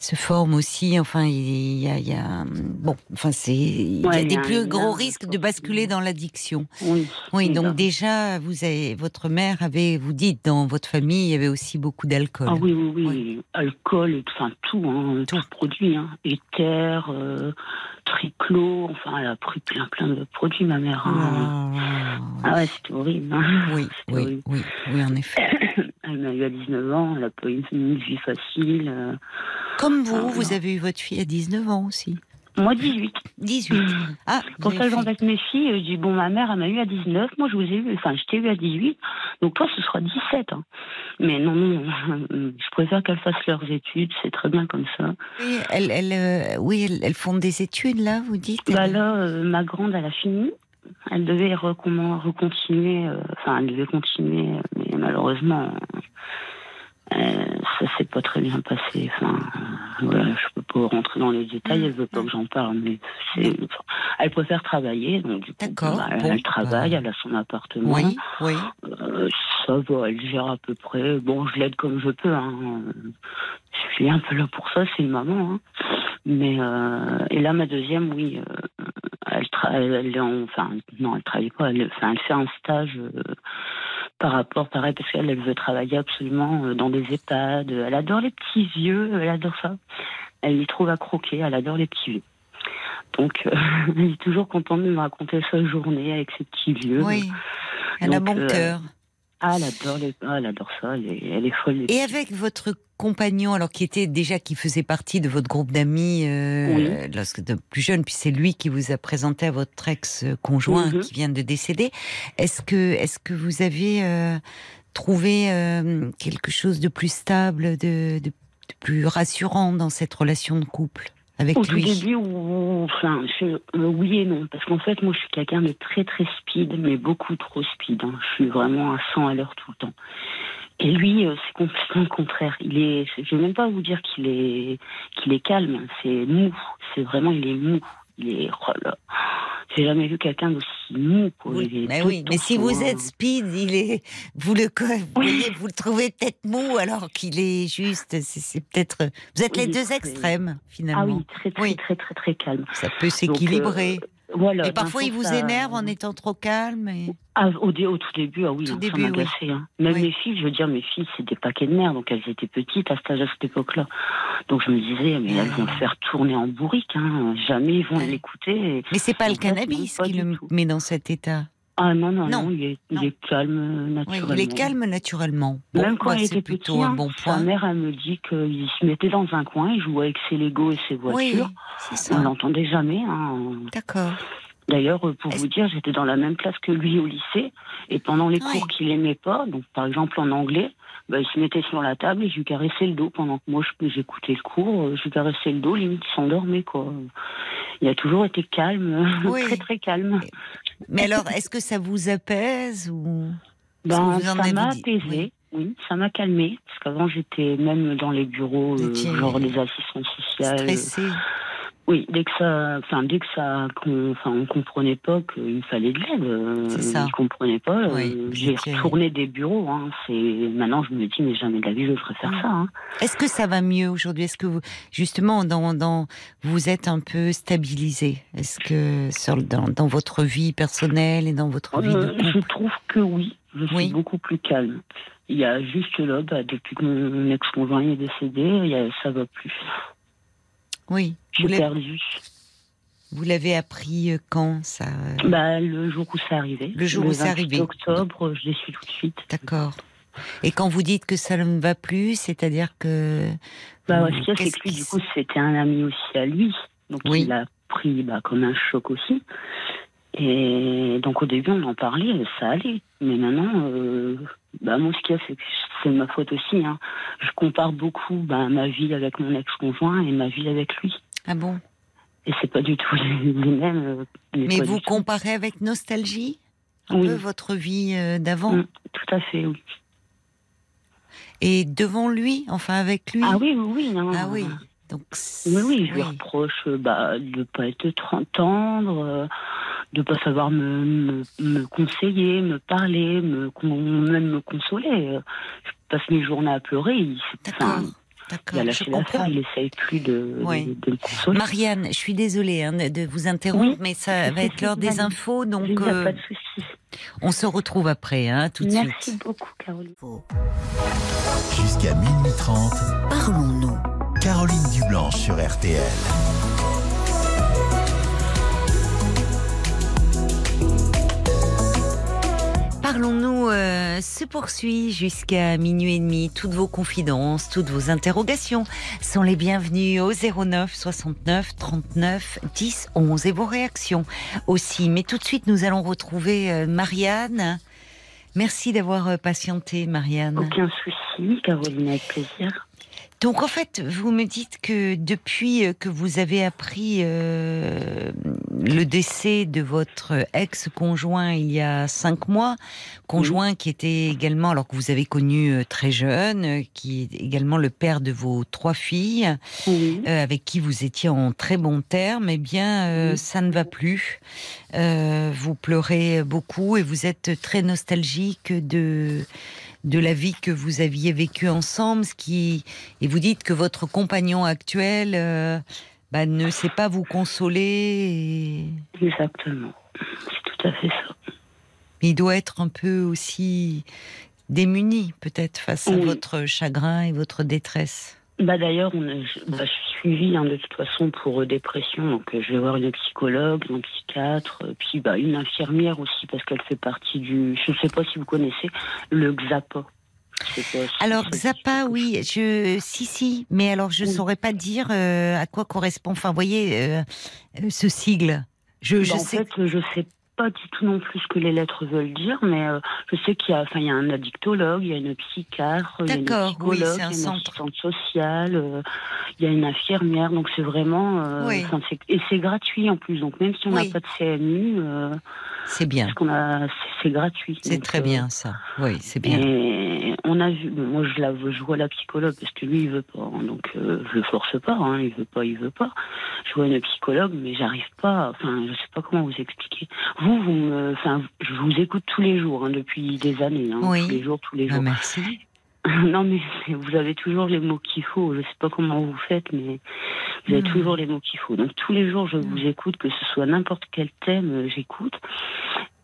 se forme aussi. Enfin, il y a, il y a- bon, enfin, c'est, il y Ouais, a y des a plus gros risques de basculer dans l'addiction. Oui. Oui, donc déjà, vous avez, votre mère avait, vous dites, dans votre famille, il y avait aussi beaucoup d'alcool. Ah oui, oui, oui. Oui. Alcool, enfin tout, hein, tout produit. Hein. Éther, euh, triclo, enfin elle a pris plein plein de produits, ma mère. hein. Ah, Ah ouais, c'était horrible. hein. oui, oui, horrible. oui, oui, en effet. Elle m'a eu à 19 ans, elle a pas eu une vie facile. euh. Comme vous, Ah, vous avez eu votre fille à 19 ans aussi. Moi, 18. 18. Ah, Quand ça, fait- j'embête mes filles, je dis, bon, ma mère, elle m'a eu à 19, moi, je vous ai eu, enfin, je t'ai eu à 18, donc toi, ce sera 17. hein. Mais non, non, je préfère qu'elles fassent leurs études, c'est très bien comme ça. Oui, elles, elles, euh, oui, elles, elles font des études là, vous dites. Bah elles- là, euh, ma grande, elle a fini. Elle devait recontinuer, euh, enfin, elle devait continuer, mais malheureusement, ça s'est pas très bien passé. Enfin, euh, voilà, je peux pas rentrer dans les détails, elle veut pas que j'en parle, mais elle préfère travailler, donc du coup, bah, elle, bon, elle travaille, bah. elle a son appartement. Oui, oui. Euh, ça va, elle gère à peu près. Bon, je l'aide comme je peux. Hein. Je suis un peu là pour ça, c'est une maman. Hein. Mais euh, et là, ma deuxième, oui, euh, elle, tra- elle, elle est en- enfin non, elle travaille pas. Elle, enfin, elle fait un stage euh, par rapport, pareil, parce qu'elle, elle veut travailler absolument dans des EHPAD. Elle adore les petits vieux, elle adore ça. Elle y trouve à croquer. Elle adore les petits vieux. Donc, elle est toujours contente de me raconter sa journée avec ses petits vieux. Oui. Elle a bon cœur. Ah, elle adore, les... ah, elle adore ça, elle est, elle est folle. Et avec votre compagnon, alors qui était déjà, qui faisait partie de votre groupe d'amis euh, lorsque de plus jeune, puis c'est lui qui vous a présenté à votre ex-conjoint Mhm. qui vient de décéder. Est-ce que, est-ce que vous avez euh, trouvé euh, quelque chose de plus stable, de, de- de plus rassurant dans cette relation de couple? Avec Au tout lui début, ou- enfin, je- euh, oui et non, parce qu'en fait, moi, je suis quelqu'un de très très speed, mais beaucoup trop speed. hein. Je suis vraiment à 100 à l'heure tout le temps. Et lui, euh, c'est complètement le contraire. Il est, je vais même pas vous dire qu'il est, qu'il est calme. C'est mou. C'est vraiment, il est mou. Il est, oh là. J'ai jamais vu quelqu'un d'aussi mou. Oui, mais oui, mais si vous êtes speed, il est, vous le, vous, voyez, vous le trouvez peut-être mou alors qu'il est juste, c'est, peut-être, vous êtes Oui, les deux extrêmes Ah finalement. oui, très très Oui. très très très calme. Ça peut s'équilibrer. Voilà. D'un parfois, il vous ça- énerve en étant trop calme. et- Ah, au, dé- au tout début, ah oui, Tout début, ça m'a oui. Hein. Même Oui. mes filles, je veux dire, mes filles, c'est des paquets de merde, donc elles étaient petites à cet âge, à cette époque-là. Donc je me disais, mais elles vont le faire tourner en bourrique, hein. jamais ils vont l'écouter. Et- Mais c'est pas le cannabis qui le met dans cet état. Ah non, non, Non, non, il, est, non. il est calme Oui, naturellement. il est calme naturellement. Bon, Même quand bah, il était plutôt petit, un hein, bon sa point. mère, elle me dit qu'il se mettait dans un coin, il jouait avec ses Legos et ses Oui, voitures. On ça. l'entendait jamais. Hein. D'accord. D'ailleurs, euh, pour vous dire, j'étais dans la même classe que lui au lycée, et pendant les Oui. cours qu'il aimait pas, donc par exemple en anglais, bah, il se mettait sur la table et je lui caressais le dos pendant que moi j'écoutais le cours, euh, je lui caressais le dos, limite il s'endormait quoi. Il a toujours été calme, Oui. très très calme. Mais alors, est-ce que ça vous apaise ou Ben, vous ça m'a apaisé, oui. oui. ça m'a calmé, parce qu'avant j'étais même dans les bureaux, euh, genre des assistants sociaux. stressé Oui, dès que ça, enfin dès que ça, qu'on, enfin on comprenait pas qu'il fallait de l'aide. euh, C'est ça. Ils comprenaient pas. euh, Oui, j'ai retourné des bureaux. Hein, c'est maintenant je me dis mais jamais de la vie je ferais faire ça. Hein. Est-ce que ça va mieux aujourd'hui? Est-ce que vous, justement, dans, dans, vous êtes un peu stabilisé? Est-ce que sur, dans, dans votre vie personnelle et dans votre vie de Euh, je couple? trouve que oui, je suis Oui. beaucoup plus calme. Il y a juste là, bah, depuis que mon ex-conjoint est décédé, il y a, ça va plus. Oui. L'avez- perdue. vous l'avez appris euh, quand ça euh, Bah, le jour où c'est arrivé. Le jour où c'est 28 arrivé. octobre, je l'ai su tout de suite. D'accord. Et quand vous dites que ça ne va plus, c'est-à-dire que. Bah, ouais, ce qu'il y a, c'est que lui, du coup, c'était un ami aussi à lui. Donc, Oui. il a pris bah, comme un choc aussi. Et donc, au début, on en parlait, ça allait. Mais maintenant, euh, bah, moi, ce qu'il y a, c'est que c'est ma faute aussi. Hein. Je compare beaucoup bah, ma vie avec mon ex-conjoint et ma vie avec lui. Ah bon? Et c'est pas du tout les, les mêmes. euh, Mais vous tout. comparez avec nostalgie? Un Oui. peu votre vie euh, d'avant? Mm, Tout à fait, oui. et devant lui, enfin avec lui? Ah oui, oui, oui. non. Ah oui. Donc. Oui, oui, je lui reproche euh, bah, de ne pas être tendre, de ne pas savoir me, me, me conseiller, me parler, me, même me consoler. Je passe mes journées à pleurer. Il, D'accord. D'accord. Je comprends. il essaye plus de, Oui. de, de me consoler. Marianne, je suis désolée hein, de vous interrompre, Oui. mais ça va être l'heure des infos, donc Il n'y a euh, pas de souci. on se retrouve après, hein, tout de Merci suite. beaucoup, Caroline. Jusqu'à minuit 30, Parlons-nous. Caroline Dublanche sur RTL. Parlons-nous euh, se poursuit jusqu'à minuit et demi. Toutes vos confidences, toutes vos interrogations sont les bienvenues au 09 69 39 10 11 et vos réactions aussi. Mais tout de suite, nous allons retrouver euh, Marianne. Merci d'avoir euh, patienté, Marianne. Aucun souci, Caroline, avec plaisir. Donc en fait, vous me dites que depuis euh, que vous avez appris euh, le décès de votre ex-conjoint il y a cinq mois, conjoint qui était également, alors que vous avez connu euh, très jeune, euh, qui est également le père de vos trois filles, Oui. euh, avec qui vous étiez en très bons termes, eh bien, euh, Oui. ça ne va plus. Euh, vous pleurez beaucoup et vous êtes très nostalgique de de la vie que vous aviez vécue ensemble, ce qui et vous dites que votre compagnon actuel euh, bah, ne sait pas vous consoler. et- Exactement. C'est tout à fait ça. il doit être un peu aussi démuni, peut-être, face à votre chagrin et votre détresse. Bah d'ailleurs, on a- je, bah, je suis suivie hein, de toute façon pour euh, dépression, donc euh, je vais voir une psychologue, un psychiatre, euh, puis bah, une infirmière aussi parce qu'elle fait partie du. Je ne sais pas si vous connaissez le XAPA. Je pas Alors quelque oui, je si si, mais alors je Oui. saurais pas dire à quoi correspond. Enfin, voyez ce sigle. Je, je Bah, en sais. fait, je sais pas du tout non plus ce que les lettres veulent dire, mais euh, je sais qu'il y a, enfin, il y a un addictologue, il y a une psychiatre, il y a une oui, psychologue, c'est un il y a une centre. assistante sociale, euh, il y a une infirmière, donc c'est vraiment, euh, Oui. et c'est gratuit en plus, donc même si on n'a Oui. pas de CMU, euh, C'est bien. parce qu'on a, c'est- gratuit. C'est très euh, bien ça. Oui, c'est bien. Et on a vu, moi je la je vois la psychologue parce que lui il veut pas, hein, donc euh, je le force pas, hein, il veut pas, il veut pas. Je vois une psychologue, mais j'arrive pas, enfin je sais pas comment vous expliquer. Vous, vous enfin je vous écoute tous les jours hein, depuis des années, hein, Oui. tous les jours, tous les Ah, jours. merci. non mais vous avez toujours les mots qu'il faut. Je sais pas comment vous faites, mais vous avez Hmm. toujours les mots qu'il faut. Donc tous les jours je vous écoute, que ce soit n'importe quel thème, euh, j'écoute.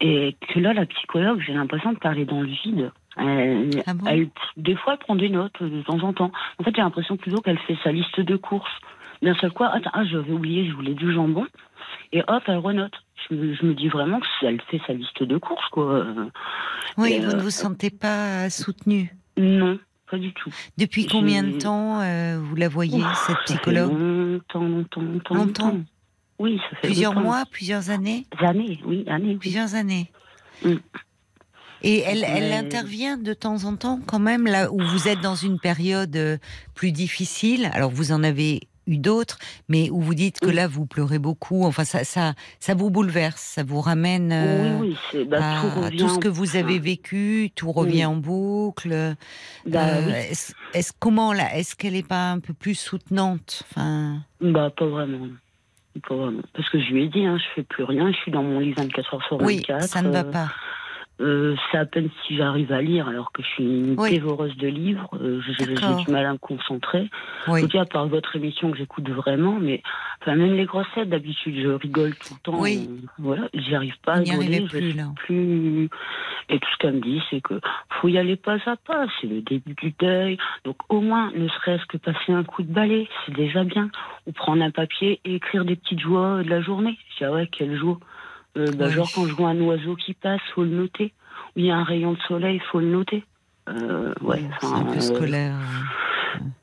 Et que là la psychologue, j'ai l'impression de parler dans le vide. Elle, Ah bon? elle- des fois, elle prend des notes euh, de temps en temps. En fait, j'ai l'impression plutôt qu'elle fait sa liste de courses. D'un seul coup, attends, ah, j'avais oublié, je voulais du jambon. Et hop, elle renote. Je, me- je me dis vraiment que elle fait sa liste de courses, quoi. Oui, Et, vous ne euh, vous sentez pas soutenu. Non, pas du tout. Depuis combien de temps euh, vous la voyez, cette psychologue Longtemps, longtemps, longtemps. Longtemps Oui, ça fait Plusieurs longtemps. mois, plusieurs années Années, oui, années. oui. Plusieurs années. Mm. Et elle, elle Mais- intervient de temps en temps quand même là où vous êtes dans une période euh, plus difficile? Alors vous en avez eu d'autres, mais où vous dites que Oui. là vous pleurez beaucoup. Enfin ça, ça, ça vous bouleverse, ça vous ramène euh, oui, oui, c'est, bah, à tout revient. ce que vous avez vécu, tout revient Oui. en boucle. bah, Euh, oui. est-ce, comment là Est-ce qu'elle n'est pas un peu plus soutenante Enfin, Bah, pas vraiment. Pas vraiment. Parce que je lui ai dit, hein, je fais plus rien, je suis dans mon lit 24 heures sur 24. oui, ça ne va euh, pas. euh, c'est à peine si j'arrive à lire, alors que je suis une Oui. dévoreuse de livres. euh, j'ai, du mal à me concentrer. Oui. En tout cas, par votre émission que j'écoute vraiment, mais enfin, même les grossettes, d'habitude, je rigole tout le temps. Oui. euh, voilà, j'y arrive pas à rigoler. je plus, là. plus. Et tout ce qu'elle me dit, c'est que faut y aller pas à pas. C'est le début du deuil. Donc, au moins, ne serait-ce que passer un coup de balai, c'est déjà bien. Ou prendre un papier et écrire des petites joies de la journée. Je dis, ah ouais, quelle joie. Euh, bah, Oui. Genre, quand je vois un oiseau qui passe, faut le noter. Ou il y a un rayon de soleil, faut le noter. Euh, ouais, c'est un peu euh, scolaire.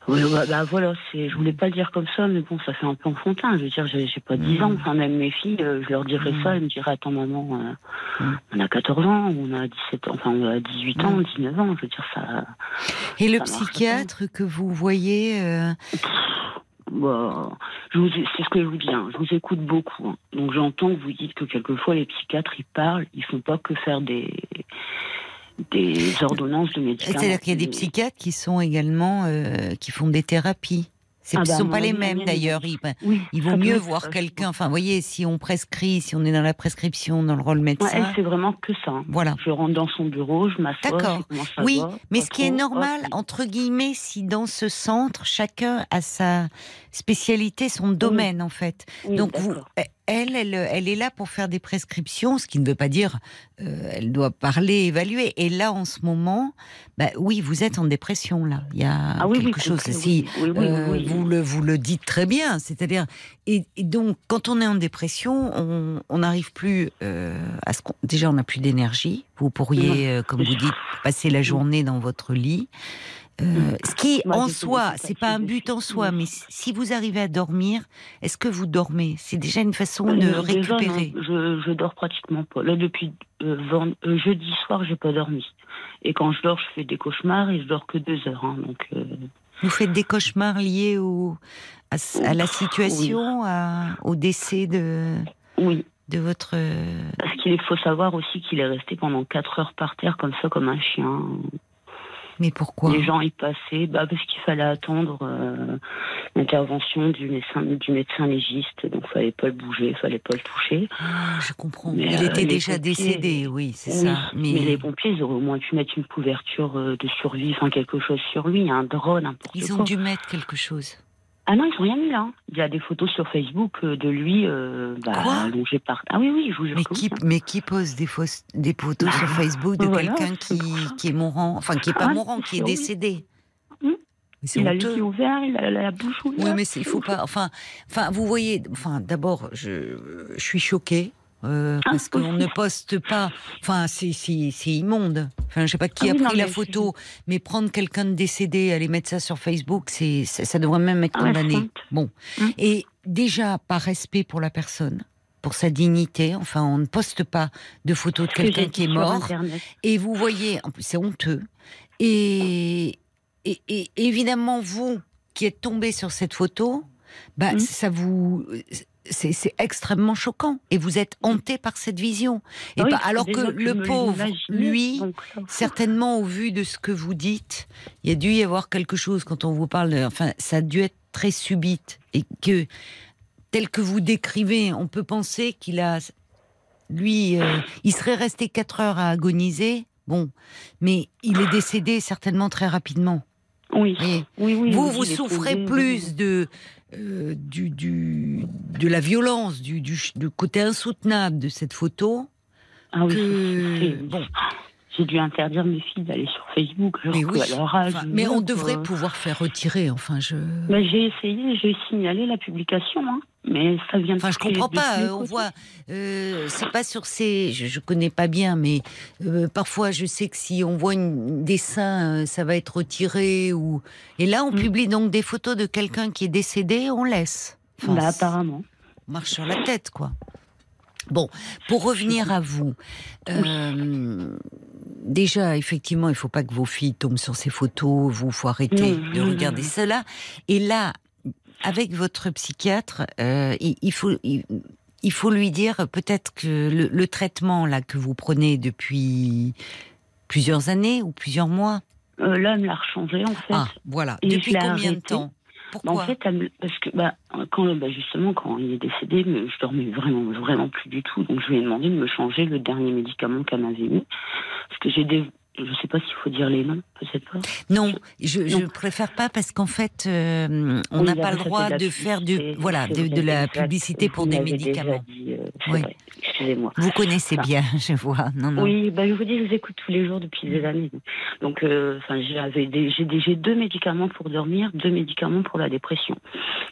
oui, bah, bah, voilà, c'est, je voulais pas le dire comme ça, mais bon, ça fait un peu enfantin. Je veux dire, j'ai, pas 10 Mm. ans. Enfin, même mes filles, euh, je leur dirais Mm. ça, elles me diraient, attends, maman, euh, Mm. on a 14 ans, on a 17 ans, enfin, on a 18 ans, Mm. 19 ans. Je veux dire, ça, Et le pas. psychiatre que vous voyez, euh, bah, je vous, c'est ce que je vous dis, hein, je vous écoute beaucoup. hein. Donc, j'entends que vous dites que quelquefois, les psychiatres, ils parlent, ils font pas que faire des, des ordonnances de médicaments. c'est-à-dire qu'il y a des psychiatres qui sont également euh, qui font des thérapies. Ce Ah ne bah, à sont mon pas les mêmes d'ailleurs. Il, Oui, il ça vaut mieux voir quelqu'un. Enfin, vous voyez, si on prescrit, si on est dans la prescription, dans le rôle Ouais, médecin, elle, c'est vraiment que ça. hein. voilà. Je rentre dans son bureau, je m'assois, D'accord. Oui, va, mais ce qui est normal, hop, entre guillemets, si dans ce centre, chacun a sa spécialité, son domaine en fait. oui, Donc vous, elle, elle, elle est là pour faire des prescriptions, ce qui ne veut pas dire euh, elle doit parler, évaluer. Et là, en ce moment, bah, oui, vous êtes en dépression là. Il y a Ah oui, oui, quelque chose. Si oui, oui, oui, euh, oui. vous le vous le dites très bien, c'est-à-dire et, et donc quand on est en dépression, on on n'arrive plus euh, à ce qu'on déjà on n'a plus d'énergie. Vous pourriez, euh, comme vous dites, passer la journée dans votre lit. Euh, ce qui, Moi, en soi, c'est pas un but en de soi, mais si vous arrivez à dormir, est-ce que vous dormez? C'est déjà une façon de Euh, déjà, récupérer. non, je, je dors pratiquement pas. Là, depuis euh, vend- jeudi soir, j'ai pas dormi. Et quand je dors, je fais des cauchemars et je dors que deux heures. hein, donc, Vous faites des cauchemars liés au, à, la situation, à- au décès de, oui. de votre. Parce qu'il faut savoir aussi qu'il est resté pendant quatre heures par terre, comme ça, comme un chien. Mais pourquoi? Les gens y passaient, bah, parce qu'il fallait attendre euh, l'intervention du médecin, du médecin légiste. Donc, fallait pas le bouger, fallait pas le toucher. Ah, Je comprends. Mais, Il euh, était déjà pompiers- décédé, oui, c'est Oui, ça. mais... les pompiers, ils auraient au moins pu mettre une couverture euh, de survie, enfin quelque chose sur lui, un drone, n'importe Ils quoi. ont dû mettre quelque chose. Ah non, ils ont rien mis là. hein. Il y a des photos sur Facebook euh, de lui euh, bah, Quoi allongé par. Ah oui, oui, je vous jure Mais que qui, oui, hein. mais qui pose des, fausses, des photos sur Facebook de Voilà, quelqu'un qui, est mourant, enfin qui est pas Ah, mourant, qui est décédé c'est Il a yeux ouverts, il a la bouche ouverte. Oui, mais il faut pas. Enfin, enfin, vous voyez. Enfin, d'abord, je, je suis choquée. Euh, Ah, parce qu'on ne poste pas. Enfin, c'est immonde. Enfin, je sais pas qui Ah a oui, non, pris la photo, mais prendre quelqu'un de décédé, aller mettre ça sur Facebook, c'est ça, ça devrait même être Ah condamné. Bon, Mm. et déjà par respect pour la personne, pour sa dignité. Enfin, on ne poste pas de photos de quelqu'un qui est mort. Et vous voyez, en plus, c'est honteux. Et, et, et évidemment, vous qui êtes tombé sur cette photo, bah, Mm. ça vous. C'est extrêmement choquant. Et vous êtes hanté par cette vision. Et Ah oui, pas- alors que le pauvre, lui, donc certainement au vu de ce que vous dites, il y a dû y avoir quelque chose quand on vous parle. de- enfin, ça a dû être très subite. Et que, tel que vous décrivez, on peut penser qu'il a. Lui, euh, il serait resté quatre heures à agoniser. Bon, mais il est décédé certainement très rapidement. Oui, Et oui, oui. vous, oui, vous souffrez plus de, euh, du, du, de la violence, du, du, du côté insoutenable de cette photo Ah oui, que. c'est- Bon, J'ai dû interdire mes filles d'aller sur Facebook. Mais oui. à leur âge, Enfin, mais on devrait pouvoir faire retirer. Enfin, je. Mais j'ai essayé, j'ai signalé la publication, hein, mais ça vient de Enfin, je comprends pas. euh, On voit, euh, c'est pas sur ces. Je, je connais pas bien, mais euh, parfois, je sais que si on voit une, des seins, euh, ça va être retiré. Ou et là, on Mm. publie donc des photos de quelqu'un qui est décédé, on laisse. Enfin, Bah, apparemment. on marche sur la tête, quoi. Bon, pour revenir à vous, euh, déjà, effectivement, il faut pas que vos filles tombent sur ces photos. Vous, faut arrêter de regarder cela. Et là, avec votre psychiatre, euh, il, il faut. Il, il faut lui dire peut-être que le, le traitement là que vous prenez depuis plusieurs années ou plusieurs mois. Euh, là, elle me l'a rechangé, en fait. Ah, voilà. Et depuis combien de arrêté. En fait, elle parce que bah, quand, bah, justement, quand il est décédé, je dormais vraiment, vraiment plus du tout. Donc, je lui ai demandé de me changer le dernier médicament qu'elle m'avait mis. Parce que j'ai des. Je sais pas s'il faut dire les noms, peut-être pas. Non, je, je préfère pas parce qu'en fait, euh, on n'a pas le droit de faire du, voilà, de, la publicité pour des médicaments. dit, euh, Oui. Excusez-moi. Vous connaissez Enfin, bien, je vois. Non, non. Oui, bah, je vous dis, je vous écoute tous les jours depuis des années. Donc, euh, enfin, j'ai deux médicaments pour dormir, deux médicaments pour la dépression.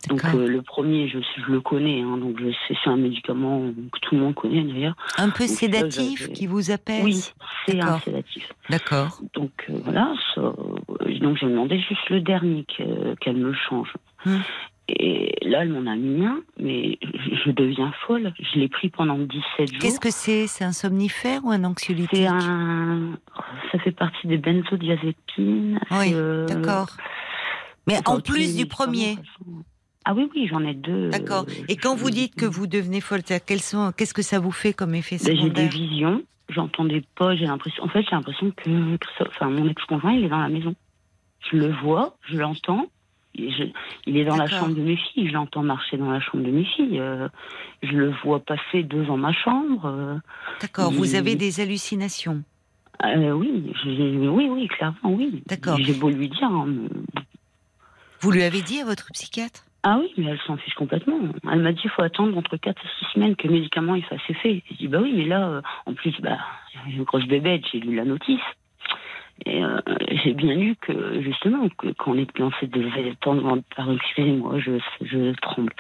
Donc, le premier, je, je le connais, hein, donc je sais, c'est un médicament que tout le monde connaît d'ailleurs. Un peu donc sédatif qui vous apaise Oui, c'est un sédatif. D'accord. Donc euh, voilà, euh, donc j'ai demandé juste le dernier que- qu'elle me change. Hum. Et là, elle m'en a mis un, mais je, deviens folle. Je l'ai pris pendant 17 jours. Qu'est-ce que c'est? C'est un somnifère ou un anxiolytique? C'est un. Ça fait partie des benzodiazépines. Oui, Euh, d'accord. Mais en plus du premier. Ah oui, oui, j'en ai deux. D'accord. euh, Et quand je- vous dites que vous devenez folle, qu'est-ce que ça vous fait comme effet Ben, j'ai des secondaire? visions, j'entendais pas, j'ai l'impression. En fait, j'ai l'impression que, enfin, mon ex-conjoint, il est dans la maison. Je le vois, je l'entends. je- il est dans la chambre de mes filles, je l'entends marcher dans la chambre de mes filles. euh, je le vois passer devant ma chambre. euh, D'accord. Vous avez des hallucinations. euh, oui, oui, oui, clairement, oui. D'accord. J'ai beau lui dire. hein, mais- Vous lui avez dit à votre psychiatre? Ah oui, mais elle s'en fiche complètement. Elle m'a dit il faut attendre entre 4 et 6 semaines que le médicament il fasse effet. Je dis bah oui, mais là, euh, en plus, bah, j'ai une grosse bébête, j'ai lu la notice. Et euh, j'ai bien lu que, justement, que quand on est dans ces états, pardon, excusez-moi, je, je tremble.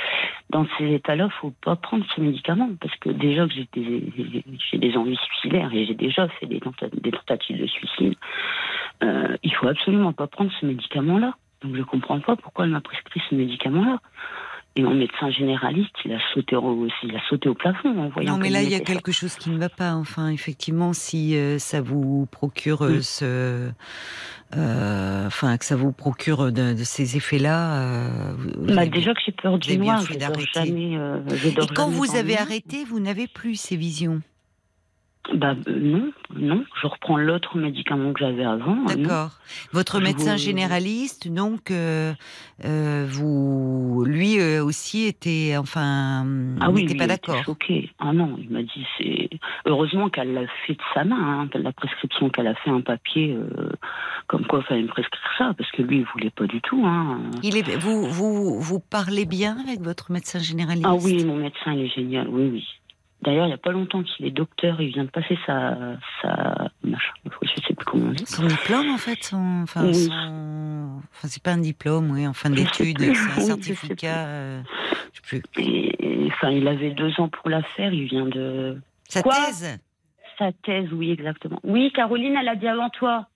Dans ces états-là, faut pas prendre ce médicament parce que déjà que j'ai des, j'ai envies suicidaires et j'ai déjà fait des tentatives de suicide, euh, il faut absolument pas prendre ce médicament-là. Donc je comprends pas pourquoi elle m'a prescrit ce médicament-là. Et mon médecin généraliste, il a sauté au, il a sauté au plafond en voyant. Non, mais là, il y a quelque chose qui ne va pas. Enfin, effectivement, si euh, ça vous procure euh, ce, euh, enfin, que ça vous procure de, de ces effets-là. euh, Bah, déjà que j'ai peur du noir, je dors d'arrêter. jamais. je dors Et quand jamais vous avez arrêté, vous n'avez plus ces visions. Bah euh, non, non, je reprends l'autre médicament que j'avais avant. D'accord. Votre Je médecin vous- généraliste, donc, euh, euh, vous, lui euh, aussi était, enfin, Ah oui, n'était pas d'accord. choqué. Ah non, il m'a dit c'est heureusement qu'elle l'a fait de sa main, hein, la prescription qu'elle a fait un papier euh, comme quoi il fallait me prescrire ça parce que lui il voulait pas du tout. Hein. Il est, vous, vous, vous parlez bien avec votre médecin généraliste? Ah oui, mon médecin il est génial, oui oui. D'ailleurs, il n'y a pas longtemps qu'il est docteur, il vient de passer sa sa machin, je sais plus comment on dit. Son diplôme, en fait, son, enfin, Oui. son- Enfin, c'est pas un diplôme, oui, en fin sais d'études, plus. c'est un Oui, je sais certificat. euh, je sais plus. Et, et, enfin, il avait deux ans pour la faire. Il vient de Sa Quoi thèse sa thèse, oui, exactement. Oui, Caroline, elle a dit avant toi.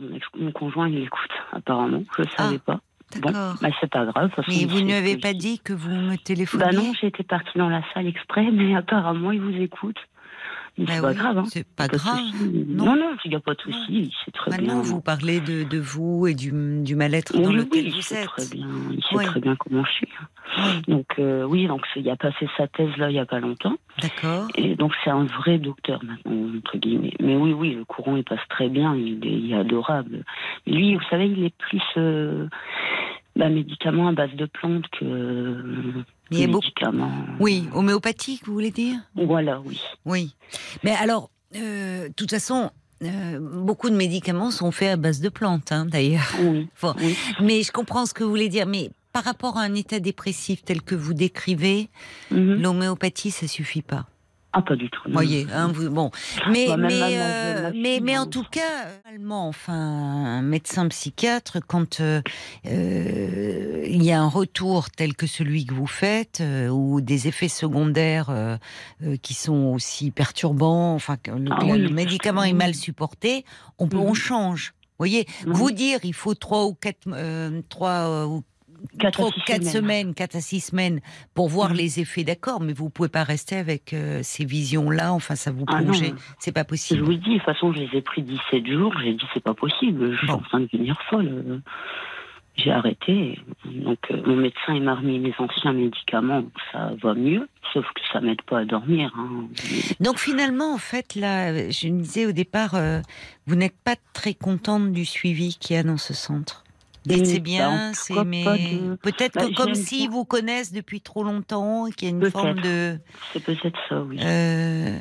Mon, conjoint, il écoute, apparemment. Je ne savais pas. Bon, bah, c'est pas grave. façon, Mais vous ne avez pas dit que vous me téléphoniez Bah non, j'étais partie dans la salle exprès, mais apparemment, il vous écoute. Mais Bah c'est pas grave. Hein. C'est pas de grave. souci. non. Non, non, il n'y a pas de souci. C'est très Maintenant, bien. vous parlez de, de vous et du, du mal-être Oui, dans lequel vous êtes. très bien. Il sait Oui. très bien comment je suis. Oui, Donc euh, oui, donc il a passé sa thèse là il y a pas longtemps. d'accord. Et donc c'est un vrai docteur maintenant, entre guillemets. Mais oui, oui, le courant il passe très bien, il est, il est adorable. Lui, vous savez, il est plus euh, bah, médicament à base de plantes que euh, Il y médicaments. Oui, homéopathique, vous voulez dire? Voilà, oui. Oui. Mais alors, euh, de toute façon, euh, beaucoup de médicaments sont faits à base de plantes, hein, d'ailleurs. Oui. Bon. oui. Mais je comprends ce que vous voulez dire. Mais par rapport à un état dépressif tel que vous décrivez, Mhm. l'homéopathie, ça suffit pas. Ah, pas du tout. non. voyez, hein, vous, bon. Mais, Bah, mais, euh, ma mais, fille, mais en tout cas, normalement, enfin, un médecin psychiatre, quand euh, euh, il y a un retour tel que celui que vous faites, ou des effets secondaires qui sont aussi perturbants, enfin, que le, Ah le- oui, le médicament est mal supporté, on, peut, on Mhm. change. Vous voyez, vous dire il faut trois ou quatre, euh, trois ou Quatre trois à ou six quatre semaines. semaines, quatre à six semaines pour voir Mhm. les effets, d'accord, mais vous pouvez pas rester avec euh, ces visions-là, enfin ça vous Ah plonge, c'est pas Je possible. vous le dis, de toute façon, je les ai pris 17 jours. J'ai dit, c'est pas possible. Je suis Bon. en train de devenir folle. J'ai arrêté. Donc, euh, mon médecin, il m'a remis mes anciens médicaments. Ça va mieux. Sauf que ça m'aide pas à dormir. hein. Donc finalement, en fait, là, je me disais au départ, euh, vous n'êtes pas très contente du suivi qu'il y a dans ce centre. Et c'est bah, bien, cas, mais de- peut-être Bah, que comme s'ils vous connaissent depuis trop longtemps, qu'il y a une forme de C'est peut-être ça, oui. euh,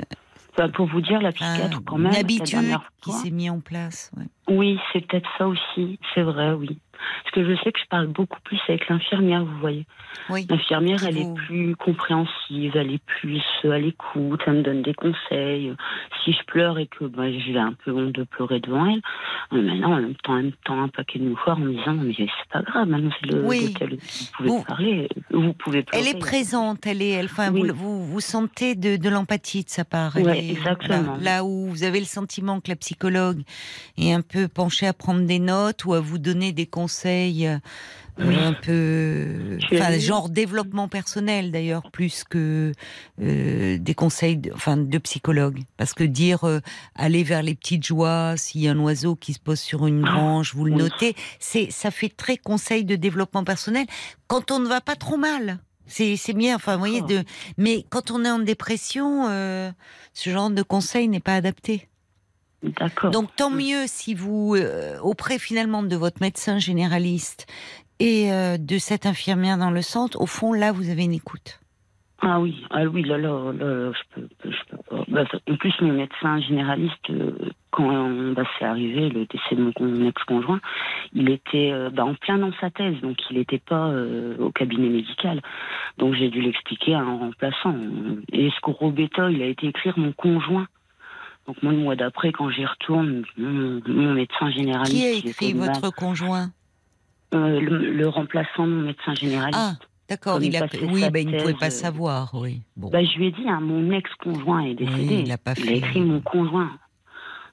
Enfin, pour vous dire, la psychiatre, quand même. une habitude qui s'est mise en place. ouais. Oui, c'est peut-être ça aussi. C'est vrai, oui. Parce que je sais que je parle beaucoup plus avec l'infirmière, vous voyez. Oui. L'infirmière, elle vous- est plus compréhensive, elle est plus à l'écoute, elle me donne des conseils. Si je pleure et que bah, j'ai un peu honte de pleurer devant elle, euh, maintenant, en même temps, elle me tend un paquet de mouchoirs en me disant Mais c'est pas grave, maintenant c'est le Oui. l'hôtel, vous pouvez Vous- parler, vous pouvez pleurer. Elle est présente, elle est, elle, enfin, Oui. vous, vous, sentez de, de l'empathie de sa part. Elle est- exactement. Là, là où vous avez le sentiment que la psychologue est un peu penchée à prendre des notes ou à vous donner des conseils euh, Oui. un peu, enfin, genre développement personnel d'ailleurs, plus que euh, des conseils, de, enfin, de psychologue. Parce que dire euh, aller vers les petites joies, s'il y a un oiseau qui se pose sur une Ah, branche, vous le notez, c'est, ça fait très conseil de développement personnel quand on ne va pas trop mal. C'est, c'est bien, enfin, vous voyez, de, mais quand on est en dépression, euh, ce genre de conseil n'est pas adapté. D'accord. Donc tant mieux si vous, euh, auprès finalement de votre médecin généraliste et euh, de cette infirmière dans le centre, au fond là vous avez une écoute. Ah oui, ah oui, là, là, là, là, je peux, je peux pas. Bah, en plus, mon médecin généraliste, euh, quand on, bah, c'est arrivé, le décès de mon, con- mon ex-conjoint, il était euh, bah, en plein dans sa thèse, donc il n'était pas euh, au cabinet médical. Donc j'ai dû l'expliquer à un remplaçant. Et ce béton, il a été écrire mon conjoint. Donc moi, le mois d'après, quand j'y retourne, mon, mon médecin généraliste... Qui a il écrit votre conjoint Euh, le, le remplaçant de mon médecin généraliste. Ah, d'accord. Il a, il oui, ben, il ne pouvait pas euh, savoir, oui. Bon. Bah, je lui ai dit, hein, mon ex-conjoint est décédé. Oui, il a pas fait. écrit mon conjoint.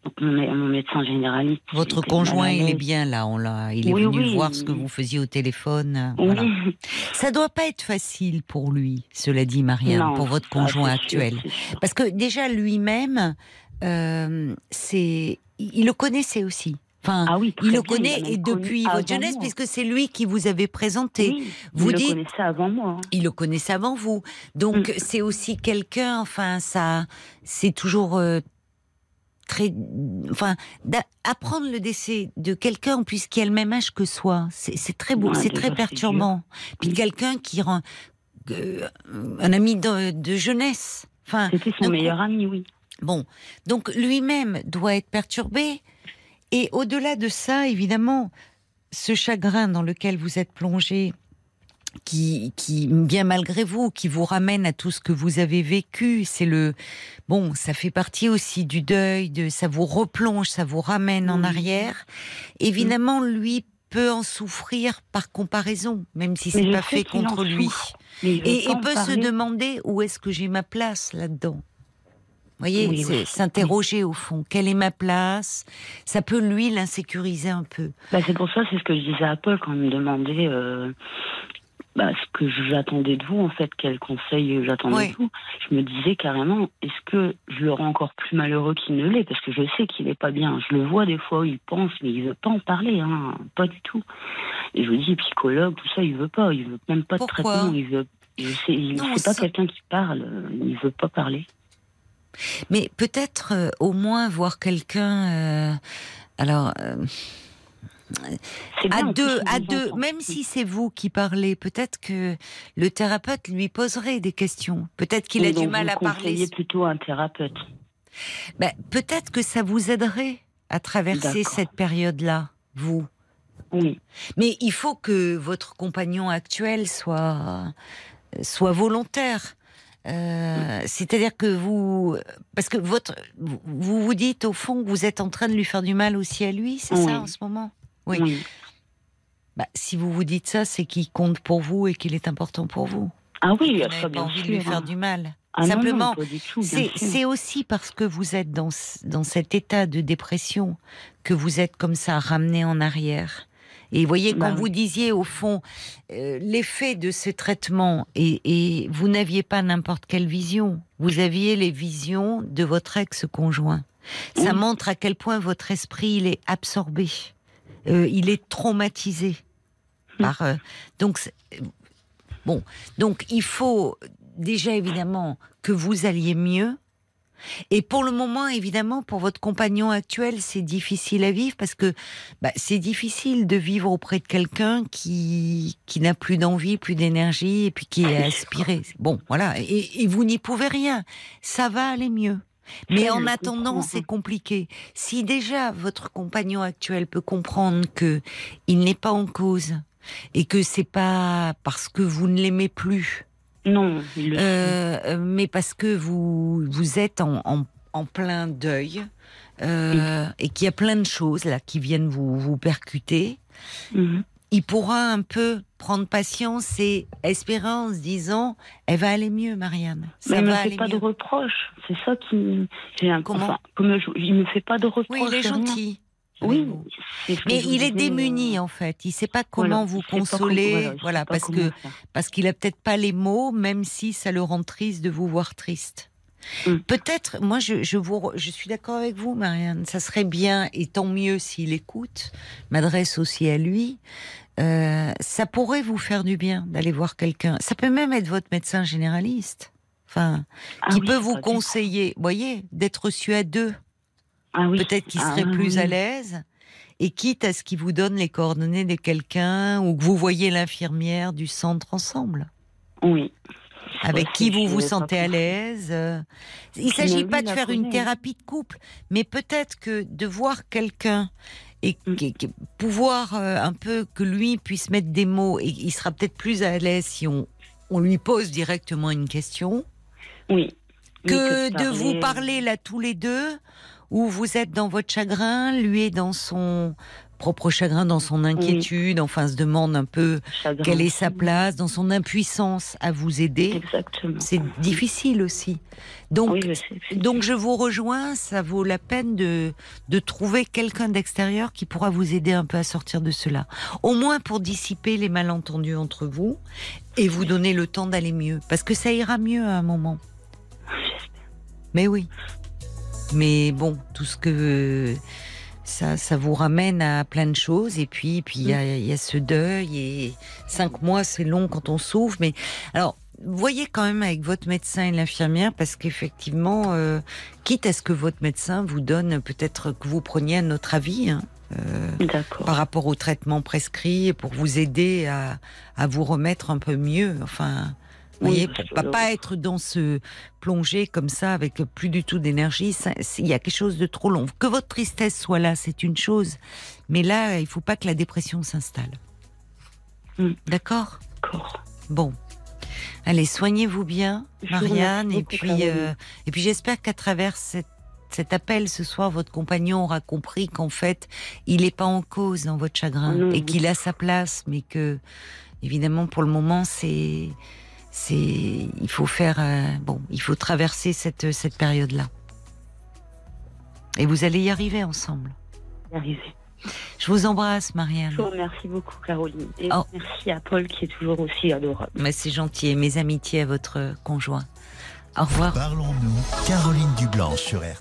Donc mon, mon médecin généraliste. Votre conjoint, il est bien là. On l'a. Il est Oui, venu oui. voir ce que vous faisiez au téléphone. euh, Oui, voilà. Ça doit pas être facile pour lui, cela dit Marianne, Non, pour votre conjoint sûr, actuel. sûr. Parce que déjà lui-même, c'est, il le connaissait aussi. Enfin, Ah oui, il le connaît et depuis votre jeunesse, moi. puisque c'est lui qui vous avait présenté. Oui, vous il dites- le connaissait avant moi. hein. Il le connaissait avant vous. Donc Mm. c'est aussi quelqu'un, enfin ça, c'est toujours euh, très, enfin apprendre le décès de quelqu'un qui a le même âge que soi, c'est très beau, Ouais, c'est très perturbant. Puis Mm. quelqu'un qui rend euh, un ami de, de jeunesse. Enfin, C'était son coup- meilleur ami, oui. Bon, donc lui-même doit être perturbé. Et au-delà de ça, évidemment, ce chagrin dans lequel vous êtes plongé, qui, qui, bien malgré vous, qui vous ramène à tout ce que vous avez vécu. C'est le, bon, ça fait partie aussi du deuil, de, ça vous replonge, ça vous ramène en arrière. Évidemment, lui peut en souffrir par comparaison, même si c'est pas fait contre lui. Et, et peut se demander où est-ce que j'ai ma place là-dedans. Vous voyez, c'est s'interroger au fond. Quelle est ma place? Ça peut lui l'insécuriser un peu. Bah, c'est pour ça, c'est ce que je disais à Paul quand il me demandait euh, bah, ce que j'attendais de vous, en fait, quel conseil j'attendais de vous. Je me disais carrément, est-ce que je le rends encore plus malheureux qu'il ne l'est? Parce que je sais qu'il n'est pas bien. Je le vois des fois, il pense, mais il veut pas en parler, hein, pas du tout. Et je vous dis, psychologue, tout ça, il veut pas. Il veut même pas de traitement. Il veut. Il c'est pas quelqu'un qui parle. Il veut pas parler. Mais peut-être euh, au moins voir quelqu'un. Euh, alors. Euh, à deux, à deux, même si c'est vous qui parlez, peut-être que le thérapeute lui poserait des questions. Peut-être qu'il a du mal à parler. plutôt un thérapeute. Ben, peut-être que ça vous aiderait à traverser cette période-là, vous. Oui. Mais il faut que votre compagnon actuel soit soit volontaire. Euh, c'est-à-dire que vous, parce que votre, vous vous dites au fond que vous êtes en train de lui faire du mal aussi à lui, c'est ça en ce moment? Oui. Bah, si vous vous dites ça, c'est qu'il compte pour vous et qu'il est important pour vous. Ah oui, vous n'avez pas envie de lui faire du mal. Ah Simplement, c'est aussi parce que vous êtes dans, dans cet état de dépression que vous êtes comme ça ramené en arrière. Et vous voyez, quand bah vous disiez au fond euh, l'effet de ce traitement, et, vous n'aviez pas n'importe quelle vision, vous aviez les visions de votre ex-conjoint. Ça montre à quel point votre esprit il est absorbé, euh, il est traumatisé hum. par. Euh, donc bon, donc il faut déjà évidemment que vous alliez mieux et pour le moment, évidemment, pour votre compagnon actuel, c'est difficile à vivre parce que bah, c'est difficile de vivre auprès de quelqu'un qui, qui n'a plus d'envie, plus d'énergie et puis qui est aspiré. Bon, voilà. Et, et vous n'y pouvez rien. Ça va aller mieux. Mais en attendant, c'est compliqué. Si déjà votre compagnon actuel peut comprendre que il n'est pas en cause et que c'est pas parce que vous ne l'aimez plus non. Euh, mais parce que vous, vous êtes en, en, plein deuil euh, et qu'il y a plein de choses là qui viennent vous, vous percuter. Mhm. Il pourra un peu prendre patience et espérer en se disant elle va aller mieux, Marianne. Ça mais il me fait pas de reproches. C'est ça qui. Comment comme il me fait pas de reproches. Oui, il est gentil. Oui, mais il est démuni en fait. Il ne sait pas comment vous consoler, voilà, parce que parce qu'il a peut-être pas les mots, même si ça le rend triste de vous voir triste. Mm. Peut-être, moi, je, je, vous, je suis d'accord avec vous, Marianne. Ça serait bien, et tant mieux s'il écoute. M'adresse aussi à lui. Euh, ça pourrait vous faire du bien d'aller voir quelqu'un. Ça peut même être votre médecin généraliste, enfin, ah qui peut vous conseiller. Voyez, d'être reçu à deux. Ah Peut-être qu'il serait ah plus à l'aise. Et quitte à ce qu'il vous donne les coordonnées de quelqu'un ou que vous voyez l'infirmière du centre ensemble. Oui. Avec qui vous vous sentez à l'aise. Il ne s'agit pas de faire une thérapie de couple, mais peut-être que de voir quelqu'un et mm. pouvoir euh, un peu que lui puisse mettre des mots et il sera peut-être plus à l'aise si on, on lui pose directement une question. Oui. Que, de vous parler là tous les deux où vous êtes dans votre chagrin, lui est dans son propre chagrin, dans son inquiétude, enfin se demande un peu quelle est sa place, dans son impuissance à vous aider. Exactement. C'est difficile aussi. Donc, je donc je vous rejoins, ça vaut la peine de, de trouver quelqu'un d'extérieur qui pourra vous aider un peu à sortir de cela. Au moins pour dissiper les malentendus entre vous et vous donner le temps d'aller mieux. Parce que ça ira mieux à un moment. Mais oui. Mais bon, tout ce que ça, ça vous ramène à plein de choses. Et puis, puis il y, a, ce deuil. Et cinq mois, c'est long quand on souffre. Mais alors, voyez quand même avec votre médecin et l'infirmière, parce qu'effectivement, euh, quitte à ce que votre médecin vous donne peut-être que vous preniez un autre avis. Hein, euh, par rapport au traitement prescrit pour vous aider à, à vous remettre un peu mieux. Enfin, vous voyez, pour pas, pas être dans ce plongée comme ça avec plus du tout d'énergie, il y a quelque chose de trop long. Que votre tristesse soit là, c'est une chose, mais là, il faut pas que la dépression s'installe. Hmm. D'accord? D'accord. Bon. Allez, soignez-vous bien, Marianne, et puis, euh, et puis j'espère qu'à travers cette- cet appel ce soir, votre compagnon aura compris qu'en fait, il n'est pas en cause dans votre chagrin et qu'il a sa place, mais que, évidemment, pour le moment, c'est, c'est, il faut faire, euh, bon, il faut traverser cette, cette période-là. Et vous allez y arriver ensemble. y arriver. Je vous embrasse, Marianne. Je vous remercie beaucoup, Caroline. Et Oh. merci à Paul qui est toujours aussi adorable. Mais c'est gentil. Et mes amitiés à votre conjoint. Au revoir. Parlons-nous, Caroline Dublanche sur RTL.